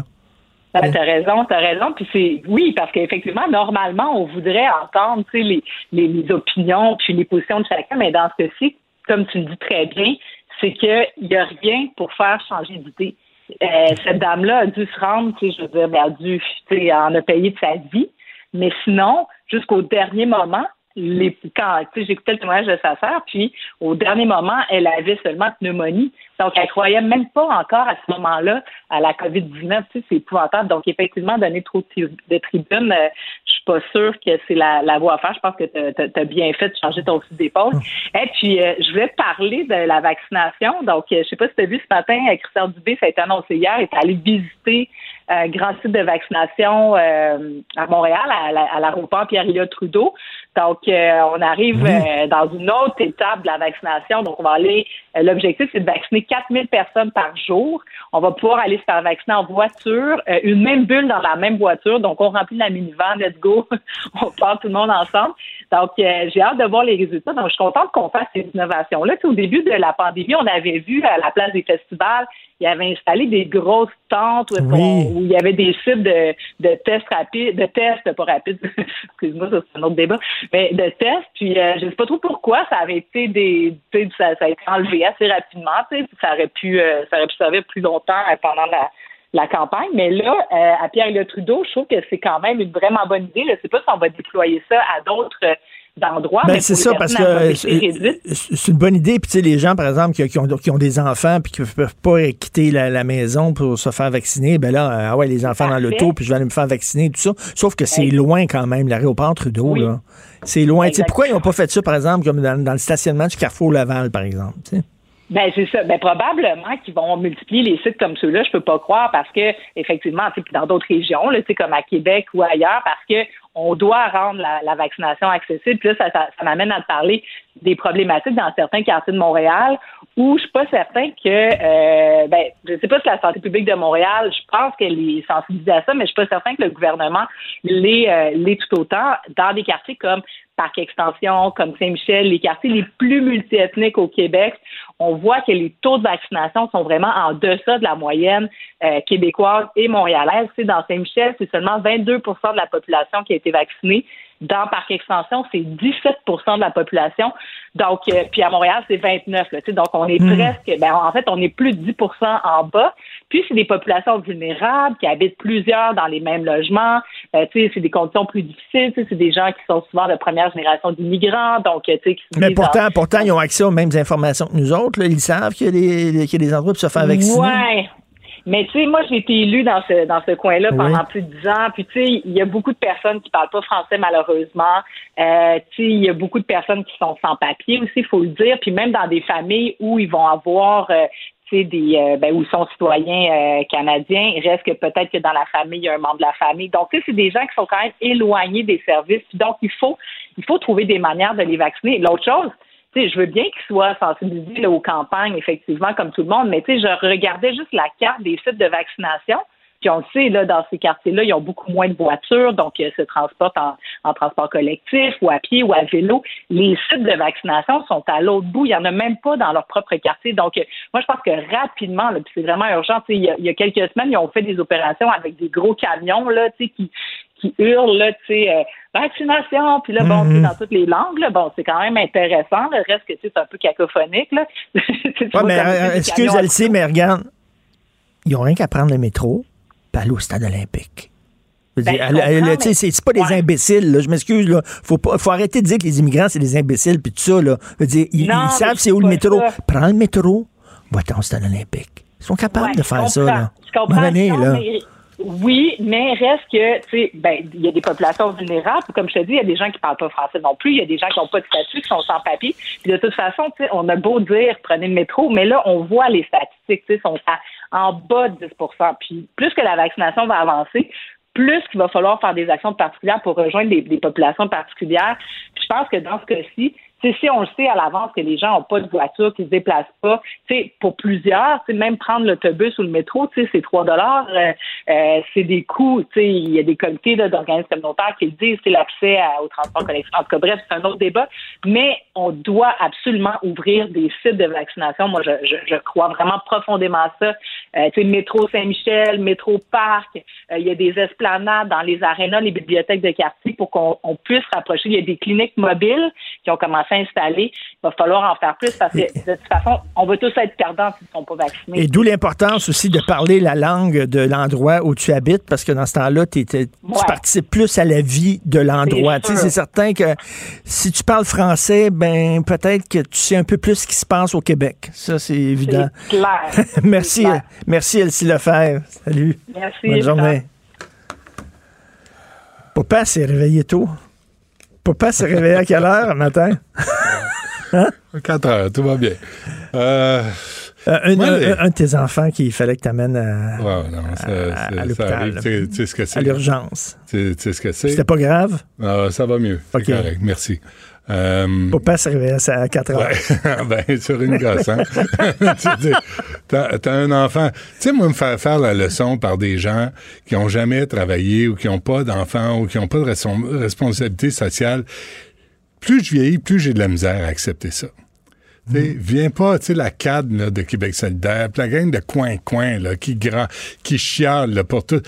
Ben, t'as raison, t'as raison. Puis c'est oui, parce qu'effectivement, normalement, on voudrait entendre les, les, les, opinions puis les positions de chacun, mais dans ce cas-ci, comme tu le dis très bien, c'est qu'il n'y a rien pour faire changer d'idée. Euh, cette dame-là a dû se rendre, je veux dire, elle a dû, en a payé de sa vie, mais sinon, jusqu'au dernier moment, les, quand j'écoutais le témoignage de sa sœur, puis au dernier moment, elle avait seulement pneumonie. Donc, elle croyait même pas encore à ce moment-là à la COVID-19. Tu sais, c'est épouvantable. Donc, effectivement, donner trop de tribunes, euh, je suis pas sûre que c'est la, la voie à faire. Je pense que tu as, bien fait de changer ton fusil d'épaule. Ah. Et puis, euh, je vais parler de la vaccination. Donc, euh, je sais pas si tu as vu ce matin, Christian Dubé, ça a été annoncé hier, il est allé visiter un grand site de vaccination à Montréal, à, l'aéroport Pierre-Éliott Trudeau. Donc, on arrive dans une autre étape de la vaccination. Donc, on va aller, l'objectif, c'est de vacciner 4000 personnes par jour. On va pouvoir aller se faire vacciner en voiture, euh, une même bulle dans la même voiture. Donc, on remplit la minivan, let's go, <laughs> on part tout le monde ensemble. Donc, euh, j'ai hâte de voir les résultats. Donc, je suis contente qu'on fasse ces innovations-là. au début de la pandémie, on avait vu à la place des festivals, il y avait installé des grosses tentes où, il y avait des sites de, tests rapides, de tests, pas rapides, <laughs> excuse-moi, ça c'est un autre débat, mais de tests. Puis euh, je ne sais pas trop pourquoi ça avait été des, ça, ça a été enlevé assez rapidement. Ça aurait pu, euh, ça aurait pu servir plus longtemps pendant la, la campagne. Mais là, à Pierre-Le Trudeau, je trouve que c'est quand même une vraiment bonne idée. Je ne sais pas si on va déployer ça à d'autres d'endroits. Ben, c'est ça, parce que c'est une bonne idée. Puis, tu sais, les gens, par exemple, qui, ont, qui ont des enfants puis qui ne peuvent pas quitter la, maison pour se faire vacciner, ben là, ah ouais, les enfants dans l'auto, puis je vais aller me faire vacciner, tout ça. Sauf que c'est loin quand même, l'aéroport Trudeau, là. C'est loin. Tu sais, pourquoi ils n'ont pas fait ça, par exemple, comme dans, le stationnement du Carrefour Laval, par exemple? Ben c'est ça. Ben probablement qu'ils vont multiplier les sites comme ceux-là. Je peux pas croire parce que effectivement, dans d'autres régions, là, comme à Québec ou ailleurs, parce que on doit rendre la, vaccination accessible. Puis là, ça, ça, m'amène à te parler des problématiques dans certains quartiers de Montréal où je suis pas certain que, euh, ben, je sais pas si la santé publique de Montréal, je pense qu'elle est sensibilisée à ça, mais je suis pas certain que le gouvernement l'est, euh, tout autant dans des quartiers comme Parc Extension, comme Saint-Michel, les quartiers les plus multiethniques au Québec, on voit que les taux de vaccination sont vraiment en deçà de la moyenne euh, québécoise et montréalaise. C'est dans Saint-Michel, c'est seulement 22% de la population qui a été vaccinée. Dans Parc Extension, c'est 17% de la population. Donc, euh, puis à Montréal, c'est 29. Là, donc, on est hmm. presque, ben, en fait, on est plus de 10% en bas. Puis, c'est des populations vulnérables qui habitent plusieurs dans les mêmes logements. Euh, c'est des conditions plus difficiles. C'est des gens qui sont souvent de première génération d'immigrants. Donc, euh, Mais pourtant, pourtant, ils ont accès aux mêmes informations que nous autres. Ils savent qu'il y, y, a des endroits pour se faire vacciner. Ouais. Mais tu sais, moi, j'ai été élue dans ce dans ce coin-là pendant plus de dix ans. Puis tu sais, il y a beaucoup de personnes qui parlent pas français malheureusement. Euh, tu sais, il y a beaucoup de personnes qui sont sans papier aussi, il faut le dire. Puis même dans des familles où ils vont avoir euh, tu sais, des euh, ben, où ils sont citoyens euh, canadiens, il reste que peut-être que dans la famille, il y a un membre de la famille. Donc, tu sais, c'est des gens qui sont quand même éloignés des services. donc, il faut il faut trouver des manières de les vacciner. L'autre chose, je veux bien qu'ils soient sensibilisés aux campagnes, effectivement, comme tout le monde, mais tu sais, je regardais juste la carte des sites de vaccination. Puis on le sait, là, dans ces quartiers-là, ils ont beaucoup moins de voitures, donc ils se transportent en, transport collectif ou à pied ou à vélo. Les sites de vaccination sont à l'autre bout. Il n'y en a même pas dans leur propre quartier. Donc, moi, je pense que rapidement, puis c'est vraiment urgent. Il y, a, il y a quelques semaines, ils ont fait des opérations avec des gros camions là, qui, qui hurlent, là, tu sais, euh, vaccination, puis là, bon, mm dans toutes les langues, là, bon, c'est quand même intéressant. Le reste, que c'est un peu cacophonique, là. <laughs> ouais, mais euh, excuse, Elsie, mais regarde, ils n'ont rien qu'à prendre le métro, puis aller au stade olympique. Ben, c'est pas des imbéciles, là. je m'excuse. Là. Faut, pas, faut arrêter de dire que les immigrants, c'est des imbéciles, puis tout ça. Là. Dire, ils, savent c'est où le métro. Prends le métro, va-t'en au stade olympique. Ils sont capables de faire ça. Là. Je comprends. là Oui, mais reste que, tu sais, ben, il y a des populations vulnérables. Comme je te dis, il y a des gens qui parlent pas français non plus. Il y a des gens qui n'ont pas de statut, qui sont sans papier. Puis de toute façon, tu sais, on a beau dire prenez le métro, mais là, on voit les statistiques, tu sais, sont en bas de 10% Puis plus que la vaccination va avancer, plus qu'il va falloir faire des actions particulières pour rejoindre des, des populations particulières. Puis je pense que dans ce cas-ci, si on le sait à l'avance que les gens n'ont pas de voiture, qu'ils ne se déplacent pas, pour plusieurs, même prendre l'autobus ou le métro, c'est 3 dollars, euh, euh, c'est des coûts. Il y a des comités d'organismes communautaires qui le disent, c'est l'accès au transport collectif. En tout cas, bref, c'est un autre débat. Mais on doit absolument ouvrir des sites de vaccination. Moi, je, je, crois vraiment profondément à ça. Euh, métro Saint-Michel, métro Parc, euh, il y a des esplanades dans les arénas, les bibliothèques de quartier pour qu'on puisse rapprocher. Il y a des cliniques mobiles qui ont commencé s'installer. Il va falloir en faire plus parce que de toute façon, on va tous être perdants s'ils ne sont pas vaccinés. Et d'où l'importance aussi de parler la langue de l'endroit où tu habites parce que dans ce temps-là, tu participes plus à la vie de l'endroit. C'est certain que si tu parles français, ben peut-être que tu sais un peu plus ce qui se passe au Québec. Ça, c'est évident. Clair. <laughs> merci, merci Elsie Lefebvre. Salut. Merci. Bonne journée. Papa s'est réveillé tôt. Papa s'est réveillé à quelle heure matin? hein? 4 heures, tout va bien. Euh, euh, un, de tes enfants qu'il fallait que tu amènes à, à, l'hôpital. Tu sais ce que c'est. À l'urgence. Tu sais ce que c'est. C'était pas grave? Ah, ça va mieux. C'est correct, merci. Euh, Papa se réveillait à 4 heures. Ouais. <laughs> ben, sur une gosse, hein? <laughs> t'as, as un enfant. Tu sais, moi, me faire faire la leçon par des gens qui ont jamais travaillé ou qui n'ont pas d'enfants ou qui n'ont pas de responsabilité sociale. Plus je vieillis, plus j'ai de la misère à accepter ça. Mm. Viens pas, tu sais, la cadre de Québec solidaire, la gang de coin-coin qui, grand, qui chiale là, pour tout.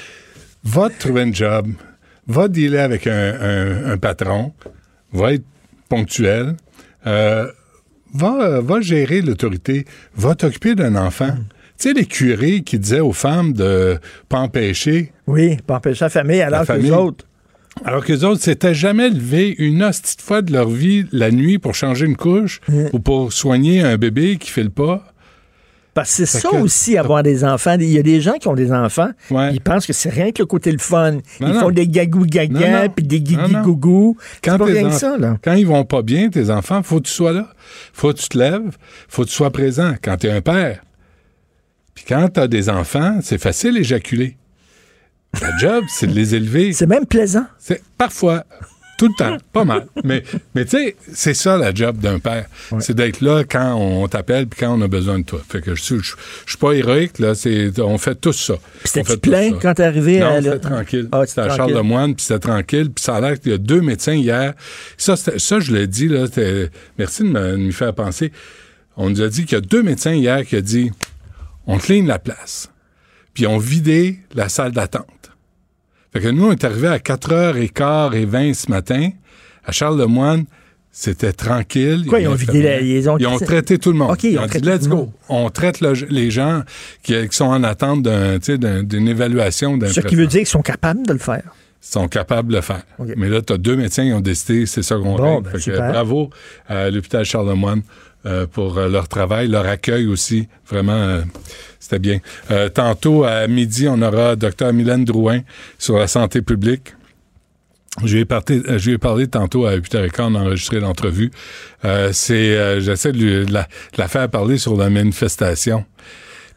Va te trouver un job, va dealer avec un, un patron, va être ponctuel, euh, va, va gérer l'autorité, va t'occuper d'un enfant. Mm. Tu sais, les curés qui disaient aux femmes de pas empêcher. Oui, pas empêcher la famille alors que les autres. Alors que les autres s'étaient jamais levés une hostie fois de leur vie la nuit pour changer une couche mm. ou pour soigner un bébé qui fait le pas. Parce que c'est ça aussi, avoir des enfants. Il y a des gens qui ont des enfants, ils pensent que c'est rien que le côté le fun. ils font des gagou gaga puis des guigui gougou. Quand, pas rien que ça, là. quand ils vont pas bien, tes enfants, faut que tu sois là. Faut que tu te lèves, faut que tu sois présent quand tu es un père. Puis quand tu as des enfants, c'est facile d'éjaculer. Ta job, c'est de les élever. C'est même plaisant. C'est parfois. Tout le temps, pas mal. Mais, mais tu sais, c'est ça la job d'un père. C'est d'être là quand on t'appelle puis quand on a besoin de toi. Fait que je, je, suis pas héroïque, là. on fait tout ça. C'était plein quand t'es arrivé non, à. c'était tranquille. Ah, c'était à Charles Lemoine, puis c'était tranquille. Puis ça a l'air qu'il y a deux médecins hier. Ça, ça je l'ai dit, là. Merci de me, faire penser. On nous a dit qu'il y a deux médecins hier qui ont dit on clean la place. Puis on vidé la salle d'attente. Fait que nous, on est arrivé à 4h15 et 20 ce matin. À Charles-le-Moine, c'était tranquille. Quoi, ils ont vidé la liaison? Ils ont traité tout le monde. ils, ont, dit, let's go. On traite les gens qui, sont en attente d'une évaluation. d'un Ce qui veut dire qu'ils sont capables de le faire. Ils sont capables de le faire. Mais là, tu as deux médecins qui ont décidé, c'est ça qu'on bon, ben, bravo à l'hôpital Charles-le-Moine euh, pour euh, leur travail, leur accueil aussi. Vraiment, euh, c'était bien. Euh, tantôt, à midi, on aura Dr. Mylène Drouin sur la santé publique. Je lui ai parlé, je parlé tantôt à 8h15, on a enregistré l'entrevue. C'est, j'essaie de, la, faire parler sur la manifestation.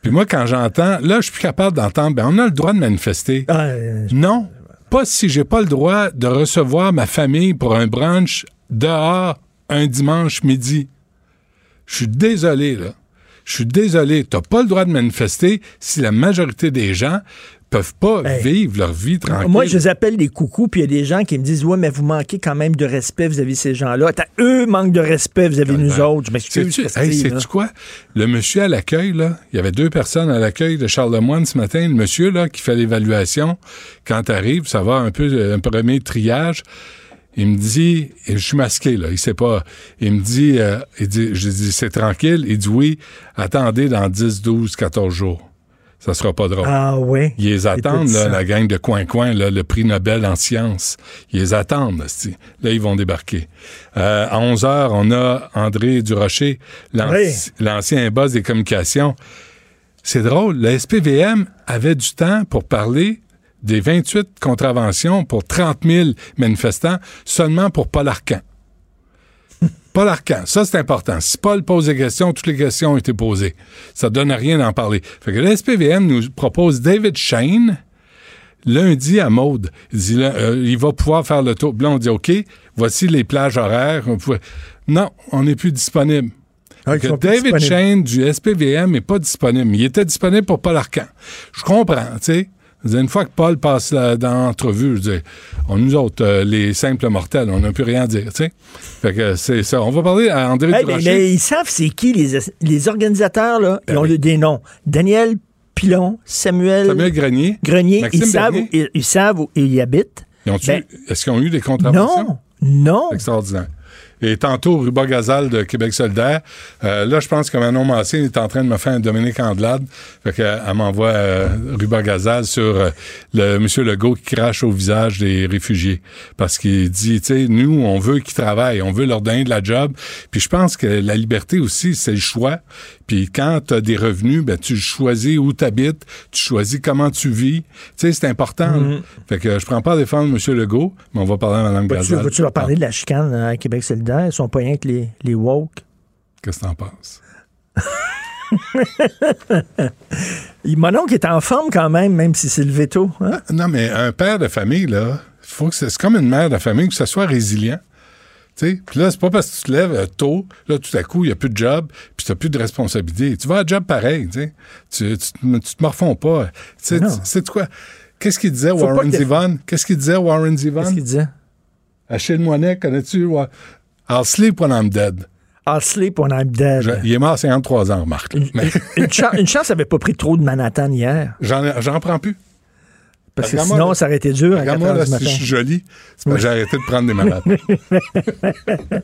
Puis moi, quand j'entends, là, je suis plus capable d'entendre, ben, on a le droit de manifester. Ah, non, pas si j'ai pas le droit de recevoir ma famille pour un brunch dehors un dimanche midi. Je suis désolé, là. Je suis désolé, tu n'as pas le droit de manifester si la majorité des gens peuvent pas vivre leur vie tranquille. Moi, je les appelle des coucous, puis il y a des gens qui me disent Ouais, mais vous manquez quand même de respect vis-à-vis ces gens-là. Eux manquent de respect vis-à-vis de nous autres. Je m'excuse. Sais-tu quoi? Le monsieur à l'accueil, là, il y avait deux personnes à l'accueil de Charlemagne ce matin. Le monsieur là, qui fait l'évaluation, quand tu arrives, ça va un peu un premier triage. Il me dit, et je suis masqué, là, il sait pas. Il me dit, euh, il dit je dis, c'est tranquille. Il dit oui, attendez dans 10, 12, 14 jours. Ça sera pas drôle. Ah oui. Ils les attendent, là, la gang de coin-coin, le prix Nobel en sciences. Ils les attendent, là, là ils vont débarquer. Euh, à 11 heures, on a André Durocher, l'ancien boss des communications. C'est drôle, le SPVM avait du temps pour parler des 28 contraventions pour 30 000 manifestants seulement pour Paul Arcan. <laughs> Paul Arcan, ça c'est important. Si Paul pose des questions, toutes les questions ont été posées. Ça donne rien d'en parler. Fait que le SPVM nous propose David Shane lundi à Maude. Il dit, euh, il va pouvoir faire le tour. Là, on dit, OK, voici les plages horaires. Non, on n'est plus disponible. Ah, David Shane du SPVM n'est pas disponible. Il était disponible pour Paul Arcan. Je comprends, tu sais. Une fois que Paul passe dans l'entrevue, je dis, on, nous autres, euh, les simples mortels, on n'a plus rien à dire, tu sais. Fait que c'est ça. On va parler à André mais, mais, ils savent c'est qui les, les organisateurs, là. ils ben ont des noms. Daniel Pilon, Samuel... Samuel Grenier. Grenier, ils savent, où, ils, savent, où, ils habitent. Ben est-ce qu'ils ont eu des contraventions? Non, non. Extraordinaire. Et tantôt, Ruba Gazal de Québec solidaire. Euh, là, je pense que Manon Massé est en train de me faire un Dominique Andelade. Fait qu'elle m'envoie euh, Ruba Gazal sur euh, le monsieur Legault qui crache au visage des réfugiés. Parce qu'il dit, tu sais, nous, on veut qu'ils travaillent, on veut leur donner de la job. Puis je pense que la liberté aussi, c'est le choix. Puis quand tu as des revenus, ben, tu choisis où tu habites, tu choisis comment tu vis. Tu sais, c'est important. Mm-hmm. Fait que je prends pas à défendre M. Legault, mais on va parler à Mme Gazal. Vas-tu leur parler de la chicane à Québec solidaire? Ils sont pas rien que les, les woke. Qu'est-ce que t'en penses? <laughs> Mon oncle est en forme quand même, même si c'est le veto. Hein? Non, mais un père de famille, là, faut que c'est comme une mère de famille, que ce soit résilient. Puis là, c'est pas parce que tu te lèves euh, tôt, là, tout à coup, il n'y a plus de job, puis tu n'as plus de responsabilité. Tu vas à job pareil, tu Tu, tu, te morfonds pas. C'est quoi? Qu'est-ce qu'il disait, Warren Zevon? Qu'est-ce qu'il disait, Warren Zevon? Qu'est-ce qu'il disait? Achille Moinet, connais-tu? I'll sleep when I'm dead. I'll sleep when I'm dead. il est mort à 53 ans, Marc. Une, une, une, chance, n'avait pas pris trop de Manhattan hier. J'en prends plus. Parce que sinon, ça aurait été dur à 4 moi, si je suis joli, c'est j'ai arrêté de prendre des malades. <laughs>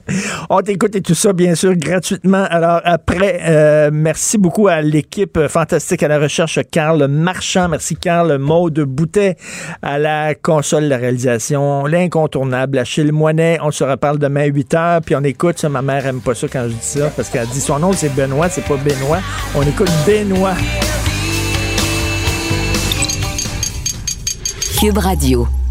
On t'écoute et tout ça, bien sûr, gratuitement. Alors, après, euh, merci beaucoup à l'équipe fantastique à la recherche, Carl Marchand. Merci, Carl Maude Boutet à la console de la réalisation. L'incontournable, Achille Moinet. On se reparle demain à 8 h, puis on écoute ça. Ma mère aime pas ça quand je dis ça, parce qu'elle dit son nom, c'est Benoît, c'est pas Benoît. On écoute Benoît. Cube Radio.